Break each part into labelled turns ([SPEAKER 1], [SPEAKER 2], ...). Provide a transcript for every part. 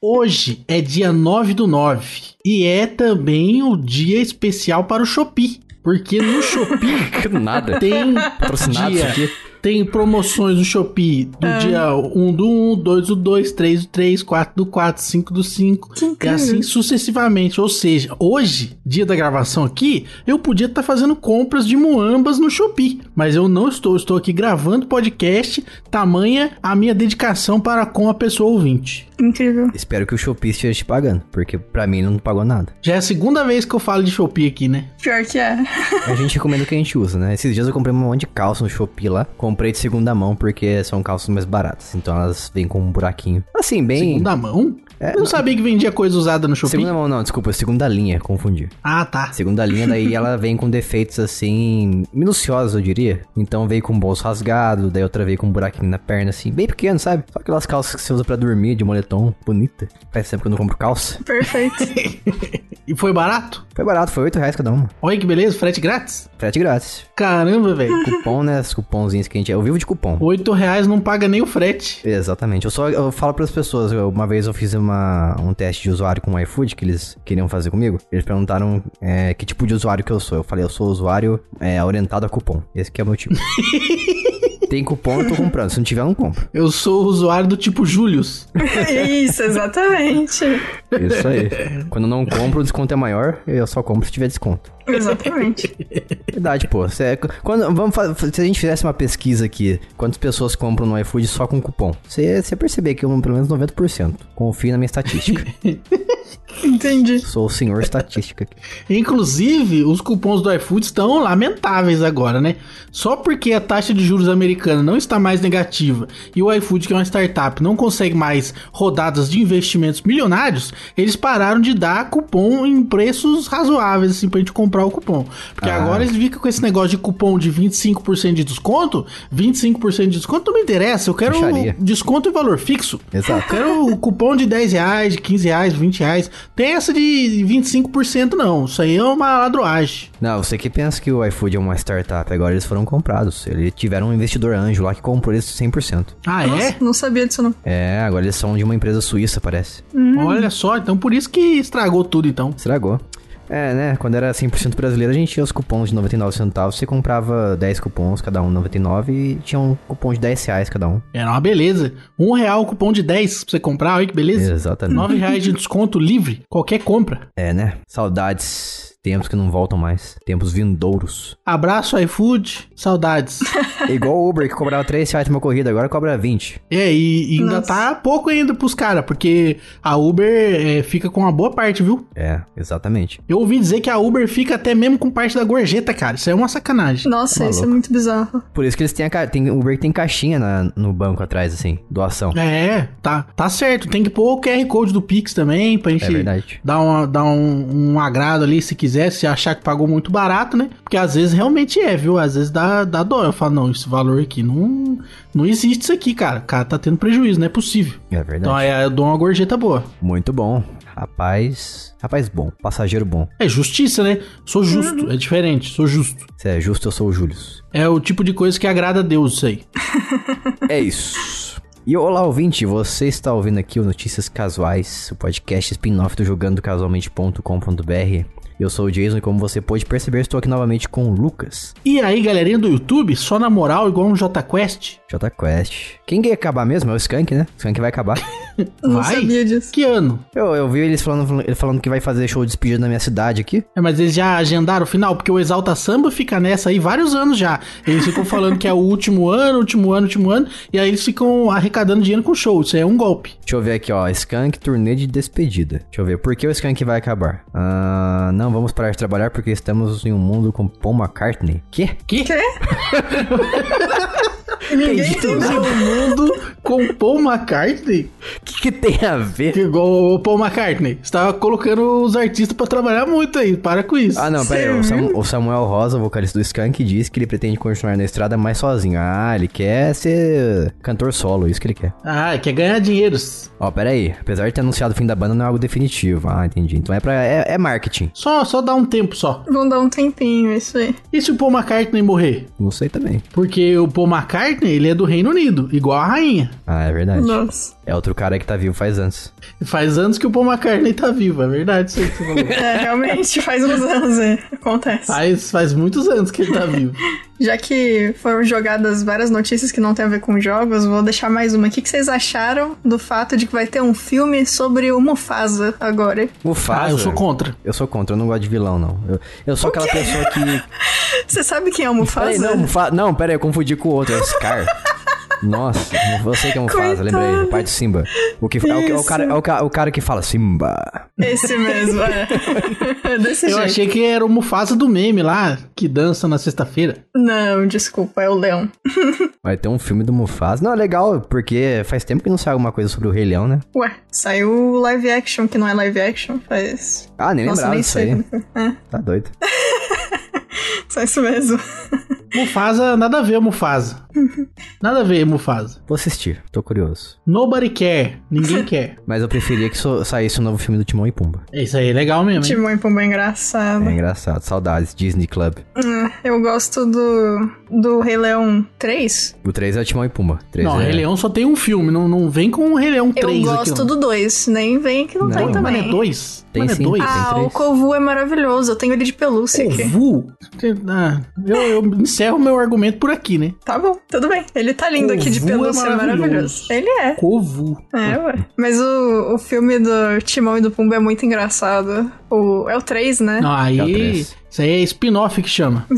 [SPEAKER 1] Hoje é dia 9 do 9 e é também o dia especial para o Shopee. Porque no Shopee
[SPEAKER 2] Nada.
[SPEAKER 1] tem
[SPEAKER 2] Patrocinado
[SPEAKER 1] dia,
[SPEAKER 2] aqui.
[SPEAKER 1] Tem promoções no Shopee do dia 1 do 1, 2 do 2, 3 do 3, 4 do 4, 5 do 5 e assim sucessivamente. Ou seja, hoje, dia da gravação aqui, eu podia estar fazendo compras de muambas no Shopee, mas eu não estou. Estou aqui gravando podcast, tamanha a minha dedicação para com a pessoa ouvinte.
[SPEAKER 3] Incrível.
[SPEAKER 2] Espero que o Shopee esteja te pagando, porque pra mim ele não pagou nada.
[SPEAKER 1] Já é a segunda vez que eu falo de Shopee aqui, né?
[SPEAKER 3] Pior que é.
[SPEAKER 2] A gente recomenda o que a gente usa, né? Esses dias eu comprei um monte de calça no Shopee lá. Comprei de segunda mão porque são calças mais baratas. Então elas vêm com um buraquinho. Assim, bem.
[SPEAKER 1] Segunda mão?
[SPEAKER 2] É,
[SPEAKER 1] eu não sabia que vendia coisa usada no Shopee.
[SPEAKER 2] Segunda mão, não, desculpa, segunda linha, confundi.
[SPEAKER 1] Ah, tá.
[SPEAKER 2] Segunda linha, daí ela vem com defeitos assim, minuciosos, eu diria. Então veio com o bolso rasgado, daí outra veio com um buraquinho na perna, assim, bem pequeno, sabe? Só aquelas calças que você usa pra dormir, de moletom, bonita. Faz tempo que eu não compro calça.
[SPEAKER 3] Perfeito.
[SPEAKER 1] E foi barato?
[SPEAKER 2] Foi barato, foi 8 reais cada uma.
[SPEAKER 1] Olha que beleza, frete grátis.
[SPEAKER 2] Frete grátis.
[SPEAKER 1] Caramba, velho.
[SPEAKER 2] Cupom, né? Os cupomzinhos que a gente. Eu vivo de cupom.
[SPEAKER 1] Oito reais não paga nem o frete.
[SPEAKER 2] Exatamente. Eu só eu falo pras pessoas. eu- uma vez eu fiz uma, um teste de usuário com o iFood que eles queriam fazer comigo. Eles perguntaram é, que tipo de usuário que eu sou. Eu falei, eu sou usuário é, orientado a cupom. Esse que é o meu tipo. Tem cupom, eu tô comprando. Se não tiver, eu não compro.
[SPEAKER 1] Eu sou usuário do tipo Julius.
[SPEAKER 3] Isso, exatamente.
[SPEAKER 2] Isso aí. Quando eu não compro, o desconto é maior. Eu só compro se tiver desconto.
[SPEAKER 3] Exatamente.
[SPEAKER 2] Verdade, pô. Cê- é quando, vamos se a gente fizesse uma pesquisa aqui, quantas pessoas compram no iFood só com cupom? Você perceber que eu, pelo menos 90%. Confio na minha estatística.
[SPEAKER 3] Entendi.
[SPEAKER 2] Sou o senhor estatística aqui.
[SPEAKER 1] Inclusive, os cupons do iFood estão lamentáveis agora, né? Só porque a taxa de juros americana não está mais negativa e o iFood, que é uma startup, não consegue mais rodadas de investimentos milionários, eles pararam de dar cupom em preços razoáveis, assim, pra gente comprar o cupom. Porque
[SPEAKER 2] Ah.
[SPEAKER 1] agora eles ficam com esse negócio de cupom de 25% de desconto, 25% de desconto não me interessa, eu quero
[SPEAKER 2] Puxaria.
[SPEAKER 1] desconto e valor fixo.
[SPEAKER 2] Exato.
[SPEAKER 1] Quero o cupom de 10 reais, de 15 reais, 20 reais. Tem essa de 25% não. Isso aí é uma ladroagem.
[SPEAKER 2] Não, você que pensa que o iFood é uma startup, agora eles foram comprados. Eles tiveram um investidor anjo lá que comprou eles 100%.
[SPEAKER 1] Ah, é?
[SPEAKER 3] Nossa, não sabia disso não.
[SPEAKER 2] É, agora eles são de uma empresa suíça, parece.
[SPEAKER 1] Olha só, então por isso que estragou tudo então.
[SPEAKER 2] Estragou. É, né? Quando era 100% brasileiro, a gente tinha os cupons de 99 centavos. Você comprava 10 cupons, cada um 99, e tinha um cupom de 10 reais cada um.
[SPEAKER 1] Era uma beleza. Um real o cupom de 10 pra você comprar, olha que beleza.
[SPEAKER 2] Exatamente.
[SPEAKER 1] 9 reais de desconto livre, qualquer compra.
[SPEAKER 2] É, né? Saudades. Tempos que não voltam mais. Tempos vindouros.
[SPEAKER 1] Abraço iFood, saudades.
[SPEAKER 2] É igual o Uber que cobrava 3 reais uma corrida, agora cobra 20.
[SPEAKER 1] é, e, e ainda
[SPEAKER 3] Nossa.
[SPEAKER 1] tá pouco ainda pros caras, porque a Uber é, fica com uma boa parte, viu?
[SPEAKER 2] É, exatamente.
[SPEAKER 1] Eu ouvi dizer que a Uber fica até mesmo com parte da gorjeta, cara. Isso é uma sacanagem.
[SPEAKER 3] Nossa,
[SPEAKER 2] Tá
[SPEAKER 3] isso é muito bizarro.
[SPEAKER 2] Por isso que eles têm a ca... tem Uber que tem caixinha na- no banco atrás, assim, doação.
[SPEAKER 1] É, tá, tá certo. Tem que pôr o QR Code do Pix também, pra gente
[SPEAKER 2] É verdade.
[SPEAKER 1] dar, uma, dar um, um agrado ali se quiser, se achar que pagou muito barato, né? Porque às vezes realmente é, viu? Às vezes dá, dá dó. Eu falo, não, esse valor aqui não, não existe isso aqui, cara. O cara tá tendo prejuízo, não é possível.
[SPEAKER 2] É verdade.
[SPEAKER 1] Então aí eu dou uma gorjeta boa.
[SPEAKER 2] Muito bom. Rapaz. Rapaz bom. Passageiro bom.
[SPEAKER 1] É justiça, né? Sou justo, é diferente, sou justo.
[SPEAKER 2] Se é justo, eu sou o Július.
[SPEAKER 1] É o tipo de coisa que agrada a Deus, isso aí.
[SPEAKER 2] É isso. E olá, ouvinte, você está ouvindo aqui o Notícias Casuais, o podcast spin-off do jogando casualmente.com.br. Eu sou o Jason e como você pode perceber, estou aqui novamente com o Lucas,
[SPEAKER 1] E aí, galerinha do YouTube, só na moral, igual um JQuest?
[SPEAKER 2] J Quest. Quem quer acabar mesmo? É o Skank, né? O Skank vai acabar.
[SPEAKER 3] Eu não
[SPEAKER 1] Vai?
[SPEAKER 3] sabia disso.
[SPEAKER 1] Que ano?
[SPEAKER 2] eu, eu vi eles falando, ele falando que vai fazer show de despedida na minha cidade aqui.
[SPEAKER 1] É, mas eles já agendaram o final, porque o Exalta Samba fica nessa aí vários anos já. Eles ficam falando que é o último ano, último ano, último ano, e aí eles ficam arrecadando dinheiro com show. Isso aí é um golpe.
[SPEAKER 2] Deixa eu ver aqui, ó. Skank turnê de despedida. Deixa eu ver. Por que o Skank vai acabar? Ah, não vamos parar de trabalhar porque estamos em um mundo com Paul McCartney. Quê?
[SPEAKER 1] Que?
[SPEAKER 3] Quê? Ninguém entendeu.
[SPEAKER 1] no mundo com Paul McCartney?
[SPEAKER 2] O que, que tem a ver?
[SPEAKER 1] Que igual o Paul McCartney. Você tava colocando os artistas pra trabalhar muito aí. Para com isso.
[SPEAKER 2] Ah, não, pera aí. O, Sam- o Samuel Rosa, vocalista do Skank, diz que ele pretende continuar na estrada mais sozinho. Ah, ele quer ser cantor solo, isso que ele quer.
[SPEAKER 1] Ah, quer ganhar dinheiros.
[SPEAKER 2] Ó, pera aí. Apesar de ter anunciado o fim da banda, não é algo definitivo. Ah, entendi. Então é pra... É, é marketing.
[SPEAKER 1] Só, só dá um tempo só.
[SPEAKER 3] Vão dar um tempinho, isso aí.
[SPEAKER 1] E se o Paul McCartney morrer?
[SPEAKER 2] Não sei também.
[SPEAKER 1] Porque o Paul McCartney, ele é do Reino Unido, igual a rainha. rainha.
[SPEAKER 2] Ah, é verdade.
[SPEAKER 3] Nossa.
[SPEAKER 2] É outro cara que tá vivo faz anos.
[SPEAKER 1] Faz anos que o Paul McCartney tá vivo, é verdade isso aí que você falou.
[SPEAKER 3] É, realmente, faz uns anos, é. Acontece.
[SPEAKER 1] faz, faz muitos anos que ele tá vivo.
[SPEAKER 3] Já que foram jogadas várias notícias que não tem a ver com jogos, vou deixar mais uma. O que vocês acharam do fato de que vai ter um filme sobre o Mufasa agora?
[SPEAKER 2] Mufasa.
[SPEAKER 1] Ah, eu sou contra.
[SPEAKER 2] Eu sou contra, eu não gosto de vilão, não. Eu, eu sou aquela pessoa que.
[SPEAKER 3] Você sabe quem é o Mufasa?
[SPEAKER 2] Peraí, não, Mufa... não, pera aí, eu confundi com o outro, é o Scar. Nossa, você que é Mufasa,
[SPEAKER 3] Coitado.
[SPEAKER 2] lembrei, o pai do Simba. O, que, é, o, é o cara, é, o, ca- o cara que fala Simba.
[SPEAKER 3] Esse mesmo, é. Desse
[SPEAKER 1] Eu
[SPEAKER 3] jeito.
[SPEAKER 1] achei que era o Mufasa do meme lá, que dança na sexta-feira.
[SPEAKER 3] Não, desculpa, é o Leão.
[SPEAKER 2] Vai ter um filme do Mufasa. Não, é legal, porque faz tempo que não sai alguma coisa sobre o Rei Leão, né?
[SPEAKER 3] Ué, saiu live action, que não é live action, faz.
[SPEAKER 2] Ah, nem
[SPEAKER 3] Nossa,
[SPEAKER 2] lembrava
[SPEAKER 3] nem
[SPEAKER 2] disso
[SPEAKER 3] sei.
[SPEAKER 2] aí.
[SPEAKER 3] É,
[SPEAKER 2] Tá doido.
[SPEAKER 3] só isso mesmo.
[SPEAKER 1] Mufasa, nada a ver, Mufasa. Nada a ver, Mufasa.
[SPEAKER 2] Vou assistir, tô curioso.
[SPEAKER 1] Nobody care, ninguém quer.
[SPEAKER 2] Mas eu preferia que so- saísse um novo filme do Timão e Pumba.
[SPEAKER 1] Isso aí é legal mesmo, hein?
[SPEAKER 3] Timão e Pumba é engraçado.
[SPEAKER 2] É engraçado, saudades, Disney Club.
[SPEAKER 3] Hum, Eu gosto do, do Rei Leão 3.
[SPEAKER 2] O 3 é o Timão e Pumba. 3
[SPEAKER 1] Não,
[SPEAKER 2] é...
[SPEAKER 1] Rei Leão só tem um filme, não, não vem com o Rei Leão 3
[SPEAKER 3] Eu
[SPEAKER 1] aqui.
[SPEAKER 3] gosto
[SPEAKER 1] não.
[SPEAKER 3] do 2, nem vem que não,
[SPEAKER 2] Não,
[SPEAKER 3] tem
[SPEAKER 1] Mas
[SPEAKER 3] também.
[SPEAKER 1] é dois?
[SPEAKER 2] Tem
[SPEAKER 1] Mas é
[SPEAKER 2] sim.
[SPEAKER 1] dois?
[SPEAKER 2] Tem
[SPEAKER 3] Ah,
[SPEAKER 2] três.
[SPEAKER 3] o Kovu é maravilhoso, eu tenho ele de pelúcia aqui.
[SPEAKER 1] Kovu? Ah, eu, eu encerro meu argumento por aqui, né?
[SPEAKER 3] Tá bom, tudo bem. Ele tá lindo aqui de
[SPEAKER 1] é
[SPEAKER 3] pelúcia, é maravilhoso.
[SPEAKER 1] maravilhoso.
[SPEAKER 3] Ele é.
[SPEAKER 1] Kovu.
[SPEAKER 3] É, ué. Mas o, o filme do Timão e do Pumba é muito engraçado. O, é o 3, né?
[SPEAKER 1] Não,
[SPEAKER 2] É o
[SPEAKER 1] aí.
[SPEAKER 2] três.
[SPEAKER 1] Isso aí é spin-off que chama.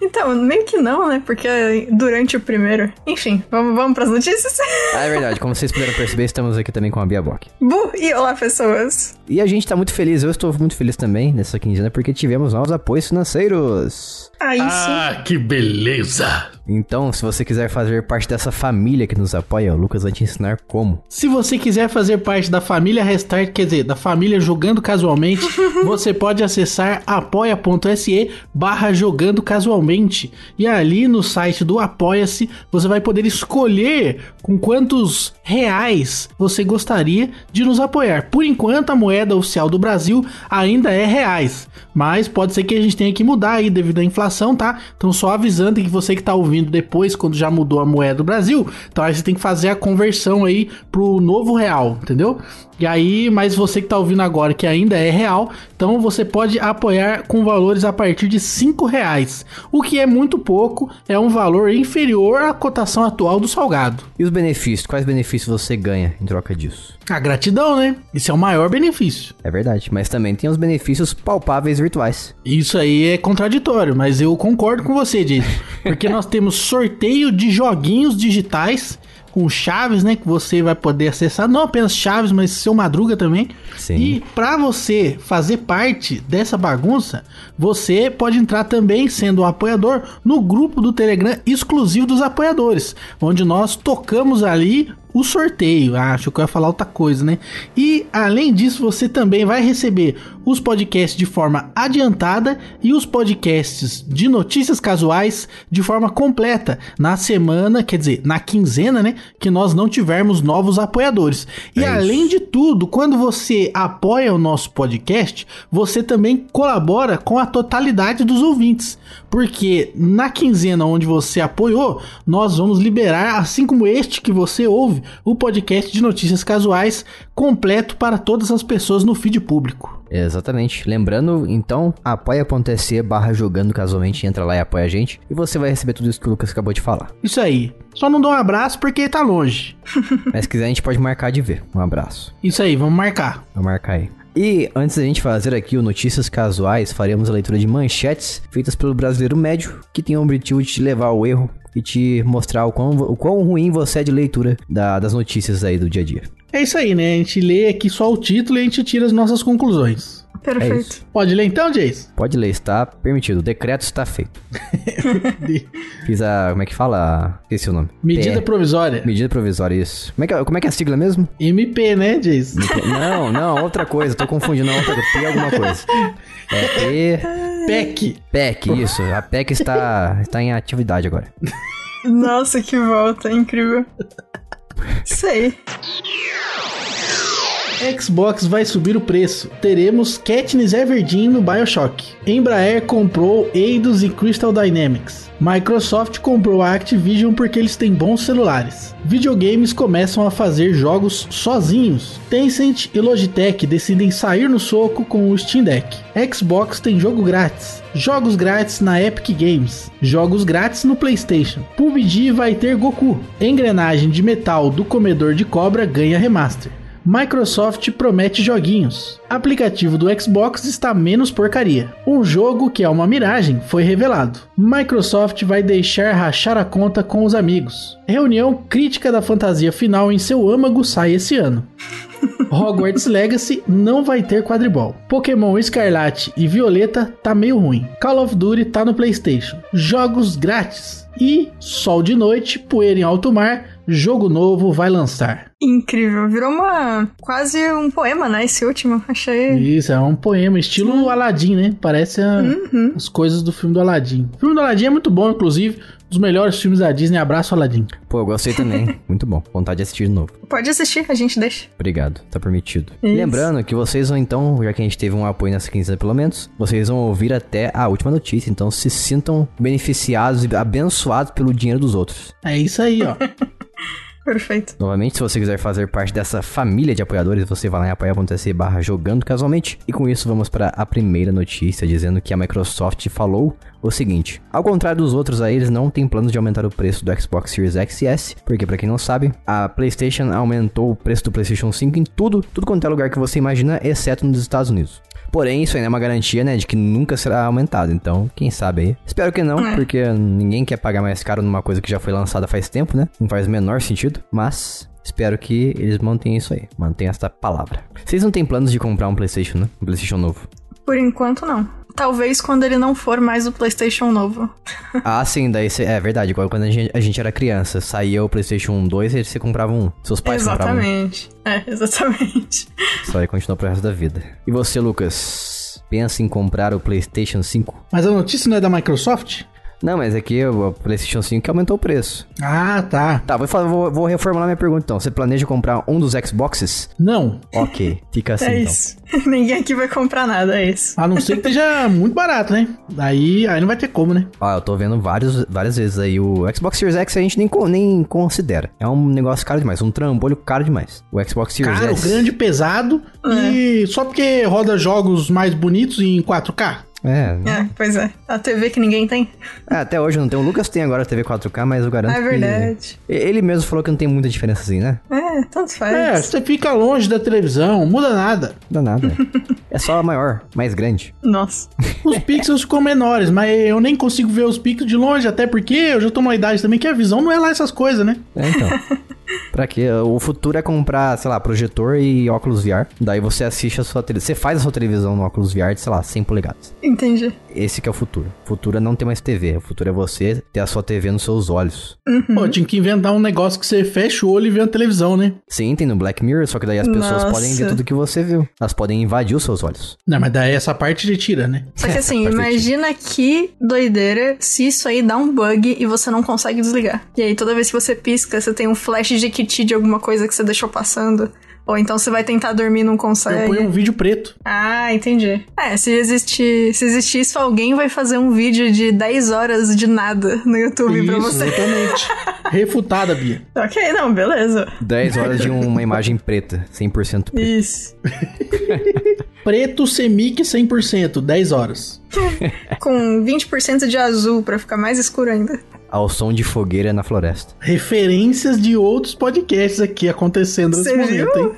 [SPEAKER 3] então, meio que não, né? Porque é durante o primeiro. Enfim, vamos, vamos pras notícias?
[SPEAKER 2] Ah, é verdade, como vocês puderam perceber, estamos aqui também com a Bia Bock.
[SPEAKER 3] Bu! E olá, pessoas!
[SPEAKER 2] E a gente tá muito feliz, eu estou muito feliz também nessa quinzena, porque tivemos novos apoios financeiros.
[SPEAKER 3] Aí sim.
[SPEAKER 1] Ah, que beleza!
[SPEAKER 2] Então, se você quiser fazer parte dessa família que nos apoia, o Lucas vai te ensinar como.
[SPEAKER 1] Se você quiser fazer parte da família Restart, quer dizer, da família Jogando Casualmente, você pode acessar apoia.se barra Jogando Casualmente. E ali no site do Apoia-se, você vai poder escolher com quantos reais você gostaria de nos apoiar. Por enquanto, a moeda oficial do Brasil ainda é reais. Mas pode ser que a gente tenha que mudar aí devido à inflação, tá? Então só avisando que você que tá ouvindo depois, quando já mudou a moeda do Brasil, então aí você tem que fazer a conversão aí pro novo real, entendeu? E aí, mas você que tá ouvindo agora que ainda é real, então você pode apoiar com valores a partir de 5 reais. O que é muito pouco, é um valor inferior à cotação atual do salgado.
[SPEAKER 2] E os benefícios? Quais benefícios você ganha em troca disso?
[SPEAKER 1] A gratidão, né? Esse é o maior benefício.
[SPEAKER 2] É verdade, mas também tem os benefícios palpáveis virtuais.
[SPEAKER 1] Isso aí é contraditório, mas eu concordo com você, Jason. Porque nós temos sorteio de joguinhos digitais com chaves, né? Que você vai poder acessar. Não apenas chaves, mas seu madruga também.
[SPEAKER 2] Sim.
[SPEAKER 1] E para você fazer parte dessa bagunça, você pode entrar também, sendo um apoiador, no grupo do Telegram exclusivo dos apoiadores, onde nós tocamos ali o sorteio. Ah, acho que eu ia falar outra coisa, né? E além disso, você também vai receber os podcasts de forma adiantada e os podcasts de notícias casuais de forma completa na semana, quer dizer, na quinzena, né? Que nós não tivermos novos apoiadores. E
[SPEAKER 2] É isso.
[SPEAKER 1] além de tudo, quando você apoia o nosso podcast, você também colabora com a totalidade dos ouvintes. Porque na quinzena onde você apoiou, nós vamos liberar, assim como este que você ouve, o podcast de notícias casuais completo para todas as pessoas no feed público.
[SPEAKER 2] Exatamente. Lembrando, então, apoia.se barra jogando casualmente, entra lá e apoia a gente. E você vai receber tudo isso que o Lucas acabou de falar.
[SPEAKER 1] Isso aí. Só não dá um abraço porque tá longe.
[SPEAKER 2] Mas se quiser, a gente pode marcar de ver. Um abraço.
[SPEAKER 1] Isso aí, vamos marcar.
[SPEAKER 2] Vou marcar aí. E antes da gente fazer aqui o Notícias Casuais, faremos a leitura de manchetes feitas pelo brasileiro médio, que tem o objetivo de te levar ao erro e te mostrar o quão, o quão ruim você é de leitura da- das notícias aí do dia a dia.
[SPEAKER 1] É isso aí, né? A gente lê aqui só o título e a gente tira as nossas conclusões.
[SPEAKER 2] É
[SPEAKER 3] Perfeito.
[SPEAKER 2] isso.
[SPEAKER 1] Pode ler então, Jace?
[SPEAKER 2] Pode ler, está permitido. O decreto está feito. Fiz a. Como é que fala? Esqueci o nome.
[SPEAKER 1] Medida
[SPEAKER 2] P-
[SPEAKER 1] provisória.
[SPEAKER 2] Medida provisória, isso. Como é, que, é- como é que é a sigla mesmo?
[SPEAKER 1] MP, né, Jace?
[SPEAKER 2] Não, não, outra coisa. Tô confundindo. Não, outra P alguma coisa. É P.
[SPEAKER 1] PEC.
[SPEAKER 2] PEC, isso. A PEC está, está em atividade agora.
[SPEAKER 3] Nossa, que volta, incrível. Sei.
[SPEAKER 1] Xbox vai subir o preço. Teremos Katniss Everdeen no BioShock. Embraer comprou Eidos e Crystal Dynamics. Microsoft comprou a Activision porque eles têm bons celulares. Videogames começam a fazer jogos sozinhos. Tencent e Logitech decidem sair no soco com o Steam Deck. Xbox tem jogo grátis. Jogos grátis na Epic Games. Jogos grátis no PlayStation. PUBG vai ter Goku. Engrenagem de metal do comedor de cobra ganha remaster. Microsoft promete joguinhos. Aplicativo do Xbox está menos porcaria. Um jogo que é uma miragem foi revelado. Microsoft vai deixar rachar a conta com os amigos. Reunião crítica da fantasia final em seu âmago sai esse ano. Hogwarts Legacy não vai ter quadribol. Pokémon Escarlate e Violeta tá meio ruim. Call of Duty tá no PlayStation. Jogos grátis. E Sol de Noite, Poeira em Alto Mar, jogo novo vai lançar.
[SPEAKER 3] Incrível. Virou uma. quase um poema, né? Esse último. Achei.
[SPEAKER 1] Isso, é um poema, estilo Aladdin, né? Parece a-
[SPEAKER 3] Uhum.
[SPEAKER 1] as coisas do filme do Aladdin. O filme do Aladdin é muito bom, inclusive. Um dos melhores filmes da Disney. Abraço, Aladdin.
[SPEAKER 2] Pô, eu gostei também. Muito bom. Vontade de assistir de novo.
[SPEAKER 3] Pode assistir, a gente deixa.
[SPEAKER 2] Obrigado, tá permitido.
[SPEAKER 3] Isso.
[SPEAKER 2] Lembrando que vocês vão então, já que a gente teve um apoio nessa quinzena pelo menos, vocês vão ouvir até a última notícia, então se sintam beneficiados e abençoados pelo dinheiro dos outros.
[SPEAKER 1] É isso aí, ó.
[SPEAKER 3] Perfeito.
[SPEAKER 2] Novamente, se você quiser fazer parte dessa família de apoiadores, você vai lá em apoia.se barra jogando casualmente. E com isso vamos para a primeira notícia, dizendo que a Microsoft falou o seguinte. Ao contrário dos outros aí, eles não têm planos de aumentar o preço do Xbox Series X e S, porque pra quem não sabe, a PlayStation aumentou o preço do PlayStation 5 em tudo, tudo quanto é lugar que você imagina, exceto nos Estados Unidos. Porém, isso ainda é uma garantia, né, de que nunca será aumentado. Então, quem sabe aí. Espero que não,
[SPEAKER 3] É.
[SPEAKER 2] porque ninguém quer pagar mais caro numa coisa que já foi lançada faz tempo, né? Não faz o menor sentido. Mas espero que eles mantenham isso aí. Mantenham essa palavra. Vocês não têm planos de comprar um PlayStation, né? Um PlayStation novo.
[SPEAKER 3] Por enquanto, não. Talvez quando ele não for mais o PlayStation novo.
[SPEAKER 2] ah, sim, daí cê, é verdade. Igual quando a gente, a gente era criança, saía o PlayStation 2 e você comprava um. Seus pais compravam um.
[SPEAKER 3] exatamente. É, exatamente.
[SPEAKER 2] Só aí continua pro resto da vida. E você, Lucas? Pensa em comprar o PlayStation 5?
[SPEAKER 1] Mas a notícia não é da Microsoft?
[SPEAKER 2] Não, mas aqui o PlayStation 5 que aumentou o preço.
[SPEAKER 1] Ah, tá.
[SPEAKER 2] Tá, vou, vou, vou reformular minha pergunta então. Você planeja comprar um dos Xboxes?
[SPEAKER 1] Não.
[SPEAKER 2] Ok, fica assim
[SPEAKER 3] é
[SPEAKER 2] então.
[SPEAKER 3] isso. Ninguém aqui vai comprar nada, é isso.
[SPEAKER 1] A não ser que esteja muito barato, né? Daí aí não vai ter como, né?
[SPEAKER 2] Ó, eu tô vendo vários, várias vezes aí o Xbox Series X a gente nem, nem considera. É um negócio caro demais, um trambolho caro demais. O Xbox Series
[SPEAKER 1] Caro,
[SPEAKER 2] S.
[SPEAKER 1] grande, pesado. E só porque roda jogos mais bonitos em 4K.
[SPEAKER 2] É.
[SPEAKER 3] É, pois é. A TV que ninguém tem.
[SPEAKER 2] É, até hoje não tem. O Lucas tem agora a TV 4K, mas eu garanto
[SPEAKER 3] É
[SPEAKER 2] que-
[SPEAKER 3] verdade.
[SPEAKER 2] E- Ele mesmo falou que não tem muita diferença assim, né?
[SPEAKER 3] É, tanto
[SPEAKER 1] É,
[SPEAKER 3] faz.
[SPEAKER 1] você fica longe da televisão, muda nada.
[SPEAKER 2] Dá nada. é só maior, mais grande.
[SPEAKER 3] Nossa.
[SPEAKER 1] Os pixels ficam menores, mas eu nem consigo ver os pixels de longe, até porque eu já tô numa idade também que a visão não é lá essas coisas, né?
[SPEAKER 2] É, então. pra quê? O futuro é comprar, sei lá, projetor e óculos VR. Daí você assiste a sua televisão. Você faz a sua televisão no óculos VR de, sei lá, 100 polegadas.
[SPEAKER 3] Entendi.
[SPEAKER 2] Esse que é o futuro. O futuro é não ter mais TV. O futuro é você ter a sua TV nos seus olhos.
[SPEAKER 1] Pô, tinha que inventar um negócio que você fecha o olho e vê a televisão, né?
[SPEAKER 2] Sim, tem no Black Mirror, só que daí as pessoas
[SPEAKER 3] Nossa.
[SPEAKER 2] podem ver tudo que você viu. Elas podem invadir os seus olhos.
[SPEAKER 1] Não, mas daí essa parte ele tira, né?
[SPEAKER 3] Só que assim, imagina que doideira se isso aí dá um bug e você não consegue desligar. E aí toda vez que você pisca, você tem um flash de kit de alguma coisa que você deixou passando. Ou então você vai tentar dormir e não
[SPEAKER 1] Eu ponho um vídeo preto.
[SPEAKER 3] Ah, entendi. É, se existir, se existir isso, alguém vai fazer um vídeo de 10 horas de nada no YouTube pra
[SPEAKER 1] Isso,
[SPEAKER 3] você.
[SPEAKER 1] exatamente. Refutada, Bia.
[SPEAKER 3] Ok, não, beleza.
[SPEAKER 2] 10 horas de uma imagem preta, 100% preta.
[SPEAKER 3] Isso.
[SPEAKER 1] Preto semic 100%, 10 horas.
[SPEAKER 3] Com 20% de azul pra ficar mais escuro ainda.
[SPEAKER 2] Ao som de fogueira na floresta.
[SPEAKER 1] Referências de outros podcasts aqui acontecendo nesse
[SPEAKER 3] Você
[SPEAKER 1] momento,
[SPEAKER 3] viu?
[SPEAKER 1] hein?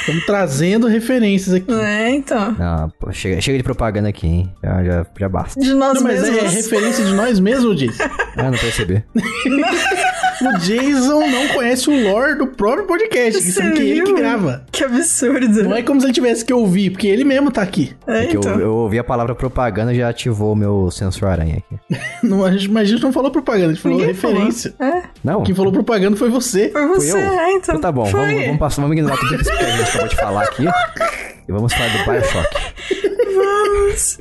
[SPEAKER 1] Estamos trazendo referências aqui.
[SPEAKER 3] É, então.
[SPEAKER 2] Ah, pô, chega, chega de propaganda aqui, hein? Já, já, já basta.
[SPEAKER 3] De nós
[SPEAKER 1] Não, mas
[SPEAKER 3] mesmos.
[SPEAKER 1] é referência de nós mesmos, Jason.
[SPEAKER 2] Ah, não percebi.
[SPEAKER 1] O Jason não conhece o lore do próprio podcast, que
[SPEAKER 3] Você
[SPEAKER 1] sendo que ele que grava.
[SPEAKER 3] Que absurdo.
[SPEAKER 1] Não é como se ele tivesse que ouvir, porque ele mesmo tá aqui.
[SPEAKER 3] É,
[SPEAKER 2] É que eu,
[SPEAKER 3] então.
[SPEAKER 2] eu ouvi a palavra propaganda e já ativou o meu sensor aranha aqui.
[SPEAKER 1] Não, a gente, mas a gente não falou propaganda, a gente falou
[SPEAKER 3] Ninguém
[SPEAKER 1] referência.
[SPEAKER 3] falou. É,
[SPEAKER 2] Não?
[SPEAKER 1] Quem falou propaganda foi você.
[SPEAKER 3] foi
[SPEAKER 2] Fui
[SPEAKER 3] você,
[SPEAKER 2] eu?
[SPEAKER 3] é, então.
[SPEAKER 2] Então tá bom,
[SPEAKER 3] Foi.
[SPEAKER 2] vamos, vamos, passar, vamos ignorar tudo isso que a gente acabou de falar aqui. E vamos falar do Bioshock.
[SPEAKER 3] Vamos.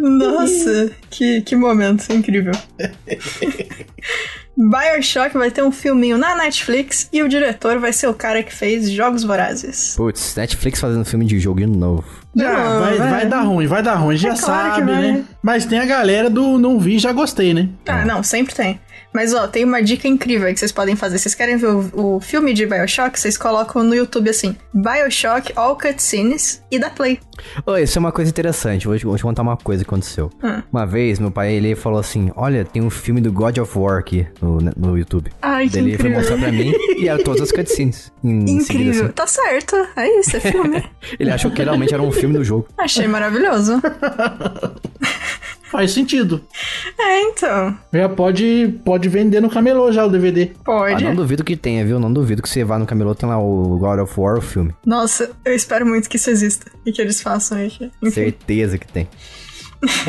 [SPEAKER 3] Nossa, que, que momento incrível. Bioshock vai ter um filminho na Netflix e o diretor vai ser o cara que fez Jogos Vorazes.
[SPEAKER 2] Putz, Netflix fazendo filme de joguinho novo.
[SPEAKER 3] De
[SPEAKER 1] Ah,
[SPEAKER 3] novo,
[SPEAKER 1] vai,
[SPEAKER 3] é.
[SPEAKER 1] vai dar ruim, vai dar ruim, já
[SPEAKER 3] É claro que
[SPEAKER 1] sabe,
[SPEAKER 3] vai.
[SPEAKER 1] né? Mas tem a galera do não vi, já gostei, né?
[SPEAKER 3] Ah, não, sempre tem. Mas ó, tem uma dica incrível que vocês podem fazer. Vocês querem ver o, o filme de Bioshock? Vocês colocam no YouTube assim: Bioshock All Cutscenes e dá play.
[SPEAKER 2] Ô, isso é uma coisa interessante. Vou te, vou te contar uma coisa que aconteceu.
[SPEAKER 3] Hum.
[SPEAKER 2] Uma vez, meu pai, ele falou assim: Olha, tem um filme do God of War aqui no, no YouTube.
[SPEAKER 3] Ai, que
[SPEAKER 2] Daí ele foi
[SPEAKER 3] incrível.
[SPEAKER 2] mostrar pra mim e era todas as cutscenes. Em seguida,
[SPEAKER 3] Incrível.
[SPEAKER 2] assim.
[SPEAKER 3] Tá certo. É isso, é filme.
[SPEAKER 2] Ele achou que realmente era um filme do jogo.
[SPEAKER 3] Achei maravilhoso.
[SPEAKER 1] Faz sentido.
[SPEAKER 3] É, então.
[SPEAKER 1] Já pode, pode vender no camelô já o DVD.
[SPEAKER 2] Ah,
[SPEAKER 3] Pode.
[SPEAKER 2] não duvido que tenha, viu? Não duvido que você vá no camelô tem lá o God of War, o filme.
[SPEAKER 3] Nossa, eu espero muito que isso exista. E que eles façam isso.
[SPEAKER 2] Certeza que tem.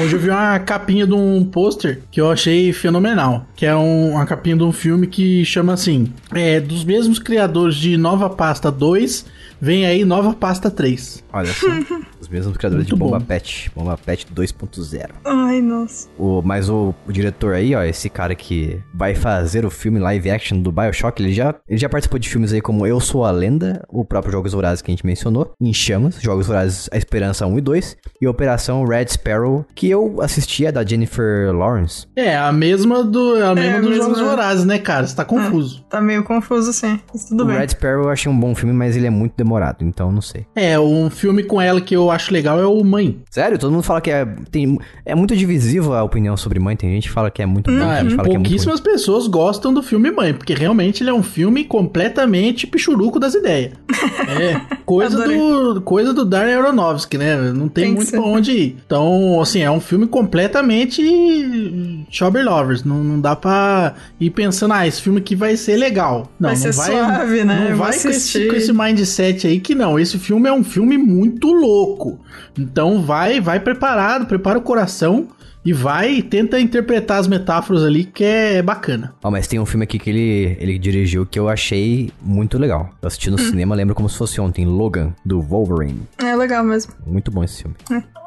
[SPEAKER 1] Hoje eu vi uma capinha de um pôster que eu achei fenomenal. Que é um- uma capinha de um filme que chama assim: é, Dos mesmos criadores de Nova Pasta 2, vem aí Nova Pasta 3.
[SPEAKER 2] Olha só. os mesmos criadores
[SPEAKER 1] Muito
[SPEAKER 2] de Bomba
[SPEAKER 1] bom.
[SPEAKER 2] Pet. Bomba Pet 2.0.
[SPEAKER 3] Ai, nossa.
[SPEAKER 2] O, mas o, o diretor aí, ó, esse cara que vai fazer o filme live action do Bioshock, ele já, ele já participou de filmes aí como Eu Sou a Lenda, o próprio Jogos Vorazes que a gente mencionou, Em Chamas, Jogos Vorazes A Esperança 1 e 2, e Operação Red Sparrow, que eu assisti, é da Jennifer Lawrence.
[SPEAKER 1] É, a mesma do a mesma
[SPEAKER 3] a
[SPEAKER 1] dos
[SPEAKER 3] mesma-
[SPEAKER 1] Jogos Vorazes, né, cara? Você tá confuso.
[SPEAKER 3] Tá meio confuso assim. Mas tudo
[SPEAKER 2] o
[SPEAKER 3] bem.
[SPEAKER 2] Red Sparrow eu achei um bom filme, mas ele é muito demorado, então não sei.
[SPEAKER 1] É, um filme com ela que eu acho legal é o Mãe.
[SPEAKER 2] Sério? Todo mundo fala que é, tem, é muito divisivo a opinião sobre mãe, tem gente que fala que é muito bom,
[SPEAKER 1] Ah,
[SPEAKER 2] gente fala que é
[SPEAKER 1] pouquíssimas pessoas gostam do filme Mãe, porque realmente ele é um filme completamente pichuruco das ideias. É, coisa do, coisa do Darren Aronofsky, né? Não tem,
[SPEAKER 3] Tem
[SPEAKER 1] muito pra onde ir. Então, assim, é um filme completamente Chobber Lovers. Não, não dá pra ir pensando, ah, esse filme aqui vai ser legal. Não,
[SPEAKER 3] Vai
[SPEAKER 1] não
[SPEAKER 3] ser
[SPEAKER 1] vai,
[SPEAKER 3] suave, né?
[SPEAKER 1] Não
[SPEAKER 3] Eu
[SPEAKER 1] vai com esse, com esse mindset aí que não. Esse filme é um filme muito louco. Então vai, vai preparado, prepara o coração e vai e tenta interpretar as metáforas ali que é bacana.
[SPEAKER 2] Ó, mas tem um filme aqui que ele, ele dirigiu que eu achei muito legal. Eu assisti no
[SPEAKER 3] Hum.
[SPEAKER 2] cinema, lembro como se fosse ontem, Logan, do Wolverine.
[SPEAKER 3] É legal mesmo.
[SPEAKER 2] Muito bom esse filme.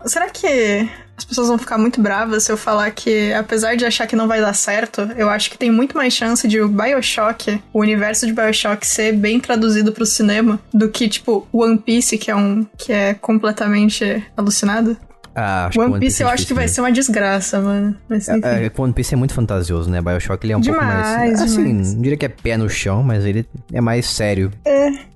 [SPEAKER 3] Será que as pessoas vão ficar muito bravas se eu falar que, apesar de achar que não vai dar certo, eu acho que tem muito mais chance de o Bioshock, o universo de Bioshock, ser bem traduzido pro cinema do que, tipo, One Piece, que é um. que é completamente alucinado?
[SPEAKER 2] Ah, acho
[SPEAKER 3] One Piece eu
[SPEAKER 2] é
[SPEAKER 3] acho que vai ser uma desgraça, mano. Mas
[SPEAKER 2] mesmo. É, é, One Piece é muito fantasioso, né? Bioshock ele é um pouco mais.
[SPEAKER 3] Demais,
[SPEAKER 2] Assim,
[SPEAKER 3] demais.
[SPEAKER 2] não diria que é pé no chão, mas ele é mais sério.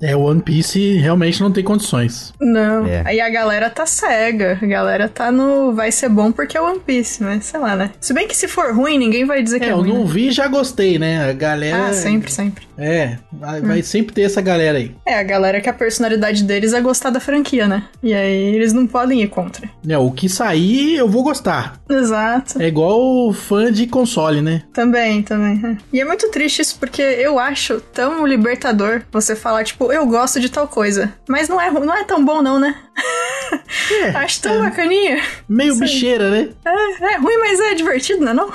[SPEAKER 1] É, o One Piece realmente não tem condições.
[SPEAKER 3] Não.
[SPEAKER 2] É.
[SPEAKER 3] Aí a galera tá cega. A galera tá no. Vai ser bom porque é One Piece, mas sei lá, né? Se bem que se for ruim, ninguém vai dizer que
[SPEAKER 1] É,
[SPEAKER 3] é
[SPEAKER 1] eu
[SPEAKER 3] ruim.
[SPEAKER 1] não
[SPEAKER 3] né?
[SPEAKER 1] vi e já gostei, né? A galera.
[SPEAKER 3] Ah, sempre, sempre.
[SPEAKER 1] É, vai, vai sempre ter essa galera aí.
[SPEAKER 3] É, a galera que a personalidade deles é gostar da franquia, né? E aí eles não podem ir contra.
[SPEAKER 1] É, o que sair eu vou gostar.
[SPEAKER 3] Exato.
[SPEAKER 1] É igual fã de console, né?
[SPEAKER 3] Também, também. é. E é muito triste isso porque eu acho tão libertador você falar, tipo, eu gosto de tal coisa. Mas não é, não é tão bom, não, né?
[SPEAKER 1] É,
[SPEAKER 3] acho tão bacaninha.
[SPEAKER 1] meio bicheira, né?
[SPEAKER 3] É, é ruim, mas é divertido, não é não?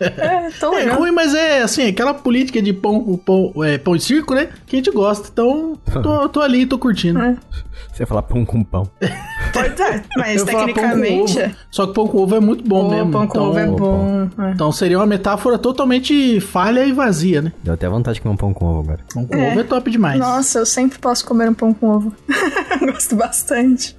[SPEAKER 3] É, tão
[SPEAKER 1] É
[SPEAKER 3] legal.
[SPEAKER 1] ruim, mas é assim, aquela política de pão, pão, é, pão e circo, né? Que a gente gosta. Então, tô, tô ali, tô curtindo.
[SPEAKER 3] É.
[SPEAKER 2] Você ia falar pão com pão.
[SPEAKER 3] Pode é, mas
[SPEAKER 1] Eu
[SPEAKER 3] tecnicamente.
[SPEAKER 1] ovo. Só que pão com ovo é muito bom
[SPEAKER 3] Pô,
[SPEAKER 1] mesmo.
[SPEAKER 3] pão com
[SPEAKER 1] então,
[SPEAKER 3] ovo é bom. é.
[SPEAKER 1] Então seria uma metáfora totalmente falha e vazia, né?
[SPEAKER 2] Deu até vontade de comer um pão com ovo agora.
[SPEAKER 1] Pão com
[SPEAKER 3] É.
[SPEAKER 1] ovo é top demais.
[SPEAKER 3] Nossa, eu sempre posso comer um pão com ovo. Gosto bastante.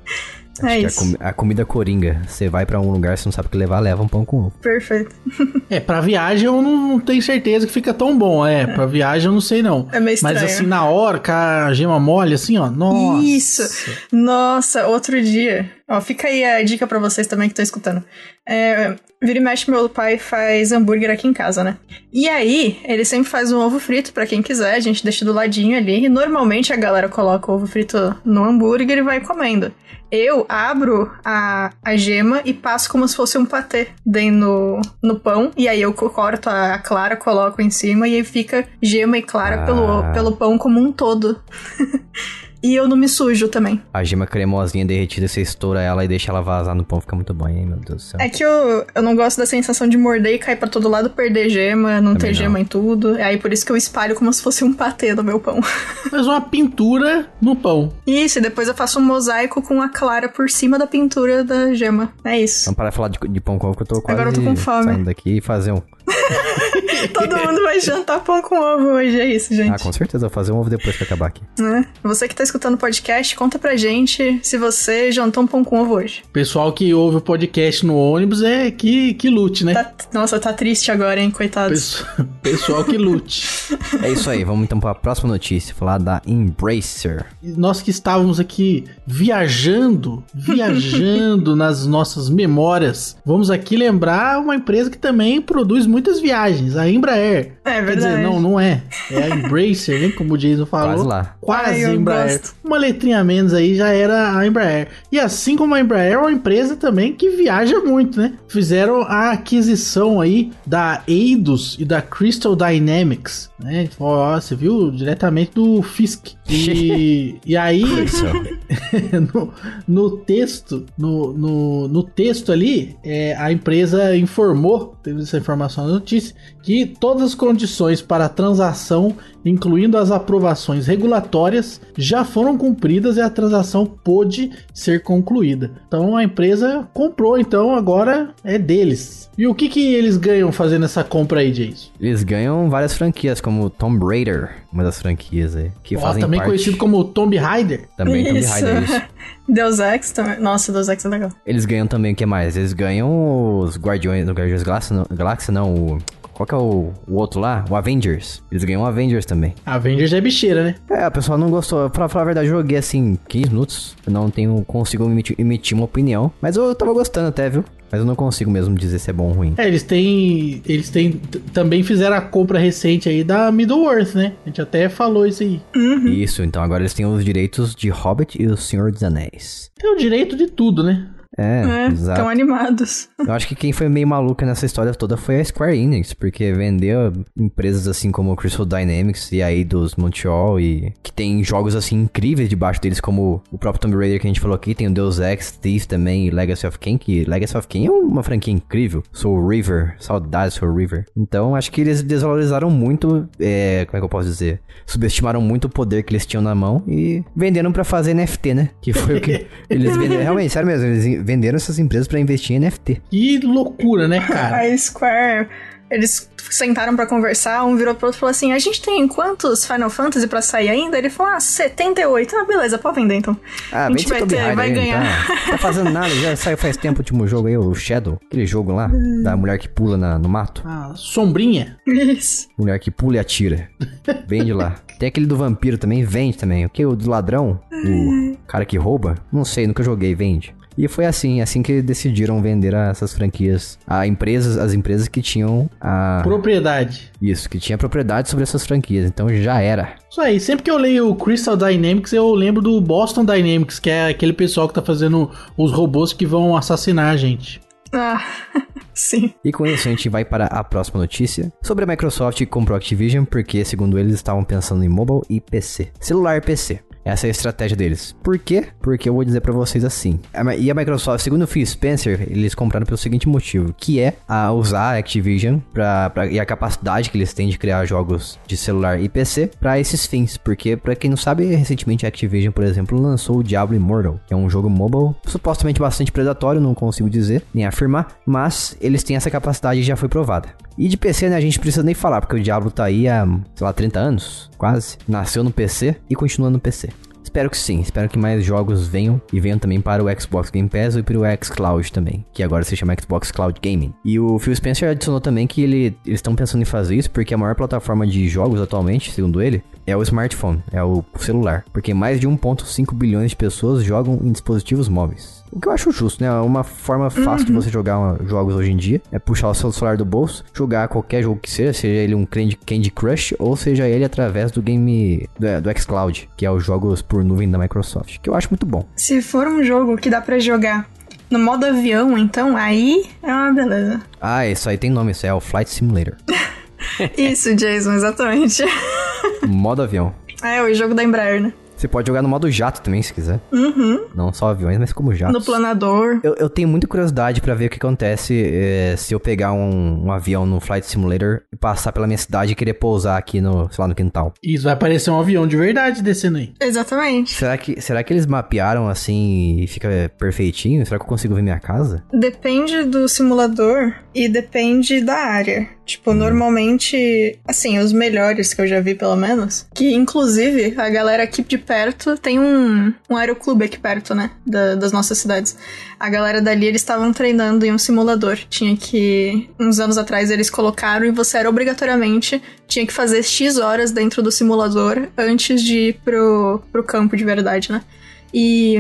[SPEAKER 3] É
[SPEAKER 2] Acho que a,
[SPEAKER 3] isso.
[SPEAKER 2] comi- a comida coringa. Você vai pra um lugar, você não sabe o que levar, leva um pão com ovo.
[SPEAKER 3] Perfeito.
[SPEAKER 1] É, pra viagem eu não, tenho certeza que fica tão bom. É, pra viagem eu não sei não.
[SPEAKER 3] É meio
[SPEAKER 1] Mas
[SPEAKER 3] estranho.
[SPEAKER 1] assim, na hora, com a gema mole, assim, ó. Nossa.
[SPEAKER 3] Isso. Nossa, outro dia. Ó, fica aí a dica pra vocês também que estão escutando. É, vira e mexe, meu pai faz hambúrguer aqui em casa, né? E aí, ele sempre faz um ovo frito pra quem quiser, a gente deixa do ladinho ali. E normalmente a galera coloca o ovo frito no hambúrguer e vai comendo. Eu abro a, a gema e passo como se fosse um patê dentro no, no pão. E aí eu co- corto a clara, coloco em cima e aí fica gema e clara
[SPEAKER 2] Ah.
[SPEAKER 3] pelo, pelo pão como um todo. e eu não me sujo também.
[SPEAKER 2] A gema cremosinha derretida, você estoura ela e deixa ela vazar no pão, fica muito bom, hein, meu Deus do céu.
[SPEAKER 3] É que eu, eu não gosto da sensação de morder e cair pra todo lado, perder gema, não
[SPEAKER 2] Também
[SPEAKER 3] ter
[SPEAKER 2] não.
[SPEAKER 3] gema em tudo. É aí por isso que eu espalho como se fosse um patê no meu pão.
[SPEAKER 1] Faz uma pintura no pão.
[SPEAKER 3] Isso, e depois eu faço um mosaico com a clara por cima da pintura da gema. É isso.
[SPEAKER 2] Vamos parar de falar de, de pão com ovo que eu tô quase
[SPEAKER 3] Agora eu tô com fome.
[SPEAKER 2] saindo daqui e fazer um,
[SPEAKER 3] Todo mundo vai jantar pão com ovo hoje, é isso, gente.
[SPEAKER 2] Ah, com certeza, vou fazer um ovo depois que acabar aqui.
[SPEAKER 3] É. Você que tá escutando o podcast, conta pra gente se você jantou um pão com ovo hoje.
[SPEAKER 1] Pessoal que ouve o podcast no ônibus é que, que lute, né?
[SPEAKER 3] Tá- nossa, tá triste agora, hein, coitados.
[SPEAKER 1] Pesso- Pessoal que lute.
[SPEAKER 2] É isso aí, vamos então para a próxima notícia, falar da Embracer.
[SPEAKER 1] Nós que estávamos aqui viajando, viajando nas nossas memórias, vamos aqui lembrar uma empresa que também produz muitas viagens, a Embraer.
[SPEAKER 3] É
[SPEAKER 1] Quer dizer,
[SPEAKER 3] verdade.
[SPEAKER 1] não, não é. É a Embracer, né? Como o Jason falou.
[SPEAKER 2] Quase lá.
[SPEAKER 1] Quase
[SPEAKER 3] Ai,
[SPEAKER 1] Embraer.
[SPEAKER 3] gosto.
[SPEAKER 1] Uma letrinha a menos aí já era a Embraer. E assim como a Embraer, é uma empresa também que viaja muito, né? Fizeram a aquisição aí da Eidos e da Crystal Dynamics, né? Ó, você viu diretamente do Fisk. E, e aí, no, no texto, no, no, no texto ali, é, a empresa informou, teve essa informação na notícia, que todas as condições para a transação, incluindo as aprovações regulatórias, já foram cumpridas e a transação pôde ser concluída. Então a empresa comprou, então agora é deles. E o que, que eles ganham fazendo essa compra aí, Jason?
[SPEAKER 2] Eles ganham várias franquias, como Tomb Raider, uma das franquias aí, que
[SPEAKER 1] Ó,
[SPEAKER 2] fazem
[SPEAKER 1] também
[SPEAKER 2] parte...
[SPEAKER 1] conhecido como Tomb Raider.
[SPEAKER 2] Também Tomb. Raider, isso.
[SPEAKER 3] Deus Ex também. Nossa, Deus Ex é legal.
[SPEAKER 2] Eles ganham também o que mais? Eles ganham os Guardiões, no Guardiões Galáxia, não, Galáxia não, o... Qual que é o, o outro lá? O Avengers. Eles ganham o Avengers também.
[SPEAKER 1] Avengers é bicheira, né?
[SPEAKER 2] É, o pessoal não gostou. Pra falar a verdade, eu joguei assim 15 minutos. Eu não tenho, consigo emitir, emitir uma opinião. Mas eu tava gostando até, viu? Mas eu não consigo mesmo dizer se é bom ou ruim.
[SPEAKER 1] É, eles têm. Eles têm. Também fizeram a compra recente aí da Middle-earth, né? A gente até falou isso aí.
[SPEAKER 2] Isso, então agora eles têm os direitos de Hobbit e o Senhor dos Anéis.
[SPEAKER 1] Tem o direito de tudo, né?
[SPEAKER 2] É,
[SPEAKER 3] É,
[SPEAKER 2] exato.
[SPEAKER 3] estão animados.
[SPEAKER 2] Eu acho que quem foi meio maluca nessa história toda foi a Square Enix, porque vendeu empresas assim como Crystal Dynamics e aí dos Montreal e que tem jogos assim incríveis debaixo deles, como o próprio Tomb Raider que a gente falou aqui, tem o Deus Ex, Thief também e Legacy of Kain, que Legacy of Kain é uma franquia incrível. Soul River, saudades Soul River. Então acho que eles desvalorizaram muito, é, como é que eu posso dizer? Subestimaram muito o poder que eles tinham na mão e venderam pra fazer NFT, né? Que foi o que eles venderam. Realmente, sério mesmo, eles venderam essas empresas pra investir em NFT.
[SPEAKER 1] Que loucura, né, cara?
[SPEAKER 3] A Square, eles sentaram pra conversar, um virou pro outro e falou assim: A gente tem quantos Final Fantasy pra sair ainda? Ele falou: Ah, 78. Ah, beleza, pode vender então.
[SPEAKER 2] Ah,
[SPEAKER 3] a gente
[SPEAKER 2] de
[SPEAKER 3] vai, ter, vai ganhar.
[SPEAKER 2] Tá, tá fazendo nada, já saiu faz tempo o último jogo aí, o Shadow. Aquele jogo lá, da mulher que pula na- no mato.
[SPEAKER 1] Ah, sombrinha.
[SPEAKER 3] Isso.
[SPEAKER 2] Mulher que pula e atira. Vende lá. Tem aquele do vampiro também, vende também. O que? O do ladrão? O cara que rouba? Não sei, nunca joguei, vende. E foi assim, assim que decidiram vender a- essas franquias a empresas, as empresas que tinham a
[SPEAKER 1] Propriedade.
[SPEAKER 2] isso, que tinha propriedade sobre essas franquias. Então já era.
[SPEAKER 1] Isso aí, sempre que eu leio o Crystal Dynamics, eu lembro do Boston Dynamics, que é aquele pessoal que tá fazendo os robôs que vão assassinar a gente.
[SPEAKER 3] Ah, sim.
[SPEAKER 2] E com isso a gente vai para a próxima notícia sobre a Microsoft que comprou a Activision, porque segundo eles estavam pensando em mobile e PC. Celular e PC. Essa é a estratégia deles. Por quê? Porque eu vou dizer pra vocês assim. E a Microsoft, segundo o Phil Spencer, eles compraram pelo seguinte motivo, que é a usar a Activision pra, pra- e a capacidade que eles têm de criar jogos de celular e PC pra esses fins. Porque, pra quem não sabe, recentemente a Activision, por exemplo, lançou o Diablo Immortal, que é um jogo mobile supostamente bastante predatório, não consigo dizer, nem afirmar, mas eles têm essa capacidade e já foi provada. E de PC, né, a gente precisa nem falar, porque o Diablo tá aí há, sei lá, 30 anos, quase. Nasceu no PC e continua no PC. Espero que sim, espero que mais jogos venham e venham também para o Xbox Game Pass e para o xCloud também, que agora se chama Xbox Cloud Gaming. E o Phil Spencer adicionou também que ele, eles estão pensando em fazer isso porque a maior plataforma de jogos atualmente, segundo ele, é o smartphone, é o celular, porque mais de 1.5 bilhões de pessoas jogam em dispositivos móveis. O que eu acho justo, né? Uma forma fácil de você jogar uma- jogos hoje em dia é puxar o seu celular do bolso, jogar qualquer jogo que seja, seja ele um Candy, Crush ou seja ele através do game do, do xCloud, que é os jogos por nuvem da Microsoft, que eu acho muito bom.
[SPEAKER 3] Se for um jogo que dá pra jogar no modo avião, então aí é uma beleza.
[SPEAKER 2] Ah, isso aí tem nome, isso é o Flight Simulator.
[SPEAKER 3] Isso, Jason, exatamente.
[SPEAKER 2] Modo avião.
[SPEAKER 3] É, o jogo da Embraer, né?
[SPEAKER 2] Você pode jogar no modo jato também, se quiser.
[SPEAKER 3] Uhum.
[SPEAKER 2] Não só aviões, mas como jatos.
[SPEAKER 3] No planador.
[SPEAKER 2] Eu, eu tenho muita curiosidade pra ver o que acontece eh, se eu pegar um, um avião no Flight Simulator e passar pela minha cidade e querer pousar aqui no, sei lá, no quintal.
[SPEAKER 1] Isso vai aparecer um avião de verdade descendo aí.
[SPEAKER 3] Exatamente.
[SPEAKER 2] Será que, será que eles mapearam assim e fica perfeitinho? Será que eu consigo ver minha casa?
[SPEAKER 3] Depende do simulador e depende da área. Tipo, normalmente, assim, os melhores que eu já vi, pelo menos, que inclusive a galera aqui de perto tem um, um aeroclube aqui perto, né? da- das nossas cidades. A galera dali, eles estavam treinando em um simulador. Tinha que. Uns anos atrás eles colocaram e você era obrigatoriamente. Tinha que fazer X horas dentro do simulador antes de ir pro, pro campo de verdade, né? E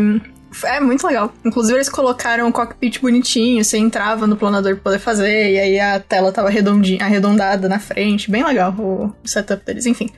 [SPEAKER 3] é muito legal. Inclusive, eles colocaram um cockpit bonitinho, você entrava no planador pra poder fazer, e aí a tela tava redondinha, arredondada na frente. Bem legal o setup deles, enfim.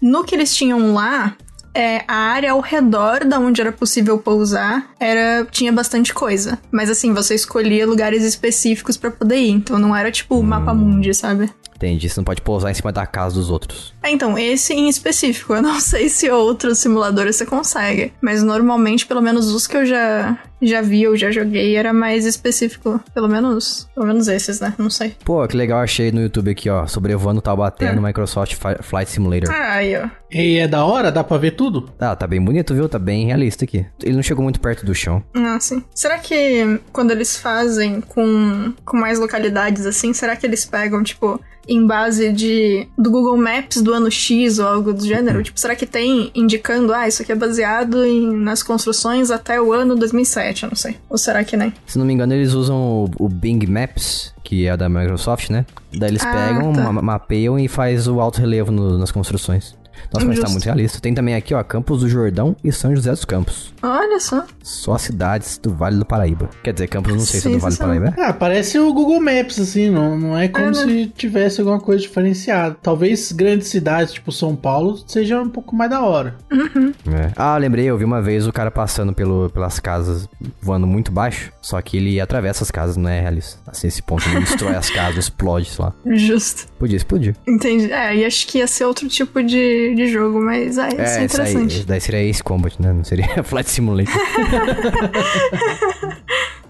[SPEAKER 3] No que eles tinham lá, é, a área ao redor da onde era possível pousar era tinha bastante coisa. Mas assim, você escolhia lugares específicos pra poder ir. Então não era tipo o mapa mundi, sabe?
[SPEAKER 2] Entendi, você não pode pousar em cima da casa dos outros.
[SPEAKER 3] É, então, esse em específico, eu não sei se outros simuladores você consegue. Mas normalmente, pelo menos os que eu já, já vi ou já joguei, era mais específico. Pelo menos. Pelo menos esses, né? Não sei.
[SPEAKER 2] Pô, que legal, achei no YouTube aqui, ó, sobrevoando Taubaté
[SPEAKER 3] É.
[SPEAKER 2] no Microsoft Flight Simulator.
[SPEAKER 3] Ah, aí, ó.
[SPEAKER 1] E é da hora? Dá pra ver tudo?
[SPEAKER 2] Ah, tá bem bonito, viu? Tá bem realista aqui. Ele não chegou muito perto do chão.
[SPEAKER 3] Ah, sim. Será que quando eles fazem com, com mais localidades assim, será que eles pegam, tipo, em base de do Google Maps do ano X ou algo do gênero? Tipo, será que tem indicando, ah, isso aqui é baseado em, nas construções até o ano 2007, eu não sei. Ou será que nem?
[SPEAKER 2] Se não me engano, eles usam o, o Bing Maps, que é da Microsoft, né? Daí eles
[SPEAKER 3] Ah,
[SPEAKER 2] pegam,
[SPEAKER 3] tá.
[SPEAKER 2] ma- mapeiam e faz o alto relevo no- nas construções. Nossa, mas tá
[SPEAKER 3] Justo.
[SPEAKER 2] muito realista. Tem também aqui, ó, Campos do Jordão e São José dos Campos.
[SPEAKER 3] Olha só.
[SPEAKER 2] Só cidades do Vale do Paraíba. Quer dizer, Campos não sei se é do Vale do. Paraíba. é?
[SPEAKER 1] Ah, parece o Google Maps, assim, não, não é como
[SPEAKER 3] É, né?
[SPEAKER 1] se tivesse alguma coisa diferenciada. Talvez grandes cidades, tipo São Paulo, seja um pouco mais da hora.
[SPEAKER 2] É. Ah, lembrei, eu vi uma vez o cara passando pelo, pelas casas voando muito baixo, só que ele atravessa as casas, não é realista. Assim, esse ponto, ele destrói as casas, explode, sei lá.
[SPEAKER 3] Justo.
[SPEAKER 2] Podia explodir.
[SPEAKER 3] Entendi. É, e acho que ia ser outro tipo de, de jogo, mas é, isso é,
[SPEAKER 2] aí,
[SPEAKER 3] interessante.
[SPEAKER 2] esse daí seria Ace Combat, né? Não seria Flight Simulator.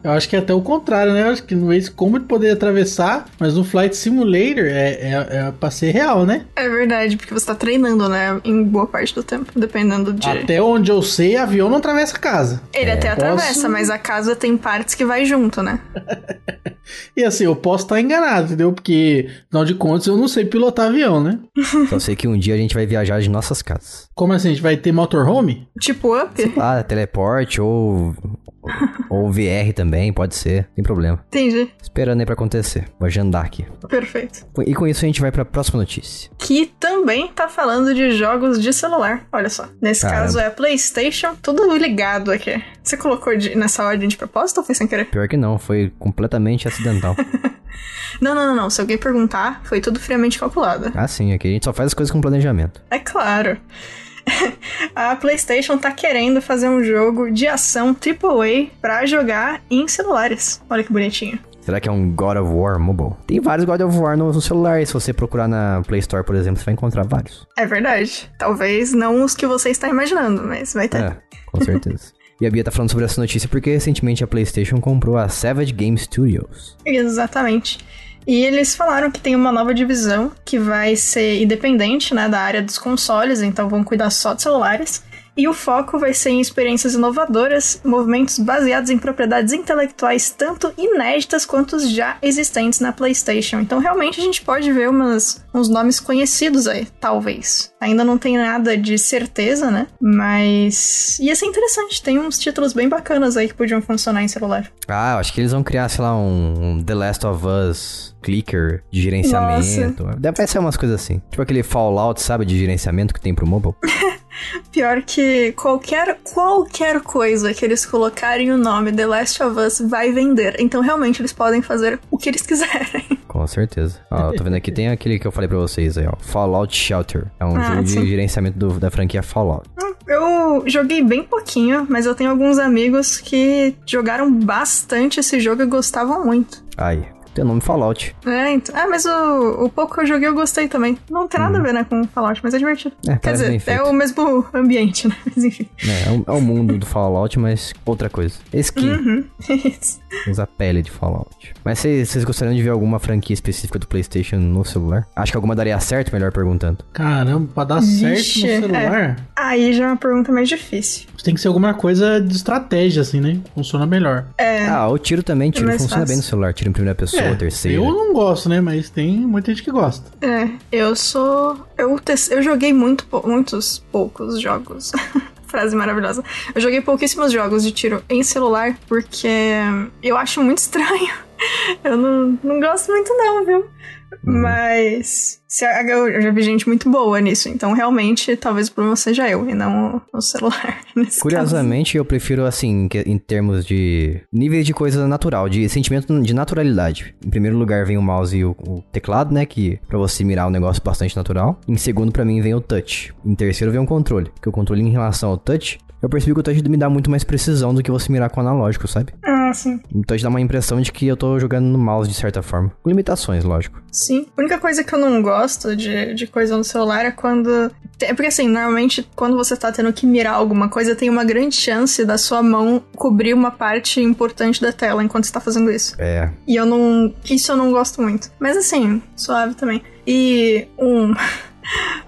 [SPEAKER 1] Eu acho que é até o contrário, né? Eu acho que no Ace Combat poderia atravessar, mas no Flight Simulator é, é, é pra ser real, né?
[SPEAKER 3] É verdade, porque você tá treinando, né? Em boa parte do tempo, dependendo de.
[SPEAKER 1] Até onde eu sei, avião não atravessa a casa.
[SPEAKER 3] Ele até atravessa,
[SPEAKER 1] posso-
[SPEAKER 3] mas a casa tem partes que vai junto, né?
[SPEAKER 1] E assim, eu posso estar enganado, entendeu? Porque, afinal de contas, eu não sei pilotar avião, né?
[SPEAKER 2] Só sei que um dia a gente vai viajar de nossas casas.
[SPEAKER 1] Como assim? A gente vai ter motorhome?
[SPEAKER 3] Tipo up?
[SPEAKER 2] Ah, teleporte ou. ou VR também, pode ser. Sem problema.
[SPEAKER 3] Entendi.
[SPEAKER 2] Esperando aí pra acontecer. Vou agendar aqui.
[SPEAKER 3] Perfeito.
[SPEAKER 2] E com isso a gente vai pra próxima notícia.
[SPEAKER 3] Que também tá falando de jogos de celular. Olha só. Nesse
[SPEAKER 2] Caramba.
[SPEAKER 3] caso é PlayStation, tudo ligado aqui. Você colocou de- nessa ordem de propósito ou foi sem querer?
[SPEAKER 2] Pior que não, foi completamente acidental.
[SPEAKER 3] Não, não, não, não. Se alguém perguntar, foi tudo friamente calculado.
[SPEAKER 2] ah, sim, aqui a gente só faz as coisas com planejamento.
[SPEAKER 3] É claro. A PlayStation tá querendo fazer um jogo de ação AAA pra jogar em celulares. Olha que bonitinho.
[SPEAKER 2] Será que é um God of War Mobile? Tem vários God of War no, celular. Se você procurar na Play Store, por exemplo, você vai encontrar vários.
[SPEAKER 3] É verdade. Talvez não os que você está imaginando, mas vai ter.
[SPEAKER 2] É, com certeza. e a Bia tá falando sobre essa notícia porque recentemente a PlayStation comprou a Savage Game Studios.
[SPEAKER 3] Exatamente. E eles falaram que tem uma nova divisão que vai ser independente né, da área dos consoles, então vão cuidar só de celulares. E o foco vai ser em experiências inovadoras, movimentos baseados em propriedades intelectuais tanto inéditas quanto já existentes na PlayStation. Então realmente a gente pode ver umas, uns nomes conhecidos aí, talvez. Ainda não tem nada de certeza, né? Mas ia ser interessante. Tem uns títulos bem bacanas aí que podiam funcionar em celular.
[SPEAKER 2] Ah, acho que eles vão criar, sei lá, um, um The Last of Us clicker de gerenciamento. Deve ser umas coisas assim. Tipo aquele Fallout, sabe, de gerenciamento que tem pro mobile.
[SPEAKER 3] Pior que qualquer, qualquer coisa que eles colocarem o nome The Last of Us vai vender. Então realmente eles podem fazer o que eles quiserem.
[SPEAKER 2] Com certeza. Ó, eu tô vendo aqui, tem aquele que eu falei pra vocês aí, ó. Fallout Shelter. É um
[SPEAKER 3] Ah,
[SPEAKER 2] jogo
[SPEAKER 3] sim.
[SPEAKER 2] de gerenciamento do- da franquia Fallout.
[SPEAKER 3] Eu joguei bem pouquinho, mas eu tenho alguns amigos que jogaram bastante esse jogo e gostavam muito.
[SPEAKER 2] Aí. Tem o nome Fallout.
[SPEAKER 3] É, então. Ah, mas o, o pouco que eu joguei eu gostei também. Não tem nada a ver, né, com Fallout, mas é divertido.
[SPEAKER 2] É,
[SPEAKER 3] Quer dizer, é o mesmo ambiente, né? Mas enfim.
[SPEAKER 2] É, é o, é o mundo do Fallout, mas outra coisa. Skin.
[SPEAKER 3] Uhum. Isso.
[SPEAKER 2] Usa a pele de Fallout. Mas vocês vocês gostariam de ver alguma franquia específica do PlayStation no celular? Acho que alguma daria certo, melhor perguntando.
[SPEAKER 1] Caramba, pra dar
[SPEAKER 3] Vixe,
[SPEAKER 1] certo no celular,
[SPEAKER 3] Aí já é uma pergunta mais difícil.
[SPEAKER 1] tem que ser alguma coisa de estratégia, assim, né? Funciona melhor.
[SPEAKER 3] É.
[SPEAKER 2] Ah, o tiro também, tiro
[SPEAKER 3] mais
[SPEAKER 2] funciona
[SPEAKER 3] fácil.
[SPEAKER 2] bem no celular. Tiro em primeira pessoa,
[SPEAKER 1] É,
[SPEAKER 2] terceira.
[SPEAKER 1] eu não gosto, né? Mas tem muita gente que gosta.
[SPEAKER 3] É, eu sou. Eu, te- eu joguei muito, muitos poucos jogos. Frase maravilhosa. Eu joguei pouquíssimos jogos de tiro em celular porque eu acho muito estranho. Eu não, não gosto muito, não, viu? Mas se a- eu já vi gente muito boa nisso, então realmente talvez o problema seja eu e não o celular.
[SPEAKER 2] Curiosamente, eu prefiro, assim, que- em termos de níveis de coisa natural, de sentimento de naturalidade. Em primeiro lugar vem o mouse e o, o teclado, né? Que pra você mirar é um negócio bastante natural. Em segundo, pra mim, vem o touch. Em terceiro, vem o controle. Que o controle, em relação ao touch, eu percebi que o touch me dá muito mais precisão do que você mirar com o analógico, sabe?
[SPEAKER 3] caso. Ah, sim.
[SPEAKER 2] O touch dá uma impressão de que eu tô jogando no mouse de certa forma. Com limitações, lógico.
[SPEAKER 3] Sim. A única coisa que eu não gosto de, de coisa no celular é quando. É porque assim, normalmente quando você tá tendo que mirar alguma coisa, tem uma grande chance da sua mão cobrir uma parte importante da tela enquanto você tá fazendo isso.
[SPEAKER 2] É.
[SPEAKER 3] E eu não. Isso eu não gosto muito. Mas assim, suave também. E um.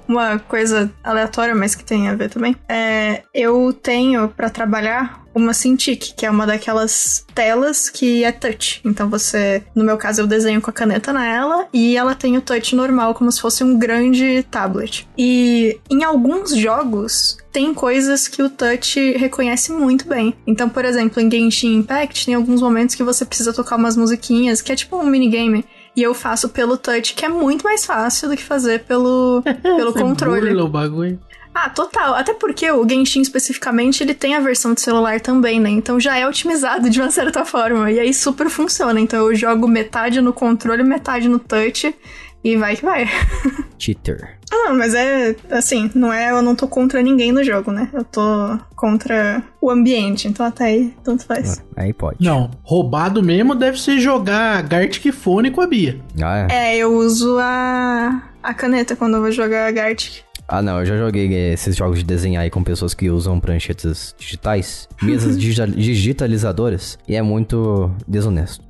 [SPEAKER 3] Uma coisa aleatória, mas que tem a ver também. É, eu tenho pra trabalhar uma Cintiq, que é uma daquelas telas que é touch. Então você, no meu caso, eu desenho com a caneta nela e ela tem o touch normal, como se fosse um grande tablet. E em alguns jogos tem coisas que o touch reconhece muito bem. Então, por exemplo, em Genshin Impact tem alguns momentos que você precisa tocar umas musiquinhas, que é tipo um minigame. E eu faço pelo touch, que é muito mais fácil do que fazer pelo, pelo
[SPEAKER 1] Você
[SPEAKER 3] controle.
[SPEAKER 1] burla o bagulho.
[SPEAKER 3] Ah, total. Até porque o Genshin especificamente, ele tem a versão de celular também, né? Então já é otimizado de uma certa forma. E aí super funciona. Então eu jogo metade no controle, metade no touch. E vai que vai.
[SPEAKER 2] Cheater.
[SPEAKER 3] Ah, mas é assim, não é. Eu não tô contra ninguém no jogo, né? Eu tô contra o ambiente. Então até aí, tanto faz.
[SPEAKER 2] Aí pode.
[SPEAKER 1] Não, roubado mesmo deve ser jogar Gartic Fone com a Bia.
[SPEAKER 2] Ah, é.
[SPEAKER 3] É, eu uso a, a caneta quando eu vou jogar Gartic.
[SPEAKER 2] Ah, não, eu já joguei eh, esses jogos de desenhar aí com pessoas que usam pranchetas digitais, mesas digita- digitalizadoras, e é muito desonesto.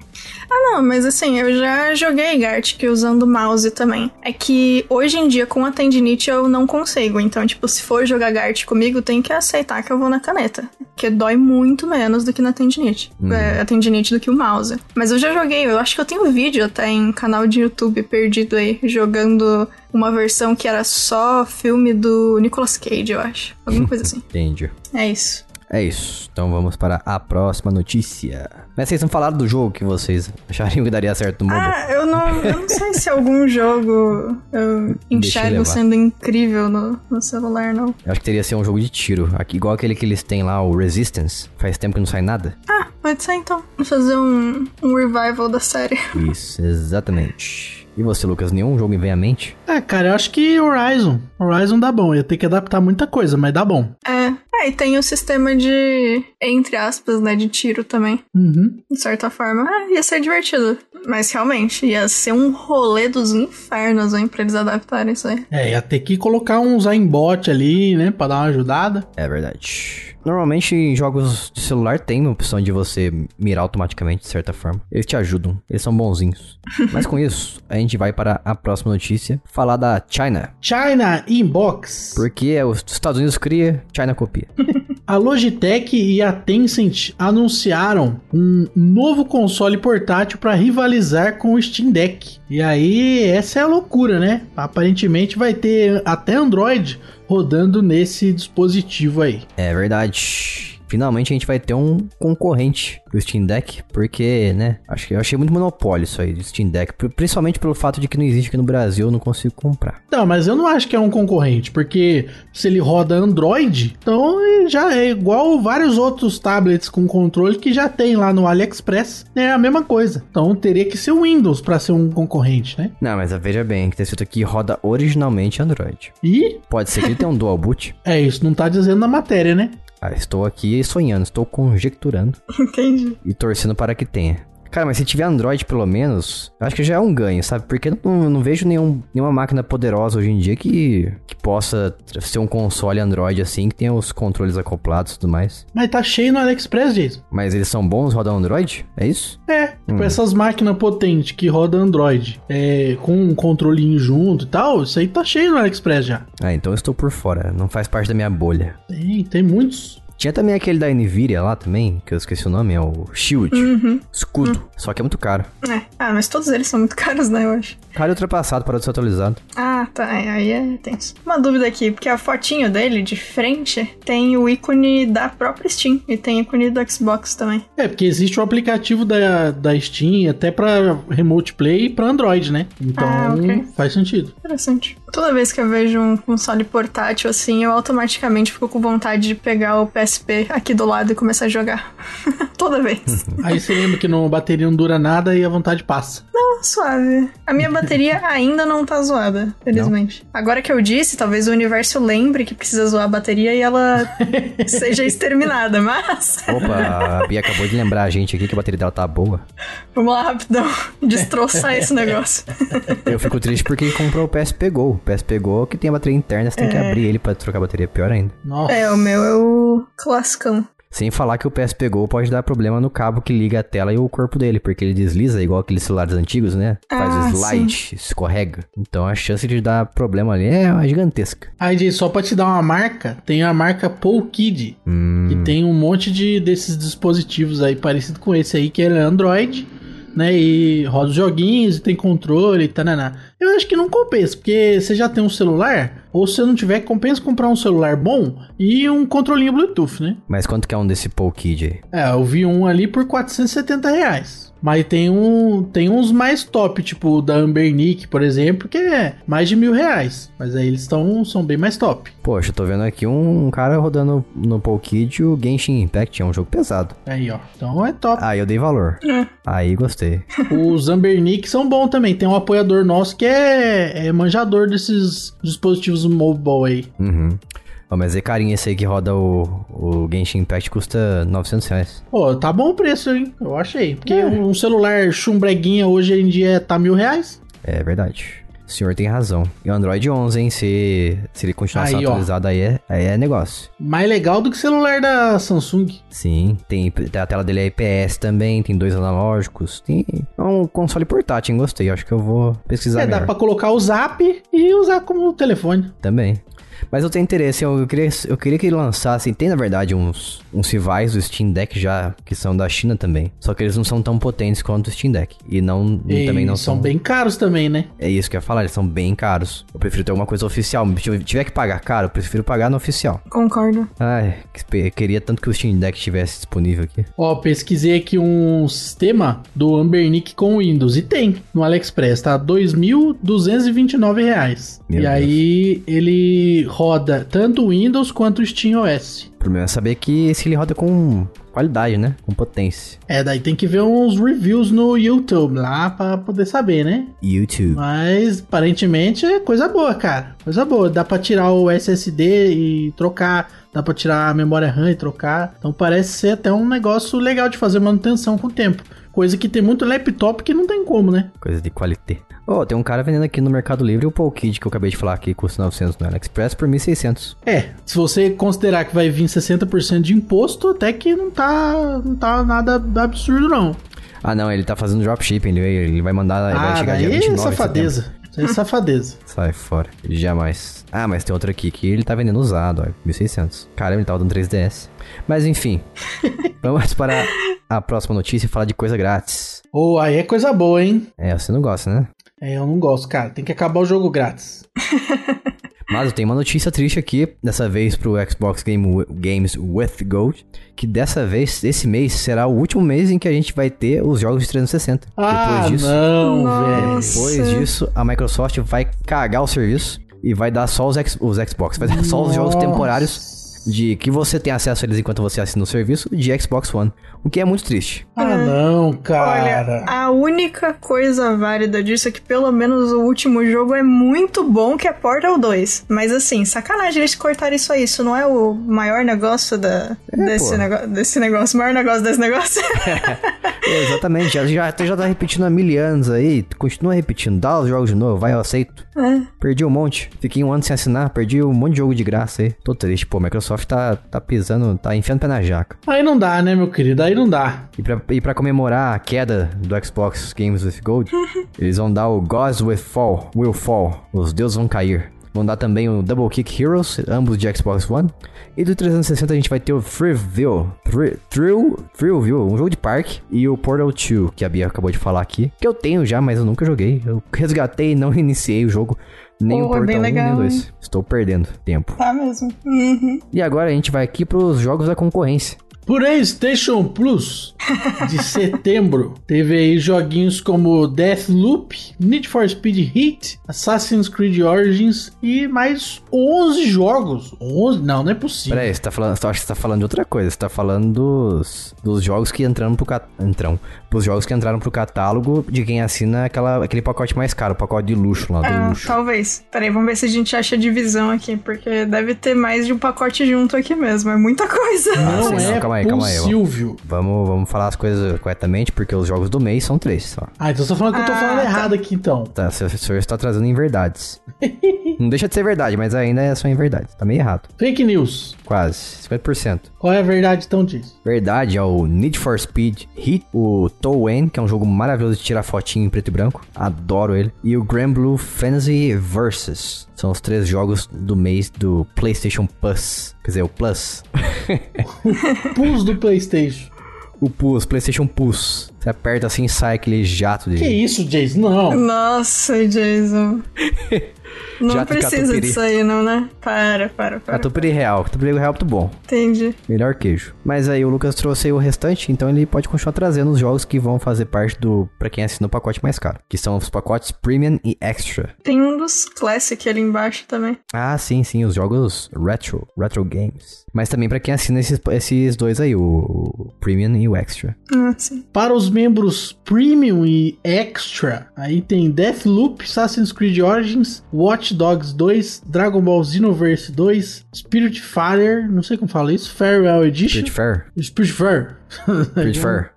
[SPEAKER 3] Ah, não, mas assim, eu já joguei Gartic usando mouse também. É que hoje em dia, com a tendinite, eu não consigo. Então, tipo, se for jogar Gartic comigo, tem que aceitar que eu vou na caneta. Porque dói muito menos do que na tendinite. É, a tendinite do que o mouse. Mas eu já joguei, eu acho que eu tenho vídeo até em canal de YouTube perdido aí, jogando uma versão que era só filme do Nicolas Cage, eu acho. Alguma coisa assim.
[SPEAKER 2] Entendi.
[SPEAKER 3] É isso.
[SPEAKER 2] É isso. Então vamos para a próxima notícia. Mas vocês não falaram do jogo que vocês achariam que daria certo no mobile?
[SPEAKER 3] Ah, eu não, eu não sei se algum jogo eu enxergo
[SPEAKER 2] levar.
[SPEAKER 3] sendo incrível no, no celular, não.
[SPEAKER 2] Eu acho que teria que ser um jogo de tiro. Aqui, igual aquele que eles têm lá, o Resistance. Faz tempo que não sai nada.
[SPEAKER 3] Ah, pode ser então. Vamos fazer um, um revival da série.
[SPEAKER 2] Isso, exatamente. E você, Lucas, nenhum jogo me vem à mente?
[SPEAKER 1] É, cara, eu acho que Horizon. Horizon dá bom. Ia ter que adaptar muita coisa, mas dá bom.
[SPEAKER 3] É. E tem o sistema de, entre aspas, né, de tiro também.
[SPEAKER 1] Uhum.
[SPEAKER 3] De certa forma. Ah, ia ser divertido. Mas realmente, ia ser um rolê dos infernos, hein, pra eles adaptarem isso aí.
[SPEAKER 1] É, ia ter que colocar uns aimbot ali, né? Pra dar uma ajudada.
[SPEAKER 2] É verdade. Normalmente em jogos de celular tem a opção de você mirar automaticamente, de certa forma. Eles te ajudam, eles são bonzinhos. Mas com isso, a gente vai para a próxima notícia, falar da China.
[SPEAKER 1] China Inbox.
[SPEAKER 2] Porque é os Estados Unidos cria, China copia.
[SPEAKER 1] A Logitech e a Tencent anunciaram um novo console portátil para rivalizar com o Steam Deck. E aí, essa é a loucura, né? Aparentemente vai ter até Android rodando nesse dispositivo aí.
[SPEAKER 2] É verdade. Finalmente a gente vai ter um concorrente do Steam Deck, porque, né, acho que eu achei muito monopólio isso aí do Steam Deck, pri- principalmente pelo fato de que não existe aqui no Brasil, eu não consigo comprar.
[SPEAKER 1] Não, mas eu não acho que é um concorrente, porque se ele roda Android, então ele já é igual vários outros tablets com controle que já tem lá no AliExpress, é a mesma coisa. Então teria que ser o Windows para ser um concorrente, né?
[SPEAKER 2] Não, mas veja bem, que tá escrito aqui roda originalmente Android.
[SPEAKER 1] E
[SPEAKER 2] Pode ser que ele tenha um dual boot.
[SPEAKER 1] é isso, não tá dizendo na matéria, né?
[SPEAKER 2] Estou aqui sonhando, estou conjecturando
[SPEAKER 3] Entendi.
[SPEAKER 2] e torcendo para que tenha. Cara, mas se tiver Android pelo menos, eu acho que já é um ganho, sabe? Porque eu não, não vejo nenhum, nenhuma máquina poderosa hoje em dia que, que possa ser um console Android assim, que tenha os controles acoplados e tudo mais.
[SPEAKER 1] Mas tá cheio no AliExpress, Jason.
[SPEAKER 2] Mas eles são bons rodando Android? É isso?
[SPEAKER 1] É, tipo essas máquinas potentes que rodam Android, é, com um controlinho junto e tal, isso aí tá cheio no AliExpress já.
[SPEAKER 2] Ah, então eu estou por fora. Não faz parte da minha bolha.
[SPEAKER 1] Tem, tem muitos.
[SPEAKER 2] Tinha também aquele da Nvidia lá também, que eu esqueci o nome, é o Shield. Escudo. Só que é muito caro.
[SPEAKER 3] É. Ah, mas todos eles são muito caros, né, eu acho.
[SPEAKER 2] Caro ultrapassado, de ser atualizado.
[SPEAKER 3] Ah, tá. é, Aí é tenso. Uma dúvida aqui, porque a fotinho dele, de frente, tem o ícone da própria Steam. E tem o ícone do Xbox também.
[SPEAKER 1] É, porque existe o aplicativo da, da Steam até pra Remote Play e pra Android, né? Então
[SPEAKER 3] Ah, ok.
[SPEAKER 1] faz sentido.
[SPEAKER 3] Interessante. Toda vez que eu vejo um console portátil assim, eu automaticamente fico com vontade de pegar o PSP aqui do lado e começar a jogar. Toda vez.
[SPEAKER 1] Aí você lembra que não, a bateria não dura nada e a vontade passa.
[SPEAKER 3] Suave. A minha bateria ainda não tá zoada, felizmente. Agora que eu disse, talvez o universo lembre que precisa zoar a bateria e ela seja exterminada, mas.
[SPEAKER 2] Opa, a Bia acabou de lembrar a gente aqui que a bateria dela tá boa.
[SPEAKER 3] Vamos lá, rapidão. Destroçar esse negócio.
[SPEAKER 2] Eu fico triste porque comprou o PSP Go. O PSP Go que tem a bateria interna, você tem que abrir ele pra trocar a bateria, pior ainda.
[SPEAKER 1] Nossa.
[SPEAKER 3] É, o meu é o classicão.
[SPEAKER 2] Sem falar que o PSP Go pode dar problema no cabo que liga a tela e o corpo dele, porque ele desliza igual aqueles celulares antigos, né? Faz
[SPEAKER 3] Ah,
[SPEAKER 2] o slide, escorrega. Então a chance de dar problema ali é gigantesca.
[SPEAKER 1] Aí, Jay, só pra te dar uma marca, tem a marca Polkid,
[SPEAKER 2] Hum,
[SPEAKER 1] que tem um monte de desses dispositivos aí parecido com esse aí, que é Android, né? E roda os joguinhos, e tem controle e tananá. Eu acho que não compensa, porque você já tem um celular, ou se você não tiver, compensa comprar um celular bom e um controlinho Bluetooth, né?
[SPEAKER 2] Mas quanto que é um desse Paul Kid aí?
[SPEAKER 1] É, eu vi um ali por 470 reais. Mas tem, um, tem uns mais top, tipo o da Amber Nick, por exemplo, que é mais de mil reais. Mas aí eles estão são bem mais top.
[SPEAKER 2] Poxa, eu tô vendo aqui um, um cara rodando no Paul Kid o Genshin Impact, é um jogo pesado.
[SPEAKER 1] Aí, ó. Então é top.
[SPEAKER 2] Aí eu dei valor.
[SPEAKER 3] É.
[SPEAKER 2] Aí gostei.
[SPEAKER 1] Os Amber Nick são bons também. Tem um apoiador nosso que é, é manjador desses dispositivos mobile aí.
[SPEAKER 2] Uhum. Ó, mas é carinho esse aí que roda o, o Genshin Impact custa 900 reais.
[SPEAKER 1] Pô, tá bom o preço, hein? Eu achei. Porque um celular chumbreguinha hoje em dia tá mil reais.
[SPEAKER 2] É verdade. O senhor tem razão. E o Android 11, hein? Se, se ele continuar sendo
[SPEAKER 1] ó.
[SPEAKER 2] atualizado, aí é, aí é negócio.
[SPEAKER 1] Mais legal do que celular da Samsung.
[SPEAKER 2] Sim, tem, a tela dele é IPS também, tem dois analógicos. Tem, é um console portátil, hein? Gostei. Acho que eu vou pesquisar
[SPEAKER 1] É, dá
[SPEAKER 2] melhor.
[SPEAKER 1] pra colocar o zap e usar como telefone.
[SPEAKER 2] Também. Mas eu tenho interesse, eu, eu queria, eu queria que ele lançasse. Tem na verdade uns, uns rivais do Steam Deck já, que são da China também. Só que eles não são tão potentes quanto o Steam Deck. E não
[SPEAKER 1] E
[SPEAKER 2] também não
[SPEAKER 1] são
[SPEAKER 2] são.
[SPEAKER 1] bem caros também, né?
[SPEAKER 2] É isso que eu ia falar, eles são bem caros. Eu prefiro ter alguma coisa oficial. Se eu tiver que pagar caro, eu prefiro pagar no oficial.
[SPEAKER 3] Concordo.
[SPEAKER 2] Ai, queria tanto que o Steam Deck estivesse disponível aqui.
[SPEAKER 1] Ó, pesquisei aqui um sistema do Ambernic com Windows e tem no AliExpress, tá? 2.229 reais.
[SPEAKER 2] Meu
[SPEAKER 1] e
[SPEAKER 2] Deus.
[SPEAKER 1] aí ele roda tanto Windows quanto o Steam OS.
[SPEAKER 2] O problema é saber que esse ele roda com qualidade, né? Com potência.
[SPEAKER 1] É, daí tem que ver uns reviews no YouTube lá pra poder saber, né?
[SPEAKER 2] YouTube.
[SPEAKER 1] Mas aparentemente é coisa boa, cara. Coisa boa. Dá pra tirar o SSD e trocar. Dá pra tirar a memória RAM e trocar. Então parece ser até um negócio legal de fazer manutenção com o tempo. Coisa que tem muito laptop que não tem como, né?
[SPEAKER 2] Coisa de qualité. Ó, tem um cara vendendo aqui no Mercado Livre o Paul Kid que eu acabei de falar que custa 900 no AliExpress por 1.600.
[SPEAKER 1] É, se você considerar que vai vir 60% de imposto, até que não tá, não tá nada absurdo, não.
[SPEAKER 2] Ah, não, ele tá fazendo dropshipping, ele, ele vai mandar, ele vai
[SPEAKER 1] ah,
[SPEAKER 2] chegar dia
[SPEAKER 1] daí
[SPEAKER 2] 29
[SPEAKER 1] é
[SPEAKER 2] de setembro.
[SPEAKER 1] safadeza. Isso é safadeza.
[SPEAKER 2] Sai fora, jamais. Ah, mas tem outro aqui que ele tá vendendo usado, ó, 1.600. Caramba, ele tava dando 3DS. Mas enfim, vamos para a próxima notícia e falar de coisa grátis.
[SPEAKER 1] Ou aí é coisa boa, hein?
[SPEAKER 2] É, você não gosta, né?
[SPEAKER 1] É, eu não gosto, cara. Tem que acabar o jogo grátis.
[SPEAKER 2] Mas eu tenho uma notícia triste aqui, dessa vez pro Xbox Game, Games with Gold, que dessa vez, esse mês, será o último mês em que a gente vai ter os jogos de 360.
[SPEAKER 1] Ah,
[SPEAKER 2] Depois disso,
[SPEAKER 1] não,
[SPEAKER 3] Nossa.
[SPEAKER 1] velho.
[SPEAKER 2] depois disso, a Microsoft vai cagar o serviço e vai dar só os, X- os Xbox, vai dar só os jogos
[SPEAKER 1] Nossa.
[SPEAKER 2] temporários de que você tem acesso a eles enquanto você assina o serviço de Xbox One, o que é muito triste.
[SPEAKER 1] Ah, não, cara.
[SPEAKER 3] Olha, a única coisa válida disso é que pelo menos o último jogo é muito bom, que é Portal 2. Mas assim, sacanagem eles cortarem isso aí. Isso não é o maior negócio da,
[SPEAKER 2] É,
[SPEAKER 3] desse, nego, desse negócio. O maior negócio desse negócio.
[SPEAKER 2] Exatamente, já, já, tu já tá repetindo há mil anos aí, continua repetindo, dá os jogos de novo, vai, eu aceito.
[SPEAKER 3] É.
[SPEAKER 2] Perdi um monte, fiquei um ano sem assinar, perdi um monte de jogo de graça aí. Tô triste, pô, a Microsoft tá, tá pisando, tá enfiando o pé na jaca.
[SPEAKER 1] Aí não dá, né, meu querido? Aí não dá.
[SPEAKER 2] E pra, e pra comemorar a queda do Xbox Games with Gold, eles vão dar o Gods Will Fall, Will Fall, os deuses vão cair. Vão dar também o Double Kick Heroes, ambos de Xbox One. E do 360 a gente vai ter o Thrillville, Thrill, Thrill, Thrillville, um jogo de parque. E o Portal 2, que a Bia acabou de falar aqui. Que eu tenho já, mas eu nunca joguei. Eu resgatei e não iniciei o jogo. Nem o Portal
[SPEAKER 3] bem
[SPEAKER 2] 1, nem
[SPEAKER 3] legal,
[SPEAKER 2] o 2.
[SPEAKER 3] hein?
[SPEAKER 2] Estou perdendo tempo.
[SPEAKER 3] Tá mesmo. Uhum.
[SPEAKER 2] E agora a gente vai aqui pros jogos da concorrência.
[SPEAKER 1] PlayStation Plus de setembro teve aí joguinhos como Deathloop, Need for Speed Heat, Assassin's Creed Origins e mais 11 jogos. 11? Não, não é possível.
[SPEAKER 2] Peraí, você tá falando, acho que você tá falando de outra coisa. Você tá falando dos, dos jogos que entraram pro cat... entram, pros jogos que entraram pro catálogo de quem assina aquela, aquele pacote mais caro, o pacote de luxo lá do
[SPEAKER 3] Ah,
[SPEAKER 2] luxo.
[SPEAKER 3] talvez. Peraí, vamos ver se a gente acha a divisão aqui, porque deve ter mais de um pacote junto aqui mesmo. É muita coisa.
[SPEAKER 1] Não
[SPEAKER 2] sim,
[SPEAKER 1] é
[SPEAKER 2] não, calma aí, calma aí,
[SPEAKER 1] possível.
[SPEAKER 2] Vamos, vamos falar as coisas corretamente, porque os jogos do mês são três só.
[SPEAKER 1] Ah, então você tá falando que eu tô
[SPEAKER 3] Ah,
[SPEAKER 1] falando
[SPEAKER 3] tá.
[SPEAKER 1] errado aqui então.
[SPEAKER 2] Tá, o senhor está trazendo em verdades. Não deixa de ser verdade, mas ainda é só em verdade. Tá meio errado.
[SPEAKER 1] Fake news.
[SPEAKER 2] Quase. 50%.
[SPEAKER 1] Qual é a verdade então disso?
[SPEAKER 2] Verdade é o Need for Speed Heat, o Towen, que é um jogo maravilhoso de tirar fotinho em preto e branco. Adoro ele. E o Grand Blue Fantasy Versus. São os três jogos do mês do PlayStation Plus. Quer dizer, o Plus.
[SPEAKER 1] Pus do PlayStation.
[SPEAKER 2] O Plus, PlayStation Plus. Você aperta assim e sai aquele jato de.
[SPEAKER 1] Que isso, Jason? Não.
[SPEAKER 3] Nossa, Jason. Não
[SPEAKER 2] Jato
[SPEAKER 3] precisa
[SPEAKER 2] catupiry.
[SPEAKER 3] disso aí, não, né? Para, para, para.
[SPEAKER 2] Catupiry real. Catupiry real é muito bom.
[SPEAKER 3] Entendi.
[SPEAKER 2] Melhor queijo. Mas aí o Lucas trouxe aí o restante, então ele pode continuar trazendo os jogos que vão fazer parte do. Pra quem assina o pacote mais caro. Que são os pacotes Premium e Extra.
[SPEAKER 3] Tem um dos Classic ali embaixo também.
[SPEAKER 2] Ah, sim, sim, os jogos retro, retro games. Mas também pra quem assina esses, esses dois aí, o, o Premium e o Extra.
[SPEAKER 3] Ah, sim.
[SPEAKER 1] Para os membros Premium e Extra, aí tem Deathloop, Assassin's Creed Origins, Watch Dogs 2, Dragon Ball Xenoverse 2, Spirit Fire, não sei como fala isso, Farewell Edition. Spirit Fair.
[SPEAKER 2] Spirit Fair.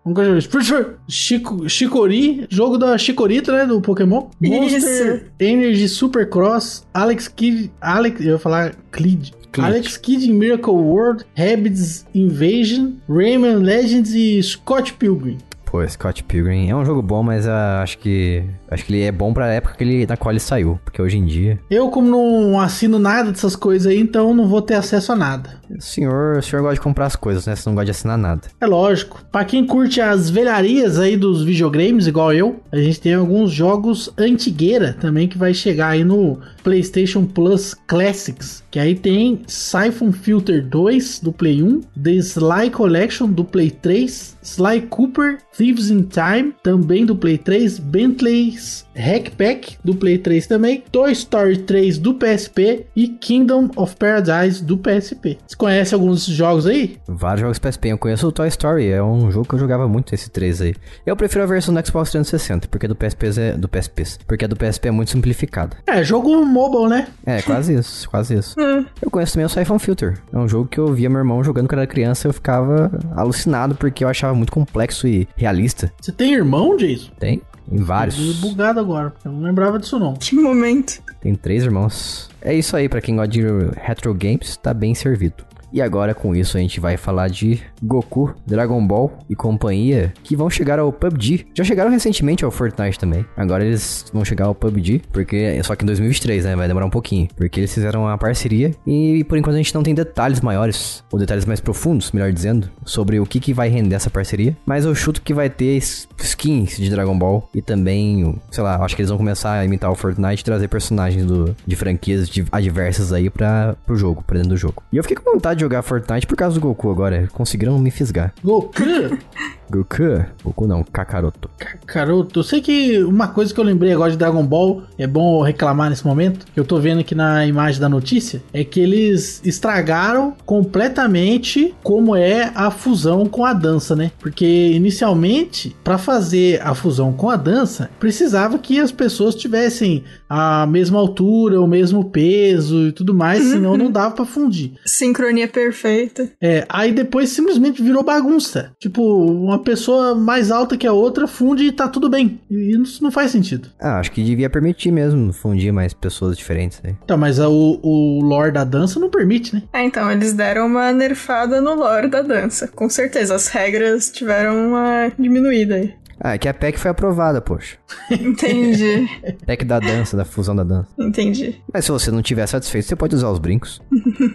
[SPEAKER 1] Vamos continuar. Spirit Fair. Chico, Chicori, jogo da Chikorita, né, do Pokémon. Monster Energy Supercross, Alex Kidd, Alex, eu ia falar Clid.
[SPEAKER 2] Clid.
[SPEAKER 1] Alex Kidd in Miracle World, Rabbids Invasion, Rayman Legends e Scott Pilgrim.
[SPEAKER 2] Pô, Scott Pilgrim é um jogo bom, mas ah, acho que acho que ele é bom pra época que ele, na qual ele saiu. Porque hoje em dia.
[SPEAKER 1] Eu, como não assino nada dessas coisas aí, então não vou ter acesso a nada.
[SPEAKER 2] O senhor, o senhor gosta de comprar as coisas, né? Você não gosta de assinar nada.
[SPEAKER 1] É lógico. Pra quem curte as velharias aí dos videogames, igual eu, a gente tem alguns jogos antigueira também que vai chegar aí no PlayStation Plus Classics. Que aí tem Siphon Filter 2 do Play 1, The Sly Collection do Play 3, Sly Cooper, Thieves in Time também do Play 3, Bentley's Hack Pack do Play 3 também, Toy Story 3 do PSP e Kingdom of Paradise do PSP. Você conhece alguns desses jogos aí?
[SPEAKER 2] Vários jogos PSP. Eu conheço o Toy Story, é um jogo que eu jogava muito esse 3 aí. Eu prefiro a versão do Xbox 360, porque do PSP é do PSP, porque a do PSP é muito simplificada.
[SPEAKER 1] É, jogo mobile, né?
[SPEAKER 2] É, quase isso, quase isso.
[SPEAKER 3] Hum.
[SPEAKER 2] Eu conheço também o Siphon Filter. É um jogo que eu via meu irmão jogando quando era criança eu ficava alucinado porque eu achava muito complexo e realista.
[SPEAKER 1] Você tem irmão, Jason?
[SPEAKER 2] Tem? Em vários.
[SPEAKER 1] bugado agora, porque eu não lembrava disso não.
[SPEAKER 3] Que momento.
[SPEAKER 2] Tem três irmãos. É isso aí, pra quem gosta de retro games, tá bem servido. E agora com isso a gente vai falar de Goku, Dragon Ball e companhia que vão chegar ao PUBG. Já chegaram recentemente ao Fortnite também. Agora eles vão chegar ao PUBG, porque só que em 2023, né? Vai demorar um pouquinho, porque eles fizeram uma parceria e por enquanto a gente não tem detalhes maiores, ou detalhes mais profundos, melhor dizendo, sobre o que que vai render essa parceria. Mas eu chuto que vai ter skins de Dragon Ball e também, sei lá, acho que eles vão começar a imitar o Fortnite e trazer personagens do, de franquias adversas aí para pro jogo, pra dentro do jogo. E eu fiquei com vontade de jogar Fortnite por causa do Goku agora. Conseguiram me fisgar.
[SPEAKER 1] Goku?
[SPEAKER 2] Goku? Goku não, Kakaroto.
[SPEAKER 1] Kakaroto, eu sei que uma coisa que eu lembrei agora de Dragon Ball, é bom reclamar nesse momento, que eu tô vendo aqui na imagem da notícia, é que eles estragaram completamente como é a fusão com a dança, né? Porque inicialmente, para fazer a fusão com a dança, precisava que as pessoas tivessem a mesma altura, o mesmo peso e tudo mais, senão não dava para fundir.
[SPEAKER 3] Sincronia perfeita.
[SPEAKER 1] É, aí depois simplesmente virou bagunça. Tipo, uma uma pessoa mais alta que a outra funde e tá tudo bem. E isso não faz sentido.
[SPEAKER 2] Ah, acho que devia permitir mesmo fundir mais pessoas diferentes aí.
[SPEAKER 1] Então, mas o, o lore da dança não permite, né?
[SPEAKER 3] É, então, eles deram uma nerfada no lore da dança. Com certeza, as regras tiveram uma diminuída aí.
[SPEAKER 2] Ah, é que a PEC foi aprovada, poxa.
[SPEAKER 3] Entendi,
[SPEAKER 2] PEC da dança, da fusão da dança.
[SPEAKER 3] entendi.
[SPEAKER 2] Mas se você não tiver satisfeito, você pode usar os brincos.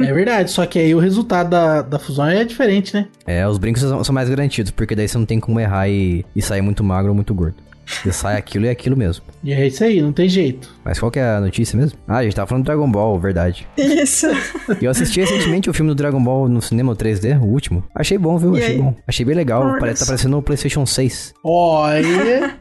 [SPEAKER 1] É verdade, só que aí o resultado da, da fusão é diferente, né?
[SPEAKER 2] É, os brincos são, são mais garantidos, porque daí você não tem como errar e, e sair muito magro ou muito gordo. Você sai aquilo e é aquilo mesmo.
[SPEAKER 1] E é isso aí, não tem jeito.
[SPEAKER 2] Mas qual que é a notícia mesmo? Ah, a gente tava falando do Dragon Ball, verdade.
[SPEAKER 3] Isso.
[SPEAKER 2] E eu assisti recentemente o filme do Dragon Ball no cinema o 3D, o último. Achei bom, viu?
[SPEAKER 3] E
[SPEAKER 2] Achei
[SPEAKER 3] aí?
[SPEAKER 2] bom. Achei bem legal. Parece, tá parecendo o PlayStation 6.
[SPEAKER 1] Olha.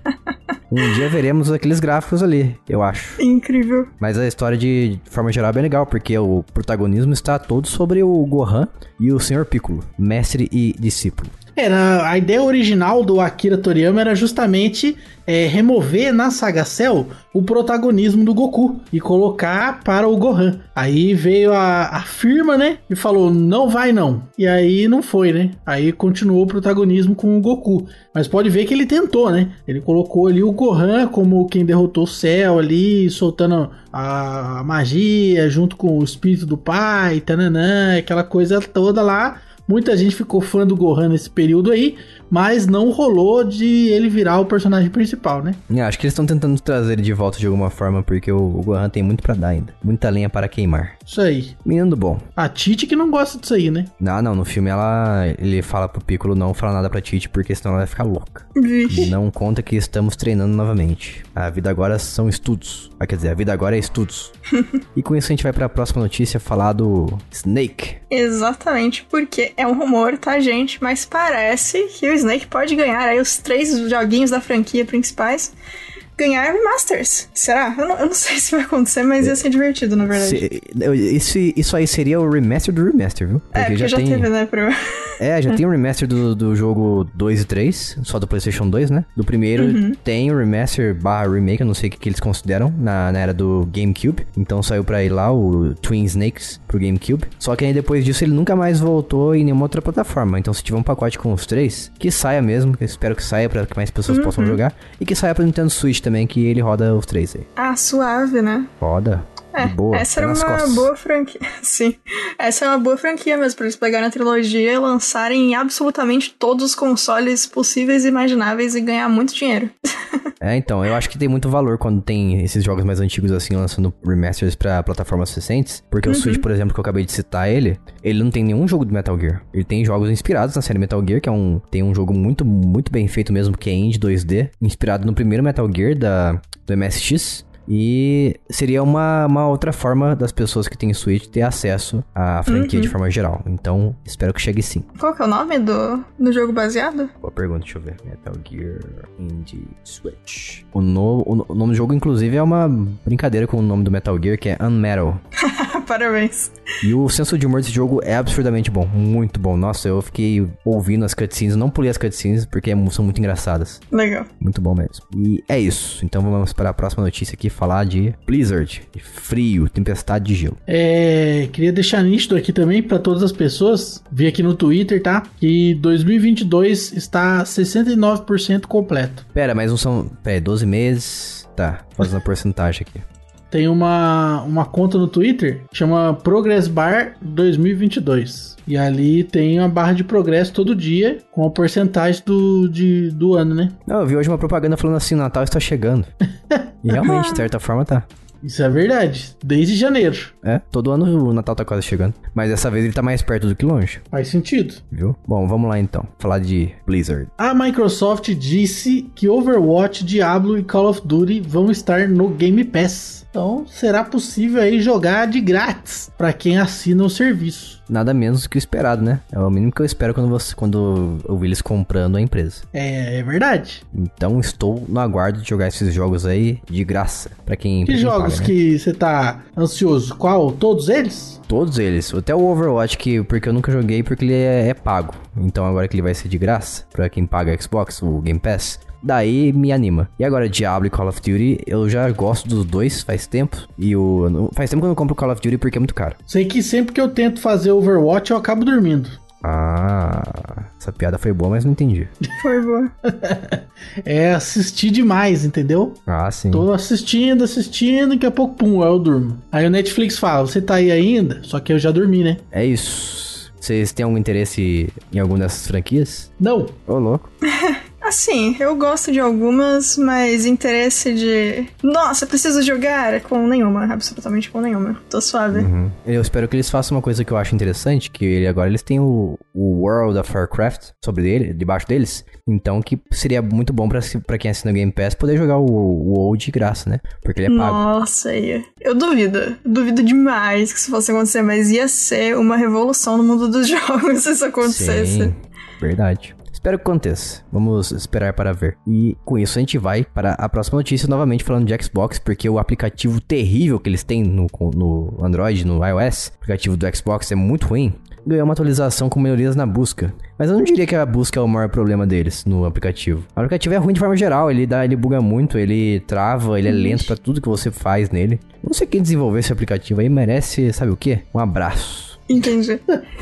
[SPEAKER 2] Um dia veremos aqueles gráficos ali, eu acho.
[SPEAKER 3] Incrível.
[SPEAKER 2] Mas a história de, de forma geral é bem legal, porque o protagonismo está todo sobre o Gohan e o Sr. Piccolo, mestre e discípulo.
[SPEAKER 1] Era, a ideia original do Akira Toriyama era justamente é, remover na saga Cell o protagonismo do Goku e colocar para o Gohan. Aí veio a, a firma, né? E falou: não vai não. E aí não foi, né? Aí continuou o protagonismo com o Goku. Mas pode ver que ele tentou, né? Ele colocou ali o Gohan como quem derrotou o Cell ali, soltando a, a magia junto com o espírito do pai, tananã, aquela coisa toda lá. Muita gente ficou fã do Gohan nesse período aí, mas não rolou de ele virar o personagem principal, né?
[SPEAKER 2] É, acho que eles estão tentando trazer ele de volta de alguma forma, porque o, o Gohan tem muito pra dar ainda. Muita lenha para queimar.
[SPEAKER 1] Isso aí.
[SPEAKER 2] Menino do bom.
[SPEAKER 1] A Tite que não gosta disso aí, né?
[SPEAKER 2] Não, não, no filme ela, ele fala pro Piccolo não falar nada pra Tite, porque senão ela vai ficar louca.
[SPEAKER 3] Vixe.
[SPEAKER 2] Não conta que estamos treinando novamente. A vida agora são estudos. Ah, quer dizer, a vida agora é estudos. e com isso a gente vai pra próxima notícia falar do Snake.
[SPEAKER 3] Exatamente, porque é um rumor, tá, gente? Mas parece que o Snake pode ganhar aí os três joguinhos da franquia principais. Ganhar remasters. Será? Eu não, eu não sei se vai acontecer, mas ia ser divertido, na verdade.
[SPEAKER 2] Se- isso, isso aí seria o remaster do remaster, viu?
[SPEAKER 3] é, porque já, teve, né, pro...
[SPEAKER 2] É, já tem um remaster do, do jogo 2 e 3, só do PlayStation 2, né? Do primeiro
[SPEAKER 3] Uhum.
[SPEAKER 2] tem o remaster barra remake, eu não sei o que, que eles consideram, na, na era do GameCube. Então saiu pra ir lá o Twin Snakes pro GameCube. Só que aí depois disso ele nunca mais voltou em nenhuma outra plataforma. Então se tiver um pacote com os três, que saia mesmo, que eu espero que saia pra que mais pessoas
[SPEAKER 3] Uhum.
[SPEAKER 2] possam jogar. E que saia pro Nintendo Switch também, que ele roda os três aí.
[SPEAKER 3] Ah, suave, né?
[SPEAKER 2] Roda.
[SPEAKER 3] É,
[SPEAKER 2] boa.
[SPEAKER 3] essa era uma
[SPEAKER 2] costas.
[SPEAKER 3] boa franquia. Sim. Essa é uma boa franquia mesmo, pra eles pegarem a trilogia e lançarem em absolutamente todos os consoles possíveis e imagináveis e ganhar muito dinheiro.
[SPEAKER 2] É, então, eu acho que tem muito valor quando tem esses jogos mais antigos assim, lançando remasters pra plataformas recentes. Porque o Switch, por exemplo, que eu acabei de citar ele, ele não tem nenhum jogo do Metal Gear. Ele tem jogos inspirados na série Metal Gear, que é um, tem um jogo muito, muito bem feito mesmo, que é Indie 2D, inspirado no primeiro Metal Gear da, do MSX. E seria uma, uma outra forma das pessoas que têm Switch ter acesso à franquia de forma geral. Então, espero que chegue sim.
[SPEAKER 3] Qual que é o nome do, do jogo baseado?
[SPEAKER 2] Boa pergunta, deixa eu ver. Metal Gear Indie Switch. O, no, o, o nome do jogo, inclusive, é uma brincadeira com o nome do Metal Gear, que é Unmetal.
[SPEAKER 3] Parabéns.
[SPEAKER 2] E o senso de humor desse jogo é absurdamente bom, muito bom. Nossa, eu fiquei ouvindo as cutscenes, não pulei as cutscenes porque é são muito engraçadas.
[SPEAKER 3] Legal.
[SPEAKER 2] Muito bom mesmo. E é isso. Então vamos para a próxima notícia aqui, falar de Blizzard, de frio, tempestade de gelo.
[SPEAKER 1] É, queria deixar nítido aqui também para todas as pessoas, vi aqui no Twitter, tá? Que 2022 está 69% completo.
[SPEAKER 2] Pera, mas não são... Pera, 12 meses... Tá, fazendo a porcentagem aqui.
[SPEAKER 1] Tem uma, uma conta no Twitter chama Progress Bar 2022. E ali tem uma barra de progresso todo dia com a porcentagem do, de, do ano, né?
[SPEAKER 2] Não, eu vi hoje uma propaganda falando assim, Natal está chegando. e realmente, de certa forma, tá.
[SPEAKER 1] Isso é verdade. Desde janeiro.
[SPEAKER 2] É, todo ano o Natal tá quase chegando. Mas dessa vez ele tá mais perto do que longe,
[SPEAKER 1] Faz sentido.
[SPEAKER 2] viu? Bom, vamos lá então. Falar de Blizzard.
[SPEAKER 1] A Microsoft disse que Overwatch, Diablo e Call of Duty vão estar no Game Pass. Então será possível aí jogar de grátis para quem assina o serviço.
[SPEAKER 2] Nada menos que o esperado, né? É o mínimo que eu espero quando, você, quando eu vi eles comprando a empresa.
[SPEAKER 1] É, é verdade.
[SPEAKER 2] Então estou no aguardo de jogar esses jogos aí de graça. Pra quem.
[SPEAKER 1] Que jogos
[SPEAKER 2] paga, né?
[SPEAKER 1] que você tá ansioso? Qual? Todos eles?
[SPEAKER 2] Todos eles. Até o Overwatch, que, porque eu nunca joguei, porque ele é, é pago. Então agora que ele vai ser de graça, pra quem paga Xbox, o Game Pass. Daí me anima. E agora Diablo e Call of Duty, eu já gosto dos dois faz tempo. E o. Faz tempo que eu não compro Call of Duty porque é muito caro.
[SPEAKER 1] Sei que sempre que eu tento fazer Overwatch eu acabo dormindo.
[SPEAKER 2] Ah, essa piada foi boa, mas não entendi.
[SPEAKER 3] Foi boa.
[SPEAKER 1] É assistir demais, entendeu?
[SPEAKER 2] Ah, sim.
[SPEAKER 1] Tô assistindo, assistindo, daqui a pouco, pum, eu durmo. Aí o Netflix fala, você tá aí ainda? Só que eu já dormi, né?
[SPEAKER 2] É isso. Vocês têm algum interesse em alguma dessas franquias?
[SPEAKER 1] Não.
[SPEAKER 2] Ô, louco.
[SPEAKER 3] Assim, eu gosto de algumas, mas interesse de. Nossa, preciso jogar com nenhuma, absolutamente com nenhuma. Tô suave.
[SPEAKER 2] Uhum. Eu espero que eles façam uma coisa que eu acho interessante, que ele, agora eles têm o, o World of Warcraft sobre ele, debaixo deles. Então que seria muito bom pra quem assina o Game Pass poder jogar o, o WoW de graça, né? Porque ele é pago.
[SPEAKER 3] Nossa, ia. Eu duvido. Duvido demais que isso fosse acontecer, mas ia ser uma revolução no mundo dos jogos se isso acontecesse.
[SPEAKER 2] Sim, verdade. Espero que aconteça. Vamos esperar para ver. E com isso a gente vai para a próxima notícia, novamente falando de Xbox, porque o aplicativo terrível que eles têm no, no Android, no iOS, o aplicativo do Xbox é muito ruim. Ganhou uma atualização com melhorias na busca. Mas eu não diria que a busca é o maior problema deles no aplicativo. O aplicativo é ruim de forma geral, ele dá, ele buga muito, ele trava, ele é lento pra tudo que você faz nele. Não sei quem desenvolveu esse aplicativo aí merece, sabe o quê? Um abraço.
[SPEAKER 3] Entendi.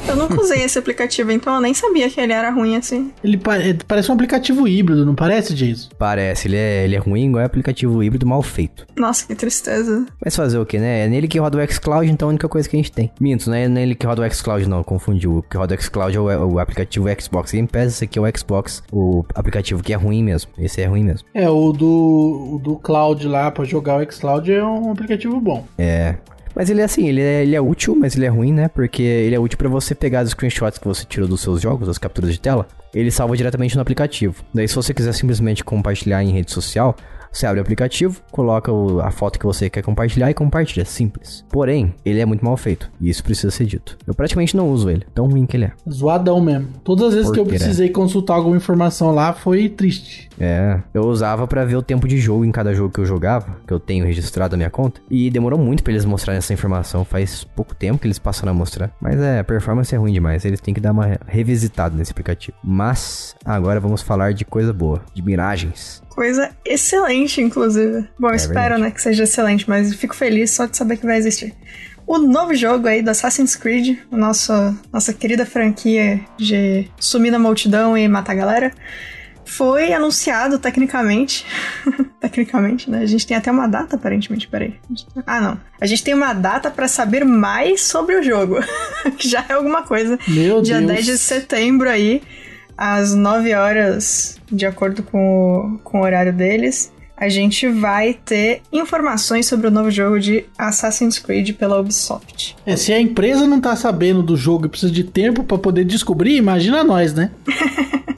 [SPEAKER 3] Eu nunca usei esse aplicativo, então eu nem sabia que ele era ruim assim.
[SPEAKER 1] Ele pa- é- parece um aplicativo híbrido, não parece, Jason?
[SPEAKER 2] Parece, ele é, ele é ruim igual é aplicativo híbrido mal feito.
[SPEAKER 3] Nossa, que tristeza.
[SPEAKER 2] Mas fazer o que, né? É nele que roda o xCloud, então é a única coisa que a gente tem. Minto, não é nele que roda o xCloud, não. Confundiu. O que roda o xCloud é o, o aplicativo Xbox Game Pass. Esse aqui é o Xbox, o aplicativo que é ruim mesmo. Esse é ruim mesmo.
[SPEAKER 1] É, o do, o do Cloud lá pra jogar o xCloud é um aplicativo bom.
[SPEAKER 2] É. Mas ele é assim, ele é, ele é útil, mas ele é ruim, né? Porque ele é útil pra você pegar os screenshots que você tirou dos seus jogos, as capturas de tela, ele salva diretamente no aplicativo. Daí, se você quiser simplesmente compartilhar em rede social, você abre o aplicativo, coloca o- a foto que você quer compartilhar e compartilha. Simples. Porém, ele é muito mal feito. E isso precisa ser dito. Eu praticamente não uso ele. Tão ruim que ele é.
[SPEAKER 1] Zoadão mesmo. Todas as vezes que eu precisei consultar alguma informação lá foi triste.
[SPEAKER 2] É, eu usava pra ver o tempo de jogo em cada jogo que eu jogava, que eu tenho registrado na minha conta. E demorou muito pra eles mostrarem essa informação. Faz pouco tempo que eles passaram a mostrar. Mas é, a performance é ruim demais. Eles têm que dar uma revisitada nesse aplicativo. Mas agora vamos falar de coisa boa, de miragens.
[SPEAKER 3] Coisa excelente, inclusive. Bom, eu espero, né, que seja excelente, mas fico feliz só de saber que vai existir. O novo jogo aí do Assassin's Creed, nossa, nossa querida franquia de sumir na multidão e matar a galera, foi anunciado tecnicamente. tecnicamente, né? A gente tem até uma data, aparentemente, peraí. Ah, não. A gente tem uma data pra saber mais sobre o jogo. que já é alguma coisa.
[SPEAKER 1] Meu
[SPEAKER 3] Dia
[SPEAKER 1] Deus.
[SPEAKER 3] 10 de setembro aí, às 9 horas, de acordo com o, com o horário deles, a gente vai ter informações sobre o novo jogo de Assassin's Creed pela Ubisoft.
[SPEAKER 1] É, se a empresa não tá sabendo do jogo e precisa de tempo pra poder descobrir, imagina nós, né?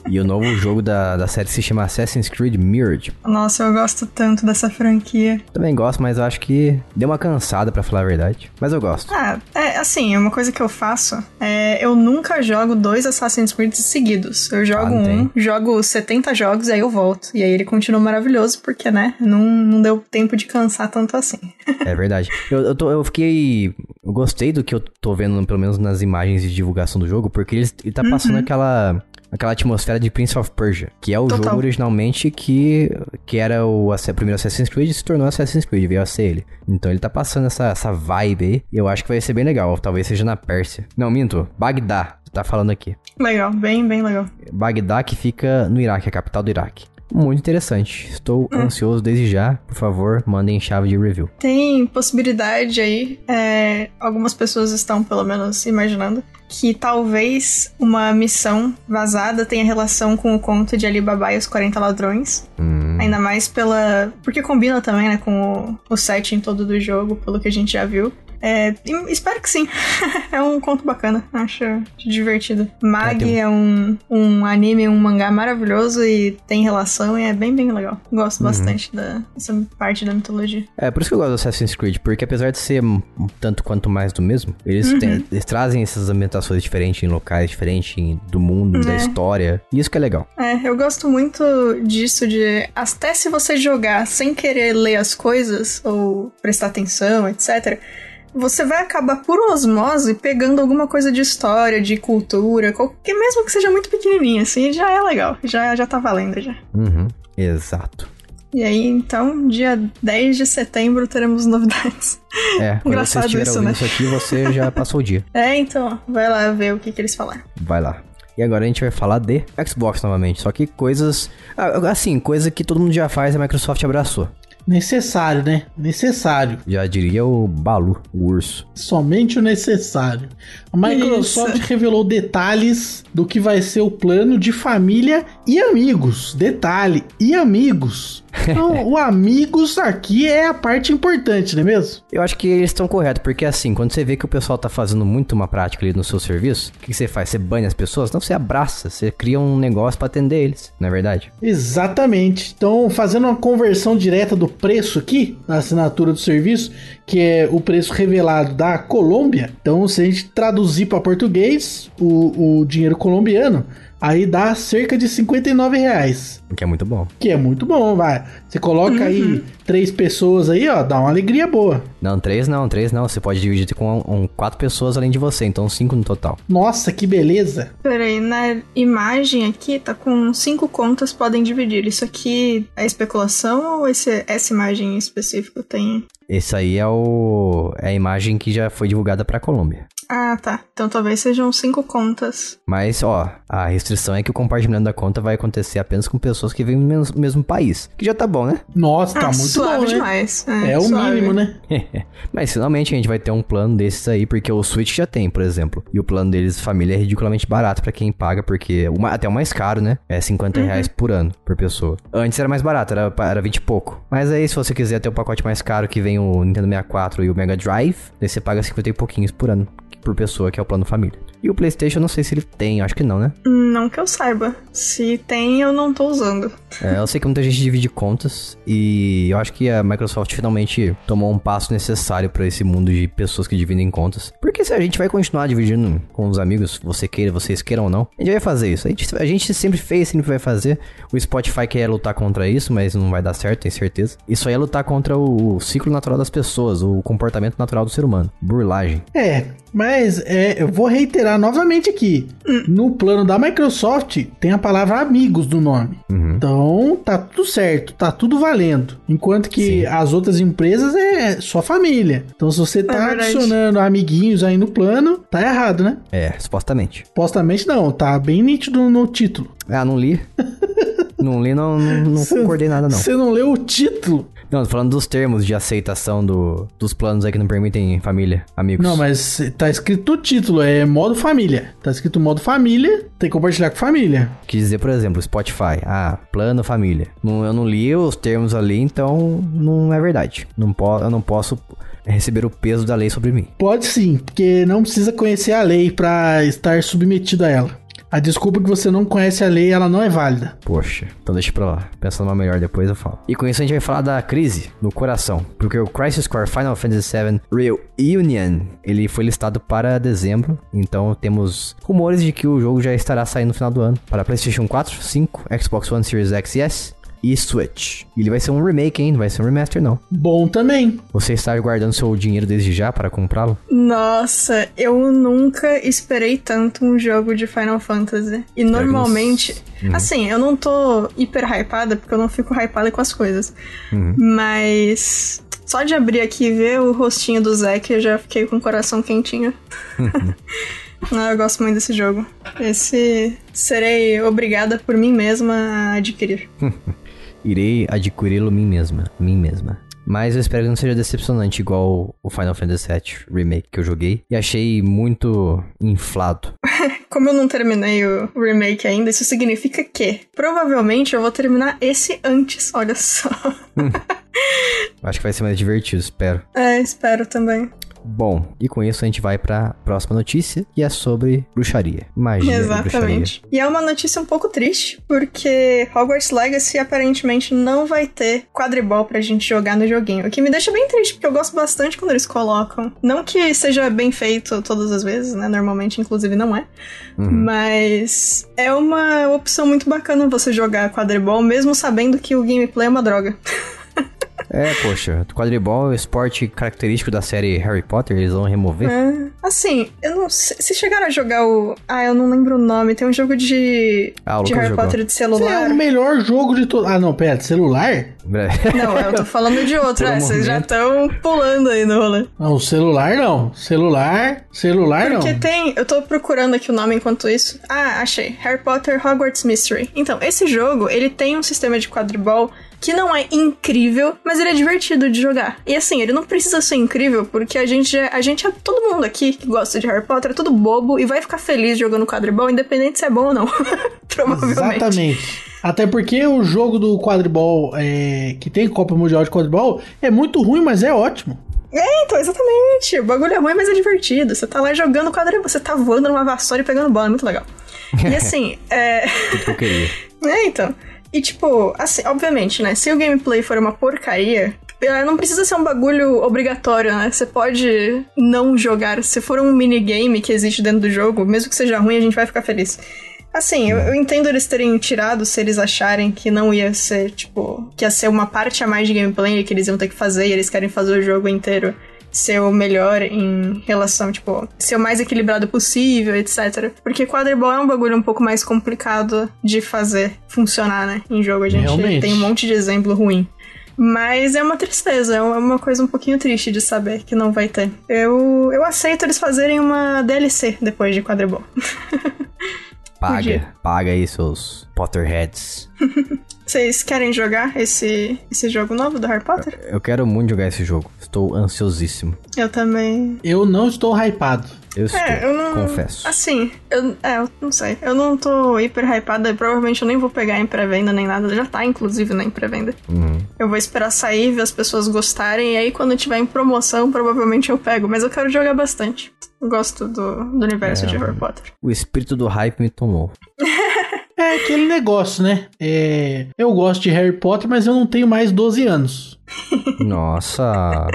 [SPEAKER 2] E o novo jogo da, da série se chama Assassin's Creed Mirage.
[SPEAKER 3] Nossa, eu gosto tanto dessa franquia.
[SPEAKER 2] Também gosto, mas eu acho que deu uma cansada, pra falar a verdade. Mas eu gosto.
[SPEAKER 3] Ah, é assim, uma coisa que eu faço é eu nunca jogo dois Assassin's Creed seguidos. Eu jogo
[SPEAKER 2] Ah,
[SPEAKER 3] um, jogo 70 jogos e aí eu volto. E aí ele continua maravilhoso, porque, né, não, não deu tempo de cansar tanto assim.
[SPEAKER 2] É verdade. Eu, eu, tô- eu fiquei. Eu gostei do que eu tô vendo, pelo menos nas imagens de divulgação do jogo, porque ele, ele tá
[SPEAKER 3] Uhum.
[SPEAKER 2] passando aquela. Aquela atmosfera de Prince of Persia, que é o
[SPEAKER 3] Total.
[SPEAKER 2] jogo originalmente que, que era o, primeiro Assassin's Creed e se tornou Assassin's Creed, veio a ser ele. Então ele tá passando essa, essa vibe aí, e eu acho que vai ser bem legal. Talvez seja na Pérsia. Não, minto, Bagdá, tá falando aqui.
[SPEAKER 3] Legal, bem, bem legal.
[SPEAKER 2] Bagdá que fica no Iraque, a capital do Iraque. Muito interessante. Estou
[SPEAKER 3] Hum.
[SPEAKER 2] ansioso desde já. Por favor, mandem chave de review.
[SPEAKER 3] Tem possibilidade aí, é, algumas pessoas estão pelo menos imaginando, que talvez uma missão vazada tenha relação com o conto de Alibaba e os 40 ladrões.
[SPEAKER 2] Hum,
[SPEAKER 3] Ainda mais pela. Porque combina também, né, com o, o setting todo do jogo, pelo que a gente já viu. É, espero que sim. é um conto bacana, acho divertido. Mag
[SPEAKER 2] É,
[SPEAKER 3] é um, um anime, um mangá maravilhoso e tem relação e é bem, bem legal. Gosto
[SPEAKER 2] Uhum.
[SPEAKER 3] bastante da, dessa parte da mitologia.
[SPEAKER 2] É, por isso que eu gosto do Assassin's Creed, porque apesar de ser um tanto quanto mais do mesmo, eles,
[SPEAKER 3] Uhum.
[SPEAKER 2] têm- eles trazem essas ambientações diferentes em locais diferentes em- do mundo, da
[SPEAKER 3] É.
[SPEAKER 2] história. E isso que é legal.
[SPEAKER 3] É, eu gosto muito disso de até se você jogar sem querer ler as coisas ou prestar atenção, etc. Você vai acabar por osmose pegando alguma coisa de história, de cultura, qualquer, mesmo que seja muito pequenininha, assim, já é legal, já, já tá valendo já.
[SPEAKER 2] Uhum, exato.
[SPEAKER 3] E aí, então, dia 10 de setembro teremos novidades.
[SPEAKER 2] É, você
[SPEAKER 3] Engraçado
[SPEAKER 2] estiver
[SPEAKER 3] isso, né?
[SPEAKER 2] isso aqui, você já passou o dia.
[SPEAKER 3] É, então, vai lá ver o que, que eles falaram.
[SPEAKER 2] Vai lá. E agora a gente vai falar de Xbox novamente. Só que coisas. ah, Assim, coisa que todo mundo já faz, a Microsoft abraçou.
[SPEAKER 1] Necessário, né? Necessário.
[SPEAKER 2] Já diria o Balu, o urso.
[SPEAKER 1] Somente o necessário. A Microsoft
[SPEAKER 3] Isso.
[SPEAKER 1] revelou detalhes do que vai ser o plano de família e amigos. Detalhe, e amigos. Então, o amigos aqui é a parte importante, não é mesmo?
[SPEAKER 2] Eu acho que eles estão corretos, porque assim, quando você vê que o pessoal tá fazendo muito uma prática ali no seu serviço, o que que você faz? Você banha as pessoas? Não, você abraça, você cria um negócio pra atender eles, não é verdade?
[SPEAKER 1] Exatamente. Então, fazendo uma conversão direta do preço aqui, da assinatura do serviço, que é o preço revelado da Colômbia. Então, se a gente traduzir para português, o, o dinheiro colombiano, aí dá cerca de 59 reais.
[SPEAKER 2] Que é muito bom.
[SPEAKER 1] Que é muito bom, vai. Você coloca aí três pessoas aí, ó, dá uma alegria boa.
[SPEAKER 2] Não, três não, três não. Você pode dividir com um, quatro pessoas além de você, então cinco no total.
[SPEAKER 1] Nossa, que beleza.
[SPEAKER 3] Peraí, na imagem aqui tá com cinco contas podem dividir. Isso aqui é especulação ou esse, essa imagem em específico tem.
[SPEAKER 2] Esse aí é o é a imagem que já foi divulgada pra Colômbia.
[SPEAKER 3] Ah, tá. Então talvez sejam cinco contas.
[SPEAKER 2] Mas, ó, a restrição é que o compartilhamento da conta vai acontecer apenas com pessoas que vivem no mesmo, mesmo país. Que já tá bom, né?
[SPEAKER 1] Nossa, tá
[SPEAKER 3] ah,
[SPEAKER 1] muito
[SPEAKER 3] suave
[SPEAKER 1] bom, né?
[SPEAKER 3] demais.
[SPEAKER 1] É o
[SPEAKER 3] suave.
[SPEAKER 1] mínimo, né?
[SPEAKER 2] Mas finalmente a gente vai ter um plano desses aí, porque o Switch já tem, por exemplo. E o plano deles, família, é ridiculamente barato pra quem paga, porque o ma- até o mais caro, né? É 50 reais por ano por pessoa. Antes era mais barato, era, era 20 e pouco. Mas aí, se você quiser ter o pacote mais caro que vem o Nintendo 64 e o Mega Drive, daí você paga 50 e pouquinhos por ano por pessoa, que é o plano família. E o PlayStation, eu não sei se ele tem, acho que não, né?
[SPEAKER 3] Não que eu saiba. Se tem, eu não tô usando.
[SPEAKER 2] É, eu sei que muita gente divide contas e eu acho que a Microsoft finalmente tomou um passo necessário pra esse mundo de pessoas que dividem contas. Porque se a gente vai continuar dividindo com os amigos, você queira, vocês queiram ou não, a gente vai fazer isso. A gente, a gente sempre fez, sempre vai fazer. O Spotify quer lutar contra isso, mas não vai dar certo, tenho certeza. Isso aí é lutar contra o ciclo natural das pessoas, o comportamento natural do ser humano. Burlagem.
[SPEAKER 1] É, mas é, eu vou reiterar novamente aqui. No plano da Microsoft tem a palavra amigos no nome. Então tá tudo certo, tá tudo valendo. Enquanto que
[SPEAKER 2] Sim.
[SPEAKER 1] as outras empresas é só família. Então se você tá
[SPEAKER 3] verdade.
[SPEAKER 1] adicionando amiguinhos aí no plano, tá errado, né?
[SPEAKER 2] É, supostamente.
[SPEAKER 1] Supostamente não, tá bem nítido no título.
[SPEAKER 2] Ah, não li. não li, não, não, não concordei nada, não.
[SPEAKER 1] Você não leu o título?
[SPEAKER 2] Não, tô falando dos termos de aceitação do, dos planos aí que não permitem família, amigos.
[SPEAKER 1] Não, mas tá escrito o título, é modo família. Tá escrito modo família, tem que compartilhar com família.
[SPEAKER 2] Quis dizer, por exemplo, Spotify. Ah, plano família. Não, eu não li os termos ali, então não é verdade. Não po eu não posso receber o peso da lei sobre mim.
[SPEAKER 1] Pode sim, porque não precisa conhecer a lei pra estar submetido a ela. A desculpa que você não conhece a lei, ela não é válida.
[SPEAKER 2] Poxa, então deixa pra lá. Pensando uma melhor depois eu falo. E com isso a gente vai falar da crise no coração. Porque o Crisis Core Final Fantasy VII Reunion, ele foi listado para dezembro. Então temos rumores de que o jogo já estará saindo no final do ano. Para PlayStation 4, 5, Xbox One Series X e S e Switch. E ele vai ser um remake, hein? Não vai ser um remaster, não.
[SPEAKER 1] Bom também.
[SPEAKER 2] Você está guardando seu dinheiro desde já para comprá-lo?
[SPEAKER 3] Nossa, eu nunca esperei tanto um jogo de Final Fantasy. E normalmente. Assim, eu não tô hiper hypada, porque eu não fico hypada com as coisas. Mas. Só de abrir aqui e ver o rostinho do Zack, eu já fiquei com o coração quentinho. Ah, eu gosto muito desse jogo. Esse serei obrigada por mim mesma a adquirir.
[SPEAKER 2] Irei adquiri-lo mim mesma, mim mesma. Mas eu espero que não seja decepcionante igual o Final Fantasy VII Remake que eu joguei e achei muito inflado.
[SPEAKER 3] Como eu não terminei o remake ainda, isso significa que provavelmente eu vou terminar esse antes, olha só.
[SPEAKER 2] Acho que vai ser mais divertido, espero.
[SPEAKER 3] É, espero também.
[SPEAKER 2] Bom, e com isso a gente vai pra próxima notícia, que é sobre bruxaria. Magia e bruxaria.
[SPEAKER 3] Exatamente. E é uma notícia um pouco triste, porque Hogwarts Legacy aparentemente não vai ter quadribol pra gente jogar no joguinho. O que me deixa bem triste, porque eu gosto bastante quando eles colocam. Não que seja bem feito todas as vezes, né? Normalmente, inclusive, não é. Mas é uma opção muito bacana você jogar quadribol, mesmo sabendo que o gameplay é uma droga.
[SPEAKER 2] É, poxa, quadribol é o esporte característico da série Harry Potter, eles vão remover?
[SPEAKER 3] É, assim, eu não sei. Se chegaram a jogar o. Ah, eu não lembro o nome. Tem um jogo de.
[SPEAKER 2] Ah, o
[SPEAKER 3] de Harry
[SPEAKER 2] jogou.
[SPEAKER 3] Potter de
[SPEAKER 1] Esse é
[SPEAKER 3] celular.
[SPEAKER 1] o melhor jogo de todo. Ah, não, pera, de celular?
[SPEAKER 3] Não, eu tô falando de outro.
[SPEAKER 2] Um
[SPEAKER 3] É, vocês já estão pulando aí no rolê.
[SPEAKER 1] Não, celular não. Celular, celular
[SPEAKER 3] Porque
[SPEAKER 1] não.
[SPEAKER 3] tem. Eu tô procurando aqui o nome enquanto isso. Ah, achei. Harry Potter Hogwarts Mystery. Então, esse jogo, ele tem um sistema de quadribol que não é incrível, mas ele é divertido de jogar. E assim, ele não precisa ser incrível, porque a gente, é- a gente é todo mundo aqui que gosta de Harry Potter, é tudo bobo e vai ficar feliz jogando quadribol, independente se é bom ou não. Provavelmente.
[SPEAKER 1] Exatamente. Até porque o jogo do quadribol, é, que tem Copa Mundial de Quadribol, é muito ruim, mas é ótimo.
[SPEAKER 3] É, então, exatamente. O bagulho é ruim, mas é divertido. Você tá lá jogando quadribol, você tá voando numa vassoura e pegando bola, é muito legal. E assim, é.
[SPEAKER 2] Tudo que eu queria.
[SPEAKER 3] É, então. E tipo, assim, obviamente, né? Se o gameplay for uma porcaria, eh, não precisa ser um bagulho obrigatório, né? Você pode não jogar. Se for um minigame que existe dentro do jogo, mesmo que seja ruim, a gente vai ficar feliz. Assim, eu, eu entendo eles terem tirado se eles acharem que não ia ser, tipo, que ia ser uma parte a mais de gameplay que eles iam ter que fazer e eles querem fazer o jogo inteiro ser o melhor em relação, tipo, ser o mais equilibrado possível, etc. Porque quadribol é um bagulho um pouco mais complicado de fazer funcionar, né? Em jogo a gente
[SPEAKER 1] Realmente.
[SPEAKER 3] tem um monte de exemplo ruim. Mas é uma tristeza, é uma coisa um pouquinho triste de saber que não vai ter. Eu, eu aceito eles fazerem uma DLC depois de quadribol.
[SPEAKER 2] Paga,
[SPEAKER 3] Podia.
[SPEAKER 2] paga aí seus Potterheads.
[SPEAKER 3] Vocês querem jogar esse, esse jogo novo do Harry Potter?
[SPEAKER 2] Eu quero muito jogar esse jogo. Estou ansiosíssimo.
[SPEAKER 3] Eu também.
[SPEAKER 1] Eu não estou hypado.
[SPEAKER 2] Eu estou,
[SPEAKER 3] É, eu não.
[SPEAKER 2] confesso.
[SPEAKER 3] Assim, eu, é, eu não sei. Eu não tô hiper hypada. e Provavelmente eu nem vou pegar em pré-venda nem nada. Já tá, inclusive, né, em pré-venda.
[SPEAKER 2] Uhum.
[SPEAKER 3] Eu vou esperar sair, ver as pessoas gostarem. E aí, quando tiver em promoção, provavelmente eu pego. Mas eu quero jogar bastante. Gosto do, do universo
[SPEAKER 2] É.
[SPEAKER 3] de Harry Potter.
[SPEAKER 2] O espírito do hype me tomou.
[SPEAKER 1] É aquele negócio, né? É, eu gosto de Harry Potter, mas eu não tenho mais 12 anos.
[SPEAKER 2] Nossa.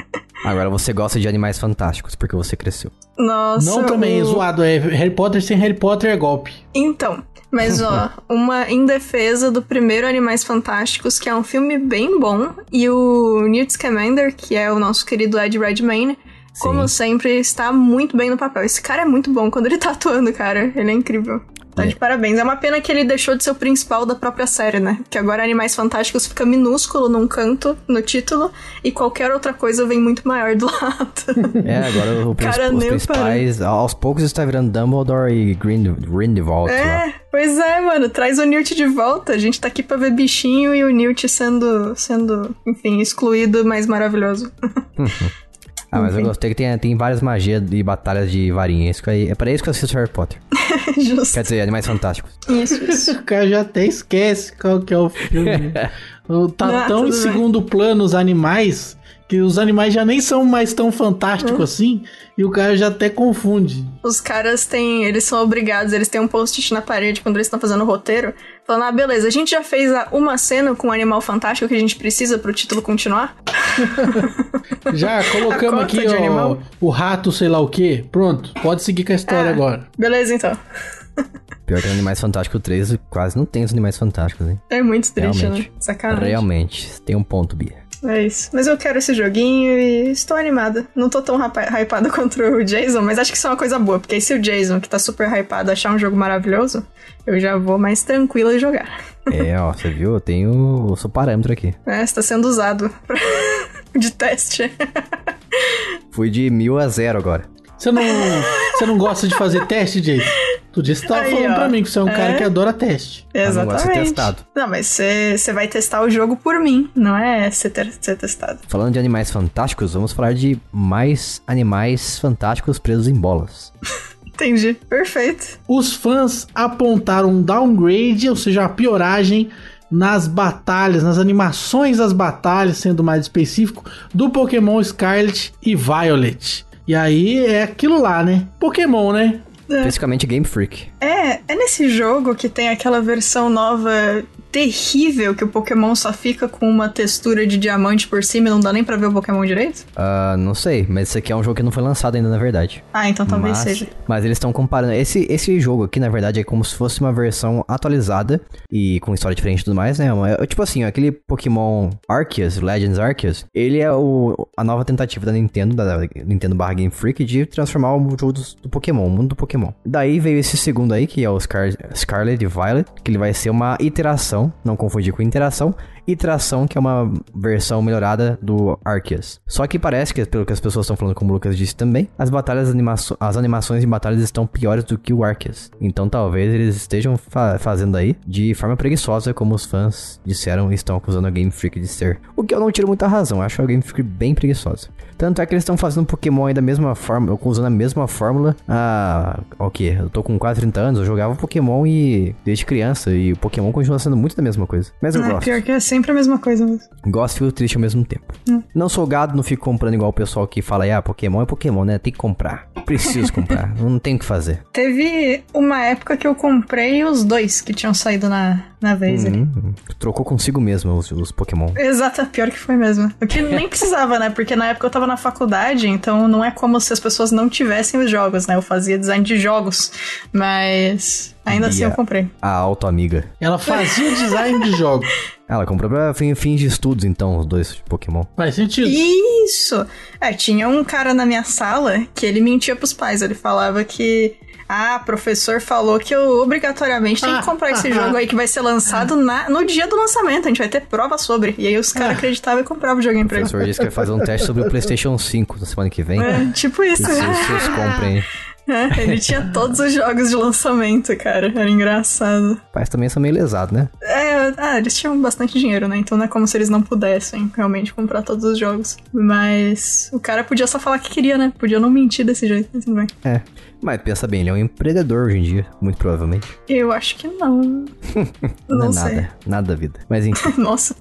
[SPEAKER 2] Agora você gosta de animais fantásticos, porque você cresceu.
[SPEAKER 3] Nossa.
[SPEAKER 1] não também,
[SPEAKER 3] o-
[SPEAKER 1] zoado. É Harry Potter sem Harry Potter é golpe.
[SPEAKER 3] Então, mas ó, uma em defesa do primeiro Animais Fantásticos, que é um filme bem bom, e o Newt Scamander, que é o nosso querido Ed Redmayne, como sempre, está muito bem no papel. Esse cara é muito bom quando ele tá atuando, cara. Ele é incrível. Tá de
[SPEAKER 2] É.
[SPEAKER 3] parabéns. É uma pena que ele deixou de ser o principal da própria série, né? Que agora Animais Fantásticos fica minúsculo num canto, no título, e qualquer outra coisa vem muito maior do lado.
[SPEAKER 2] É, agora o
[SPEAKER 3] Cara,
[SPEAKER 2] os principais, aos poucos está virando Dumbledore e Grind Grindelwald lá.
[SPEAKER 3] É, pois é, mano. Traz o Newt de volta. A gente tá aqui pra ver bichinho e o Newt sendo, sendo enfim, excluído, mas maravilhoso.
[SPEAKER 2] Ah, mas eu
[SPEAKER 3] Enfim.
[SPEAKER 2] gostei que tem, tem várias magias e batalhas de varinha. Isso aí- é pra isso que eu assisto Harry Potter.
[SPEAKER 3] Justo.
[SPEAKER 2] Quer dizer, animais fantásticos.
[SPEAKER 3] Isso, isso.
[SPEAKER 1] O cara já até esquece qual que é o filme. Tá
[SPEAKER 3] Ah,
[SPEAKER 1] tão em
[SPEAKER 3] tudo bem.
[SPEAKER 1] segundo plano os animais que os animais já nem são mais tão fantásticos
[SPEAKER 3] Hum.
[SPEAKER 1] assim e o cara já até confunde.
[SPEAKER 3] Os caras têm. Eles são obrigados, eles têm um post-it na parede quando eles estão fazendo o roteiro. Falando, ah, beleza, a gente já fez uma cena com um animal fantástico que a gente precisa pro título continuar.
[SPEAKER 1] Já colocamos aqui ó,
[SPEAKER 3] animal.
[SPEAKER 1] o rato, sei lá o que. Pronto, pode seguir com a história
[SPEAKER 3] Ah.
[SPEAKER 1] agora.
[SPEAKER 3] Beleza, então.
[SPEAKER 2] Pior que no Animais Fantásticos 3 quase não tem os Animais Fantásticos, hein?
[SPEAKER 3] É muito triste,
[SPEAKER 2] Realmente.
[SPEAKER 3] né? Sacanagem.
[SPEAKER 2] Realmente. Tem um ponto, Bia.
[SPEAKER 3] É isso. Mas eu quero esse joguinho e estou animada. Não tô tão hypa- hypada contra o Jason, mas acho que isso é uma coisa boa, porque se o Jason, que tá super hypado, achar um jogo maravilhoso, eu já vou mais tranquila e jogar.
[SPEAKER 2] É, ó, você viu? Eu tenho o seu parâmetro aqui.
[SPEAKER 3] É, está sendo usado pra- de teste.
[SPEAKER 2] Fui de mil a zero agora.
[SPEAKER 1] Você não, você não gosta de fazer teste, Jason? Tu disse que tava
[SPEAKER 3] Aí,
[SPEAKER 1] falando
[SPEAKER 3] ó.
[SPEAKER 1] pra mim que você é um cara
[SPEAKER 3] É.
[SPEAKER 1] que adora teste.
[SPEAKER 2] Não
[SPEAKER 3] Exatamente.
[SPEAKER 2] testado.
[SPEAKER 3] Não, mas você vai testar o jogo por mim, não é ser, testado.
[SPEAKER 2] Falando de animais fantásticos, vamos falar de mais animais fantásticos presos em bolas.
[SPEAKER 3] Entendi. Perfeito.
[SPEAKER 1] Os fãs apontaram um downgrade, ou seja, uma pioragem nas batalhas, nas animações das batalhas, sendo mais específico, do Pokémon Scarlet e Violet. E aí é aquilo lá, né? Pokémon, né?
[SPEAKER 2] Especificamente Game Freak.
[SPEAKER 3] É, é nesse jogo que tem aquela versão nova terrível que o Pokémon só fica com uma textura de diamante por cima e não dá nem pra ver o Pokémon direito?
[SPEAKER 2] Ah, não sei, mas esse aqui é um jogo que não foi lançado ainda, na verdade.
[SPEAKER 3] Ah, então talvez
[SPEAKER 2] mas,
[SPEAKER 3] seja.
[SPEAKER 2] Mas eles estão comparando. Esse, esse jogo aqui, na verdade, é como se fosse uma versão atualizada e com história diferente e tudo mais, né? É, tipo assim, aquele Pokémon Arceus, Legends Arceus, ele é o, a nova tentativa da Nintendo, da Nintendo barra Game Freak, de transformar o jogo do, do Pokémon, o mundo do Pokémon. Daí veio esse segundo aí, que é o Scar, Scarlet e Violet, que ele vai ser uma iteração, não confundir com interação, e Tração, que é uma versão melhorada do Arceus. Só que parece que, pelo que as pessoas estão falando, como o Lucas disse também, as batalhas, anima as animações de batalhas estão piores do que o Arceus. Então talvez eles estejam fa fazendo aí de forma preguiçosa, como os fãs disseram e estão acusando a Game Freak de ser. O que eu não tiro muita razão, acho a Game Freak bem preguiçosa. Tanto é que eles estão fazendo Pokémon aí da mesma forma, usando a mesma fórmula. Ah, o que? Eu tô com quase 30 anos, eu jogava Pokémon e desde criança, e o Pokémon continua sendo muito da mesma coisa. Mas eu
[SPEAKER 3] é,
[SPEAKER 2] gosto.
[SPEAKER 3] Pior que é sempre a mesma coisa mesmo.
[SPEAKER 2] Gosto e fico triste ao mesmo tempo.
[SPEAKER 3] Hum.
[SPEAKER 2] Não sou gado, não fico comprando igual o pessoal que fala, ah, Pokémon é Pokémon, né? Tem que comprar. Preciso comprar. não tem o que fazer.
[SPEAKER 3] Teve uma época que eu comprei os dois que tinham saído na, na vez. ali.
[SPEAKER 2] Hum, trocou consigo mesmo os, os Pokémon.
[SPEAKER 3] Exato, pior que foi mesmo. O que nem precisava, né? Porque na época eu tava na faculdade, então não é como se as pessoas não tivessem os jogos, né? Eu fazia design de jogos, mas ainda assim
[SPEAKER 2] E
[SPEAKER 3] eu
[SPEAKER 2] a-
[SPEAKER 3] comprei.
[SPEAKER 2] A auto-amiga.
[SPEAKER 1] Ela fazia design de jogos.
[SPEAKER 2] Ela comprou pra fim- fins de estudos, então, os dois Pokémon.
[SPEAKER 1] Faz sentido.
[SPEAKER 3] Isso! É, tinha um cara na minha sala que ele mentia pros pais. Ele falava que. Ah, professor falou que eu obrigatoriamente tenho que comprar esse jogo aí que vai ser lançado na- no dia do lançamento. A gente vai ter prova sobre. E aí os caras acreditavam e compravam o joguinho
[SPEAKER 2] O
[SPEAKER 3] pra ele.
[SPEAKER 2] professor disse que vai fazer um teste sobre o PlayStation 5 na semana que vem.
[SPEAKER 3] É, tipo isso.
[SPEAKER 2] Se vocês comprem.
[SPEAKER 3] É, ele tinha todos os jogos de lançamento, cara. Era engraçado.
[SPEAKER 2] Pais também são meio lesados, né?
[SPEAKER 3] É, ah, eles tinham bastante dinheiro, né? Então não é como se eles não pudessem realmente comprar todos os jogos. Mas o cara podia só falar que queria, né? Podia não mentir desse jeito, mas tudo bem.
[SPEAKER 2] É. Mas pensa bem, ele é um empreendedor hoje em dia, muito provavelmente.
[SPEAKER 3] Eu acho que não.
[SPEAKER 2] Não,
[SPEAKER 3] não
[SPEAKER 2] é
[SPEAKER 3] sei.
[SPEAKER 2] nada, nada da vida. Mas enfim.
[SPEAKER 3] Nossa.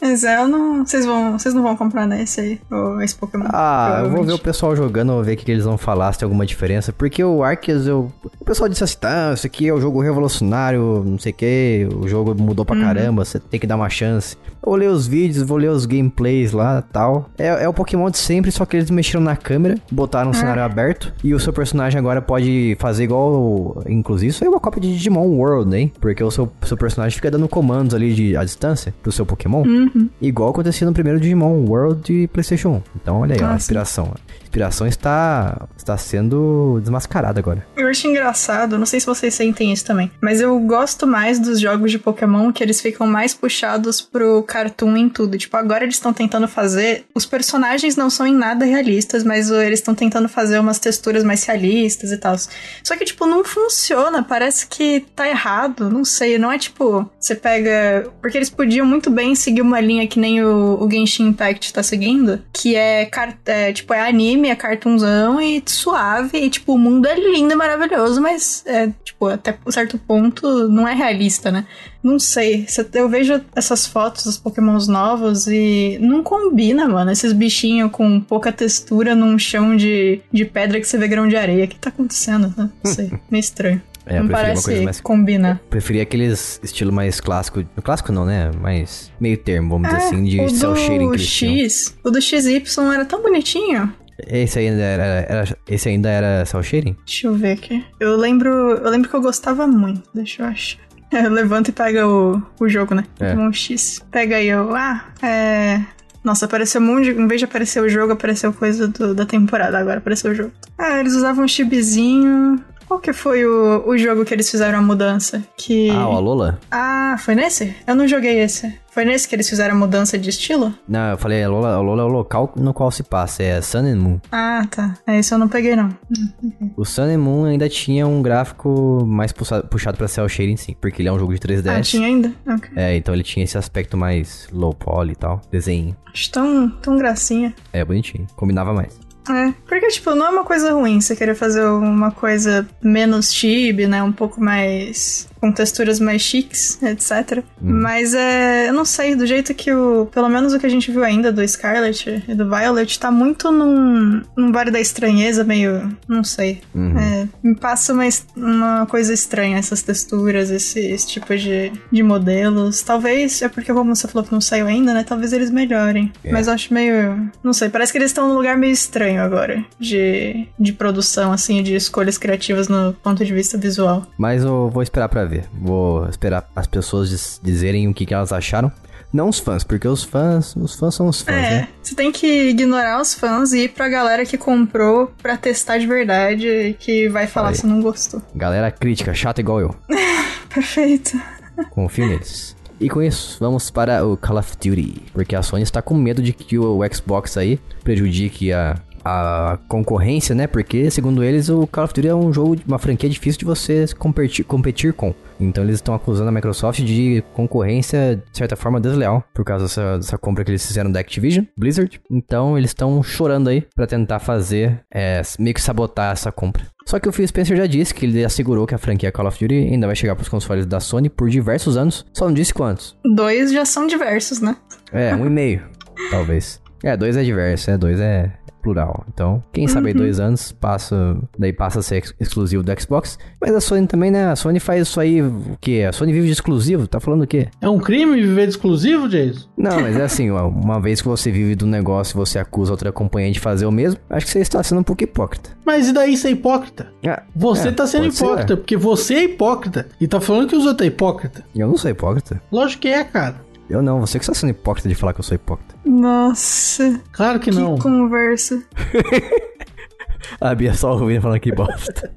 [SPEAKER 3] Mas é, eu não. Vocês vão. Vocês não vão comprar nesse aí, ou esse Pokémon.
[SPEAKER 2] Ah, eu vou ver o pessoal jogando, vou ver o que, eles vão falar, se tem alguma diferença. Porque o Arceus, eu... o pessoal disse assim, tá, isso aqui é o jogo revolucionário, não sei o que, o jogo mudou pra caramba, você tem que dar uma chance. Eu vou ler os vídeos, vou ler os gameplays lá tal. É, é o Pokémon de sempre, só que eles mexeram na câmera, botaram um cenário aberto, e o seu personagem agora pode fazer igual. Inclusive, isso aí é uma cópia de Digimon World, hein? Porque o seu, seu personagem fica dando comandos ali de, à distância pro seu Pokémon. Igual acontecia no primeiro Digimon World de PlayStation 1. Então, olha aí,
[SPEAKER 3] Ah,
[SPEAKER 2] a
[SPEAKER 3] sim.
[SPEAKER 2] inspiração. A inspiração está, está sendo desmascarada agora.
[SPEAKER 3] Eu acho engraçado, não sei se vocês sentem isso também, mas eu gosto mais dos jogos de Pokémon que eles ficam mais puxados pro cartoon em tudo. Tipo, agora eles estão tentando fazer. Os personagens não são em nada realistas, mas eles estão tentando fazer umas texturas mais realistas e tal. Só que, tipo, não funciona, parece que tá errado, não sei. Não é tipo, você pega. Porque eles podiam muito bem seguir uma linha que nem o, o Genshin Impact tá seguindo, que é, é, tipo, é anime, é cartoonzão e suave, e tipo, o mundo é lindo e maravilhoso, mas é, tipo, até um certo ponto não é realista, né? Não sei, eu vejo essas fotos dos pokémons novos e não combina, mano, esses bichinhos com pouca textura num chão de, de pedra que você vê grão de areia. O que tá acontecendo? né? Não sei, meio estranho.
[SPEAKER 2] É, eu
[SPEAKER 3] não parece
[SPEAKER 2] mais-
[SPEAKER 3] combinar.
[SPEAKER 2] Preferia aqueles estilo mais clássico. Clássico não, né? Mais meio termo, vamos dizer
[SPEAKER 3] É,
[SPEAKER 2] assim, de
[SPEAKER 3] o
[SPEAKER 2] cel shading que.
[SPEAKER 3] X, o do XY era tão bonitinho.
[SPEAKER 2] Esse ainda era, era- esse ainda era cel shading?
[SPEAKER 3] Deixa eu ver aqui. Eu lembro, eu lembro que eu gostava muito. Deixa eu achar. Levanta e pega o, o jogo, né?
[SPEAKER 2] É.
[SPEAKER 3] Pokémon X. Pega aí, eu. Ah, é. Nossa, apareceu um monte de. Em vez de aparecer o jogo, apareceu coisa do- da temporada. Agora apareceu o jogo. Ah, eles usavam um chibizinho. Qual que foi o, o jogo que eles fizeram a mudança? Que.
[SPEAKER 2] Ah, o Alola?
[SPEAKER 3] Ah, foi nesse? Eu não joguei esse. Foi nesse que eles fizeram a mudança de estilo?
[SPEAKER 2] Não, eu falei, Alola, Alola é o local no qual se passa, é Sun and Moon.
[SPEAKER 3] Ah, tá. É isso eu não peguei, não.
[SPEAKER 2] O Sun and Moon ainda tinha um gráfico mais puxa- puxado pra cel shading, sim, porque ele é um jogo de 3DS.
[SPEAKER 3] Ah, tinha ainda? Ok.
[SPEAKER 2] É, então ele tinha esse aspecto mais low poly e tal, desenho.
[SPEAKER 3] Acho tão, tão gracinha.
[SPEAKER 2] É, bonitinho, combinava mais.
[SPEAKER 3] É, porque, tipo, não é uma coisa ruim você querer fazer uma coisa menos chibi, né? Um pouco mais com texturas mais chiques, etc. Uhum. Mas é. Eu não sei, do jeito que o. Pelo menos o que a gente viu ainda do Scarlet e do Violet tá muito num. num Vale da Estranheza, meio. Não sei. Uhum. É, me passa uma, uma coisa estranha essas texturas, esse, esse tipo de, de modelos. Talvez é porque, como você falou que não saiu ainda, né? Talvez eles melhorem. É. Mas eu acho meio. Não sei, parece que eles estão num lugar meio estranho agora. De, de produção, assim, de escolhas criativas no ponto de vista visual.
[SPEAKER 2] Mas eu vou esperar pra ver. Vou esperar as pessoas dizerem o que, que elas acharam. Não os fãs, porque os fãs, os fãs são os fãs, é, né?
[SPEAKER 3] Você tem que ignorar os fãs e ir pra galera que comprou pra testar de verdade e que vai falar Aí. se não gostou.
[SPEAKER 2] Galera crítica, chata igual eu.
[SPEAKER 3] Perfeito.
[SPEAKER 2] Confio neles. E com isso, vamos para o Call of Duty. Porque a Sony está com medo de que o Xbox aí prejudique a, a concorrência, né? Porque, segundo eles, o Call of Duty é um jogo, uma franquia difícil de você competir, competir com. Então eles estão acusando a Microsoft de concorrência, de certa forma, desleal, por causa dessa, dessa compra que eles fizeram da Activision, Blizzard. Então eles estão chorando aí para tentar fazer, é, meio que sabotar essa compra. Só que o Phil Spencer já disse que ele assegurou que a franquia Call of Duty ainda vai chegar para os consoles da Sony por diversos anos, só não disse quantos.
[SPEAKER 3] Dois já são diversos, né?
[SPEAKER 2] É, um e meio, talvez. É, dois é diverso, é, dois é, plural. Então, quem sabe aí uhum. dois anos passa, daí passa a ser ex exclusivo do Xbox. Mas a Sony também, né? A Sony faz isso aí, o quê? A Sony vive de exclusivo? Tá falando o quê?
[SPEAKER 1] É um crime viver de exclusivo, Jason?
[SPEAKER 2] Não, mas é assim, uma vez que você vive do negócio e você acusa outra companhia de fazer o mesmo, acho que você está sendo um pouco hipócrita.
[SPEAKER 1] Mas e daí ser hipócrita? É, você é, tá sendo hipócrita, ser. porque você é hipócrita. E tá falando que os outros é hipócrita.
[SPEAKER 2] Eu não sou hipócrita.
[SPEAKER 1] Lógico que é, cara.
[SPEAKER 2] Eu não, você que está sendo hipócrita de falar que eu sou hipócrita.
[SPEAKER 3] Nossa.
[SPEAKER 1] Claro que, que não.
[SPEAKER 3] Que conversa.
[SPEAKER 2] a Bia só ouvindo falando que bosta.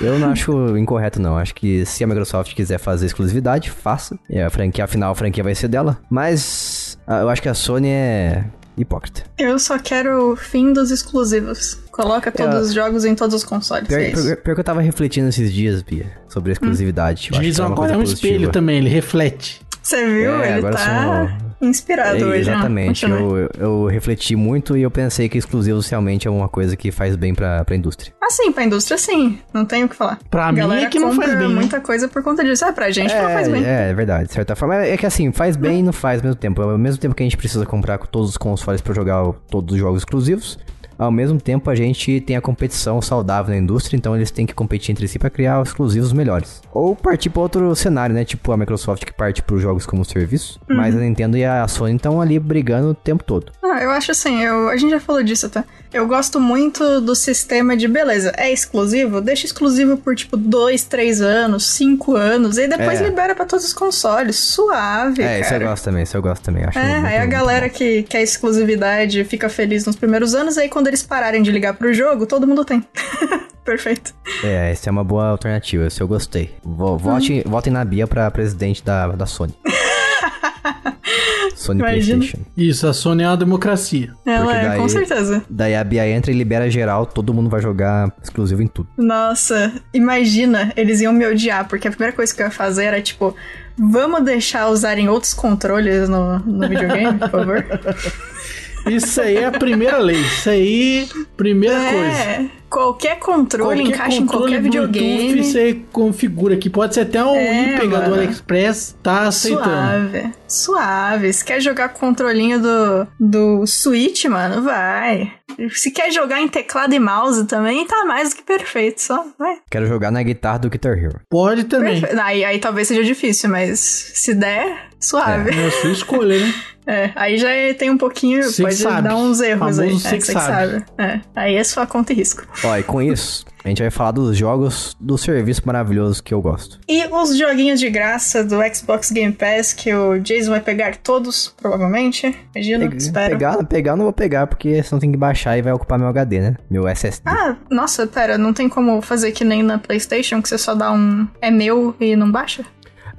[SPEAKER 2] Eu não acho incorreto, não. Acho que se a Microsoft quiser fazer exclusividade, faça. E a franquia, afinal, a franquia vai ser dela. Mas eu acho que a Sony é hipócrita.
[SPEAKER 3] Eu só quero o fim dos exclusivos. Coloca todos é, os jogos em todos os consoles.
[SPEAKER 2] Pior, é pior, pior, que eu tava refletindo esses dias, Bia, sobre a exclusividade.
[SPEAKER 1] Hum. Diz uma coisa é um espelho também, ele reflete.
[SPEAKER 3] Você viu? É, Ele tá inspirado é, hoje.
[SPEAKER 2] Exatamente. Eu, eu, refleti muito e eu pensei que exclusivos realmente é uma coisa que faz bem pra, pra indústria.
[SPEAKER 3] Ah, sim, pra indústria sim. Não tenho o que falar.
[SPEAKER 1] Pra mim é que não faz bem. Né?
[SPEAKER 3] muita coisa por conta disso. É, pra gente é, não faz bem.
[SPEAKER 2] É, é verdade. De certa forma. É que assim, faz bem e não faz ao mesmo tempo. Ao mesmo tempo que a gente precisa comprar todos os consoles pra jogar todos os jogos exclusivos, ao mesmo tempo, a gente tem a competição saudável na indústria, então eles têm que competir entre si para criar exclusivos melhores. Ou partir para outro cenário, né? Tipo a Microsoft que parte para os jogos como serviço, uhum. mas a Nintendo e a Sony estão ali brigando o tempo todo.
[SPEAKER 3] Ah, eu acho assim, eu, a gente já falou disso até. Eu gosto muito do sistema de beleza. É exclusivo? Deixa exclusivo por tipo dois, três anos, cinco anos, e depois é. libera para todos os consoles. Suave. É, cara.
[SPEAKER 2] isso eu gosto também, isso eu gosto também. Acho
[SPEAKER 3] é, aí a galera que quer exclusividade fica feliz nos primeiros anos, aí quando eles pararem de ligar pro jogo, todo mundo tem. Perfeito.
[SPEAKER 2] É, essa é uma boa alternativa, esse eu gostei. Vote, hum. Votem na Bia pra presidente da, da Sony. Sony Imagina. PlayStation.
[SPEAKER 1] Isso, a Sony é uma democracia.
[SPEAKER 3] Ela é, daí, com certeza.
[SPEAKER 2] Daí a Bia entra e libera geral, todo mundo vai jogar exclusivo em tudo.
[SPEAKER 3] Nossa, imagina, eles iam me odiar, porque a primeira coisa que eu ia fazer era tipo, vamos deixar usarem outros controles no, no videogame, por favor?
[SPEAKER 1] Isso aí é a primeira lei. Isso aí, primeira é,
[SPEAKER 3] coisa. Qualquer controle qualquer encaixa controle em qualquer videogame. Bluetooth
[SPEAKER 1] você configura aqui. Pode ser até um é, pegador AliExpress, tá aceitando.
[SPEAKER 3] Suave. Suave. Se quer jogar com o controlinho do, do Switch, mano, vai. Se quer jogar em teclado e mouse também, tá mais do que perfeito, só vai.
[SPEAKER 2] Quero jogar na guitarra do Guitar Hero.
[SPEAKER 1] Pode também.
[SPEAKER 3] Aí, aí talvez seja difícil, mas se der, suave.
[SPEAKER 1] É, é sua escolha, né?
[SPEAKER 3] É, aí já tem um pouquinho,
[SPEAKER 1] Cê
[SPEAKER 3] pode
[SPEAKER 1] sabe.
[SPEAKER 3] dar uns erros
[SPEAKER 1] Famoso
[SPEAKER 3] aí.
[SPEAKER 1] É, você sabe. sabe.
[SPEAKER 3] É, aí é sua conta e risco.
[SPEAKER 2] Ó, e com isso, a gente vai falar dos jogos do serviço maravilhoso que eu gosto.
[SPEAKER 3] E os joguinhos de graça do Xbox Game Pass, que o Jason vai pegar todos, provavelmente. Imagina, Pe espero.
[SPEAKER 2] Pegar, pegar não vou pegar, porque senão tem que baixar e vai ocupar meu HD, né? Meu SSD.
[SPEAKER 3] Ah, nossa, pera, não tem como fazer que nem na Playstation, que você só dá um... É meu e não baixa?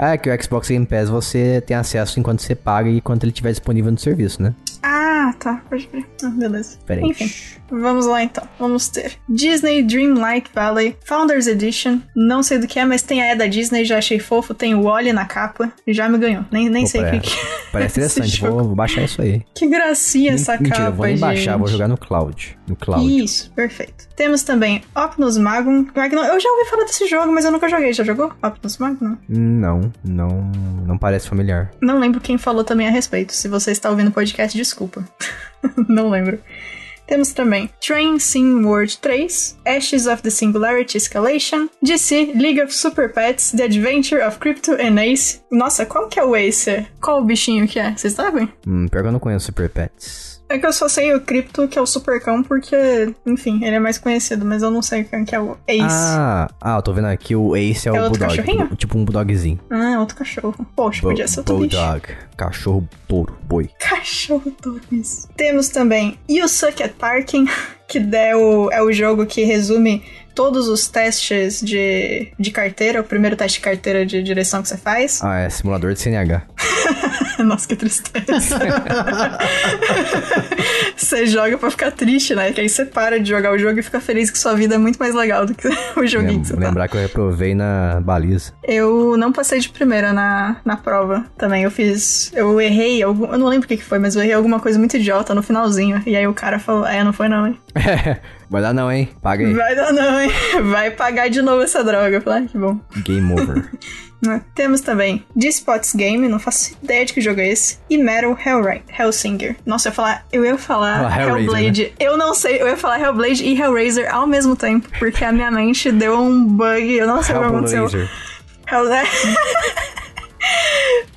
[SPEAKER 2] É que o Xbox Game Pass você tem acesso enquanto você paga e enquanto ele estiver disponível no serviço, né?
[SPEAKER 3] Ah, tá. Pode ver. Ah, beleza.
[SPEAKER 2] Peraí.
[SPEAKER 3] Enfim. Vamos lá então. Vamos ter Disney Dreamlight Valley Founders Edition. Não sei do que é, mas tem a E da Disney, já achei fofo. Tem o Wally na capa. Já me ganhou. Nem, nem sei o que, que é.
[SPEAKER 2] Parece interessante, vou, vou baixar isso aí.
[SPEAKER 3] Que gracinha essa
[SPEAKER 2] Mentira,
[SPEAKER 3] capa,
[SPEAKER 2] eu vou nem baixar,
[SPEAKER 3] gente.
[SPEAKER 2] vou jogar no cloud. No cloud.
[SPEAKER 3] Isso, perfeito. Temos também Opnus Magnum. Magnum. Eu já ouvi falar desse jogo, mas eu nunca joguei. Já jogou? Opnus Magnum?
[SPEAKER 2] Não, não, não parece familiar.
[SPEAKER 3] Não lembro quem falou também a respeito. Se você está ouvindo o podcast, desculpa. Não lembro. Temos também Train Sim World 3, Ashes of the Singularity Escalation, DC League of Super Pets, The Adventure of Crypto and Ace. Nossa, qual que é o Acer? Qual o bichinho que é? Vocês sabem?
[SPEAKER 2] Hum, pior que eu não conheço Super Pets.
[SPEAKER 3] É que eu só sei o Crypto, que é o Supercão, porque, enfim, ele é mais conhecido, mas eu não sei quem que é o Ace.
[SPEAKER 2] Ah, ah, eu tô vendo aqui o Ace é,
[SPEAKER 3] É
[SPEAKER 2] o
[SPEAKER 3] outro
[SPEAKER 2] Bulldog.
[SPEAKER 3] cachorrinho?
[SPEAKER 2] tipo- Tipo um Bulldogzinho.
[SPEAKER 3] Ah, outro cachorro. Poxa, podia ser outro bicho.
[SPEAKER 2] Bulldog. Cachorro touro, boi.
[SPEAKER 3] Cachorro todo isso. Temos também You Suck at Parking, que é o, é o jogo que resume todos os testes de, de carteira, o primeiro teste de carteira de direção que você faz.
[SPEAKER 2] Ah, é simulador de CNH.
[SPEAKER 3] Nossa, que tristeza. você joga pra ficar triste, né? Que aí você para de jogar o jogo e fica feliz que sua vida é muito mais legal do que o joguinho
[SPEAKER 2] Lem-
[SPEAKER 3] que você tá.
[SPEAKER 2] lembrar que eu reprovei na baliza.
[SPEAKER 3] Eu não passei de primeira na, na prova também. Eu fiz. Eu errei. Algum, eu não lembro o que, que foi, mas eu errei alguma coisa muito idiota no finalzinho. E aí o cara falou: É, não foi não, hein?
[SPEAKER 2] Vai dar não, hein? Paga aí.
[SPEAKER 3] Vai dar não, hein? Vai pagar de novo essa droga. Eu falei, ah, que bom.
[SPEAKER 2] Game over.
[SPEAKER 3] Né? Temos também D-Spots Game, não faço ideia de que jogo é esse. E Metal Hellri Hellsinger. Nossa, eu ia falar, eu ia falar
[SPEAKER 2] Fala Hellraiser, né?
[SPEAKER 3] Hellblade. Eu não sei, eu ia falar Hellblade e Hellraiser ao mesmo tempo, porque a minha mente deu um bug, eu não sei o que aconteceu.
[SPEAKER 2] Hellblazer.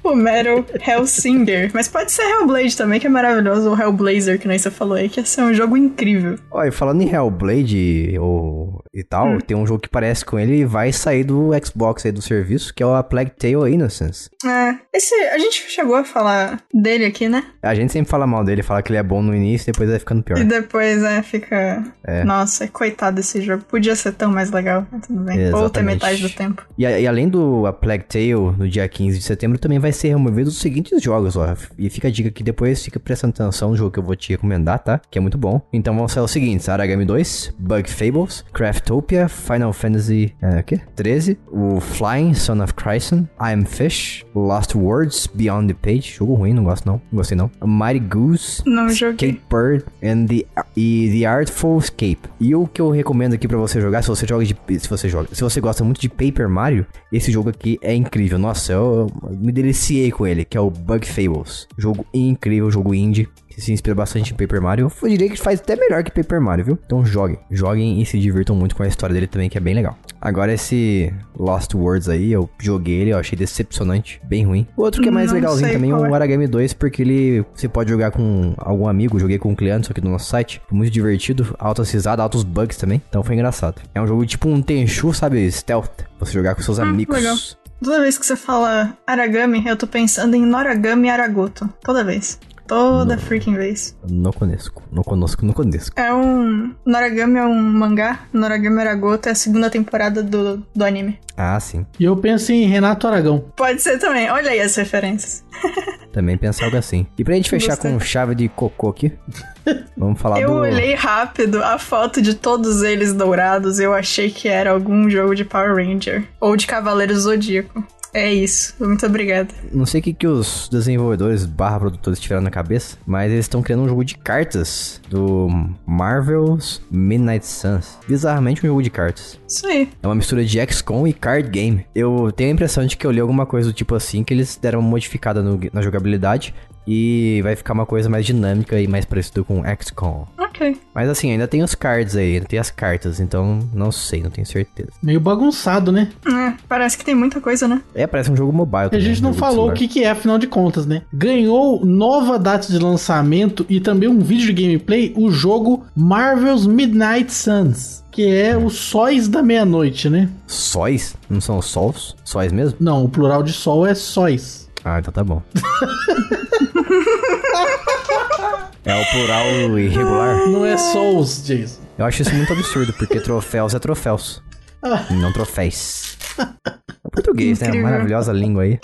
[SPEAKER 3] O Metal Hellsinger. Mas pode ser Hellblade também, que é maravilhoso. Ou Hellblazer, que nem você falou aí, que ia ser um jogo incrível.
[SPEAKER 2] Olha, falando em Hellblade ou, e tal,
[SPEAKER 3] Hum.
[SPEAKER 2] tem um jogo que parece com ele e vai sair do Xbox aí do serviço, que é o A Plague Tale Innocence.
[SPEAKER 3] É, esse, a gente chegou a falar dele aqui, né?
[SPEAKER 2] A gente sempre fala mal dele, fala que ele é bom no início e depois vai ficando pior.
[SPEAKER 3] E depois, é, fica.
[SPEAKER 2] É.
[SPEAKER 3] Nossa, coitado desse jogo. Podia ser tão mais legal, mas tudo bem. Ou ter
[SPEAKER 2] Exatamente.
[SPEAKER 3] metade do tempo.
[SPEAKER 2] E, e além do A Plague Tale, no dia 15 de setembro, também vai ser removido os seguintes jogos, ó. E fica a dica que depois fica prestando atenção no jogo que eu vou te recomendar, tá? Que é muito bom. Então vão ser os seguintes: Aragami 2, Bug Fables, Craftopia, Final Fantasy é, o quê? 13, o Flying Son of Chryson, I Am Fish, Lost Words, Beyond the Page, jogo ruim, não gosto não, não gostei não. Mighty Goose,
[SPEAKER 3] Não.
[SPEAKER 2] Escape Bird and the, e The Artful Escape. E o que eu recomendo aqui pra você jogar, se você joga de, se você joga, se você gosta muito de Paper Mario, esse jogo aqui é incrível. Nossa, eu, eu me deliciei com ele, que é o Bug Fables. Jogo incrível, jogo indie. Que se inspira bastante em Paper Mario. Eu diria que faz até melhor que Paper Mario, viu? Então joguem. Joguem e se divirtam muito com a história dele também, que é bem legal. Agora esse Lost Words aí, eu joguei ele, eu achei decepcionante, bem ruim. O outro que é mais
[SPEAKER 3] Não
[SPEAKER 2] legalzinho também é o
[SPEAKER 3] é.
[SPEAKER 2] Aragami 2, porque ele você pode jogar com algum amigo, joguei com um cliente aqui no nosso site. Foi muito divertido, altas risadas, altos bugs também. Então foi engraçado. É um jogo tipo um Tenchu, sabe? Stealth. Você jogar com seus amigos.
[SPEAKER 3] Ah, legal. Toda vez que você fala Aragami, eu tô pensando em Noragami Aragoto. Toda vez. Toda freaking vez.
[SPEAKER 2] Não conheço, não conosco, não conheço.
[SPEAKER 3] É um. Noragami é um mangá. Noragami Aragoto é a segunda temporada do, do anime.
[SPEAKER 2] Ah, sim.
[SPEAKER 1] E eu penso em Renato Aragão.
[SPEAKER 3] Pode ser também. Olha aí as referências.
[SPEAKER 2] Também pensar algo assim. E pra gente fechar
[SPEAKER 3] Gostei.
[SPEAKER 2] com chave de cocô aqui, vamos falar
[SPEAKER 3] Eu
[SPEAKER 2] do.
[SPEAKER 3] olhei rápido a foto de todos eles dourados. Eu achei que era algum jogo de Power Ranger. Ou de Cavaleiro Zodíaco. É isso. Muito obrigada.
[SPEAKER 2] Não sei o que, que os desenvolvedores barra produtores tiveram na cabeça, mas eles estão criando um jogo de cartas do Marvel's Midnight Suns. Bizarramente um jogo de cartas.
[SPEAKER 3] Isso aí.
[SPEAKER 2] É uma mistura de XCOM e card game. Eu tenho a impressão de que eu li alguma coisa do tipo assim, que eles deram uma modificada no- na jogabilidade e vai ficar uma coisa mais dinâmica e mais parecida com XCOM.
[SPEAKER 3] Ok.
[SPEAKER 2] Mas assim, ainda tem os cards aí, ainda tem as cartas, então não sei, não tenho certeza.
[SPEAKER 1] Meio bagunçado, né?
[SPEAKER 3] É, parece que tem muita coisa, né?
[SPEAKER 2] É, parece um jogo mobile
[SPEAKER 1] E a
[SPEAKER 2] também,
[SPEAKER 1] gente não
[SPEAKER 2] jogo de
[SPEAKER 1] falou o
[SPEAKER 2] celular.
[SPEAKER 1] que, que é, afinal de contas, né? Ganhou nova data de lançamento e também um vídeo de gameplay, o jogo Marvel's Midnight Suns. Que é os sóis da meia-noite, né?
[SPEAKER 2] Sóis? Não são os sols? Sóis mesmo?
[SPEAKER 1] Não, o plural de sol é sóis.
[SPEAKER 2] Ah, então tá bom. é o plural irregular?
[SPEAKER 1] Não é souls, Jason.
[SPEAKER 2] Eu acho isso muito absurdo, porque troféus é troféus.
[SPEAKER 1] Ah.
[SPEAKER 2] não troféis. É português, né?
[SPEAKER 3] Incrível.
[SPEAKER 2] Maravilhosa língua aí.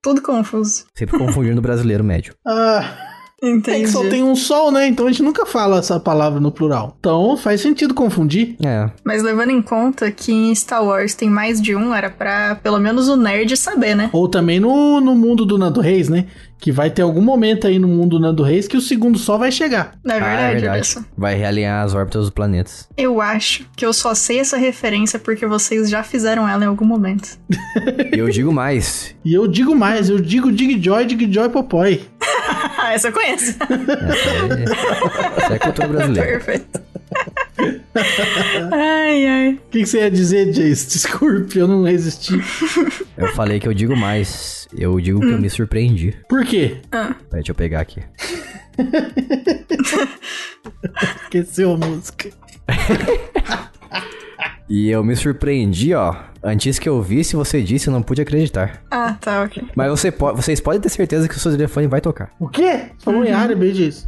[SPEAKER 3] Tudo confuso.
[SPEAKER 2] Sempre confundindo o brasileiro médio.
[SPEAKER 1] Ah,
[SPEAKER 3] Entendi.
[SPEAKER 1] É que só tem um sol, né? Então a gente nunca fala essa palavra no plural. Então faz sentido confundir.
[SPEAKER 2] É.
[SPEAKER 3] Mas levando em conta que em Star Wars tem mais de um, era pra pelo menos o nerd saber, né?
[SPEAKER 1] Ou também no, no mundo do Nando Reis, né? Que vai ter algum momento aí no mundo do Nando Reis que o segundo sol vai chegar.
[SPEAKER 3] Não é
[SPEAKER 2] Ah,
[SPEAKER 3] verdade, Anderson?
[SPEAKER 2] Vai realinhar as órbitas dos planetas.
[SPEAKER 3] Eu acho que eu só sei essa referência porque vocês já fizeram ela em algum momento.
[SPEAKER 2] E eu digo mais.
[SPEAKER 1] E eu digo mais, eu digo Dig Joy, Dig Joy Popoy.
[SPEAKER 3] ah, essa eu conheço.
[SPEAKER 2] Essa é, essa é cultura brasileira.
[SPEAKER 3] Perfeito. ai, ai.
[SPEAKER 1] O que, que você ia dizer, Jace? Desculpe, eu não resisti.
[SPEAKER 2] Eu falei que eu digo mais. Eu digo que eu me surpreendi.
[SPEAKER 1] Por quê?
[SPEAKER 3] Ah,
[SPEAKER 2] Peraí, deixa eu pegar aqui.
[SPEAKER 1] Esqueceu a música.
[SPEAKER 2] E eu me surpreendi, ó. Antes que eu visse, você disse, eu não pude acreditar.
[SPEAKER 3] ah, tá, ok.
[SPEAKER 2] Mas você po- vocês podem ter certeza que o seu telefone vai tocar.
[SPEAKER 1] O quê? Falou em árabe, Jace.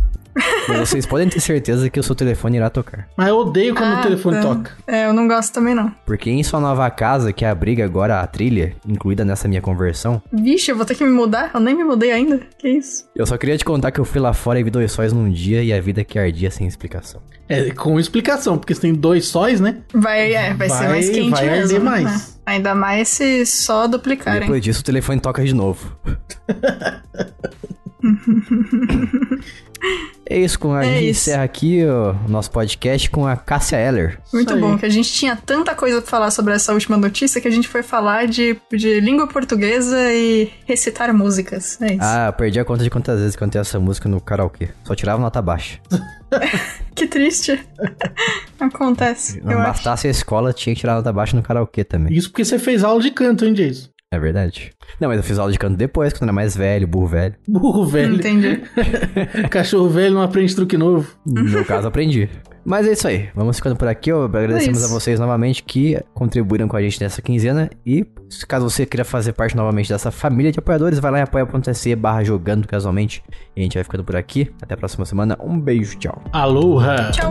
[SPEAKER 2] Mas vocês podem ter certeza que o seu telefone irá tocar.
[SPEAKER 1] Mas eu odeio quando o
[SPEAKER 3] Ah,
[SPEAKER 1] telefone
[SPEAKER 3] tá.
[SPEAKER 1] toca.
[SPEAKER 3] É, eu não gosto também, não.
[SPEAKER 2] Porque em sua nova casa, que abriga agora a trilha, incluída nessa minha conversão,
[SPEAKER 3] Vixe, eu vou ter que me mudar? Eu nem me mudei ainda. Que isso?
[SPEAKER 2] eu só queria te contar que eu fui lá fora e vi dois sóis num dia e a vida que ardia sem explicação.
[SPEAKER 1] É, com explicação, porque você tem dois sóis, né?
[SPEAKER 3] Vai, é, vai, ser
[SPEAKER 1] Vai-
[SPEAKER 3] mais quente
[SPEAKER 1] vai
[SPEAKER 3] mesmo.
[SPEAKER 1] arder mais.
[SPEAKER 3] né? Ainda mais se só
[SPEAKER 2] E
[SPEAKER 3] duplicarem.
[SPEAKER 2] depois disso, o telefone toca de novo. é isso, com a
[SPEAKER 3] É
[SPEAKER 2] gente
[SPEAKER 3] isso.
[SPEAKER 2] encerra aqui ó, o nosso podcast com a Cássia Eller.
[SPEAKER 3] Muito bom, que a gente tinha tanta coisa pra falar sobre essa última notícia que a gente foi falar de, de língua portuguesa e recitar músicas. É isso.
[SPEAKER 2] Ah, eu perdi a conta de quantas vezes cantei essa música no karaokê. Só tirava nota baixa.
[SPEAKER 3] Que triste. Acontece.
[SPEAKER 2] Não
[SPEAKER 3] eu acho.
[SPEAKER 2] bastasse a escola, tinha que tirar nota baixa no karaokê também.
[SPEAKER 1] Isso porque você fez aula de canto, hein, Jason?
[SPEAKER 2] É verdade. Não, mas eu fiz aula de canto depois, quando era mais velho, burro velho.
[SPEAKER 1] Burro velho.
[SPEAKER 3] Entendi.
[SPEAKER 1] Cachorro velho não aprende truque novo.
[SPEAKER 2] No meu caso, aprendi. Mas é isso aí. Vamos ficando por aqui. Agradecemos
[SPEAKER 3] É
[SPEAKER 2] a vocês novamente que contribuíram com a gente nessa quinzena. E caso você queira fazer parte novamente dessa família de apoiadores, vai lá em apoia.se barra jogando casualmente. E a gente vai ficando por aqui. Até a próxima semana. Um beijo, tchau.
[SPEAKER 1] Aloha!
[SPEAKER 3] Tchau.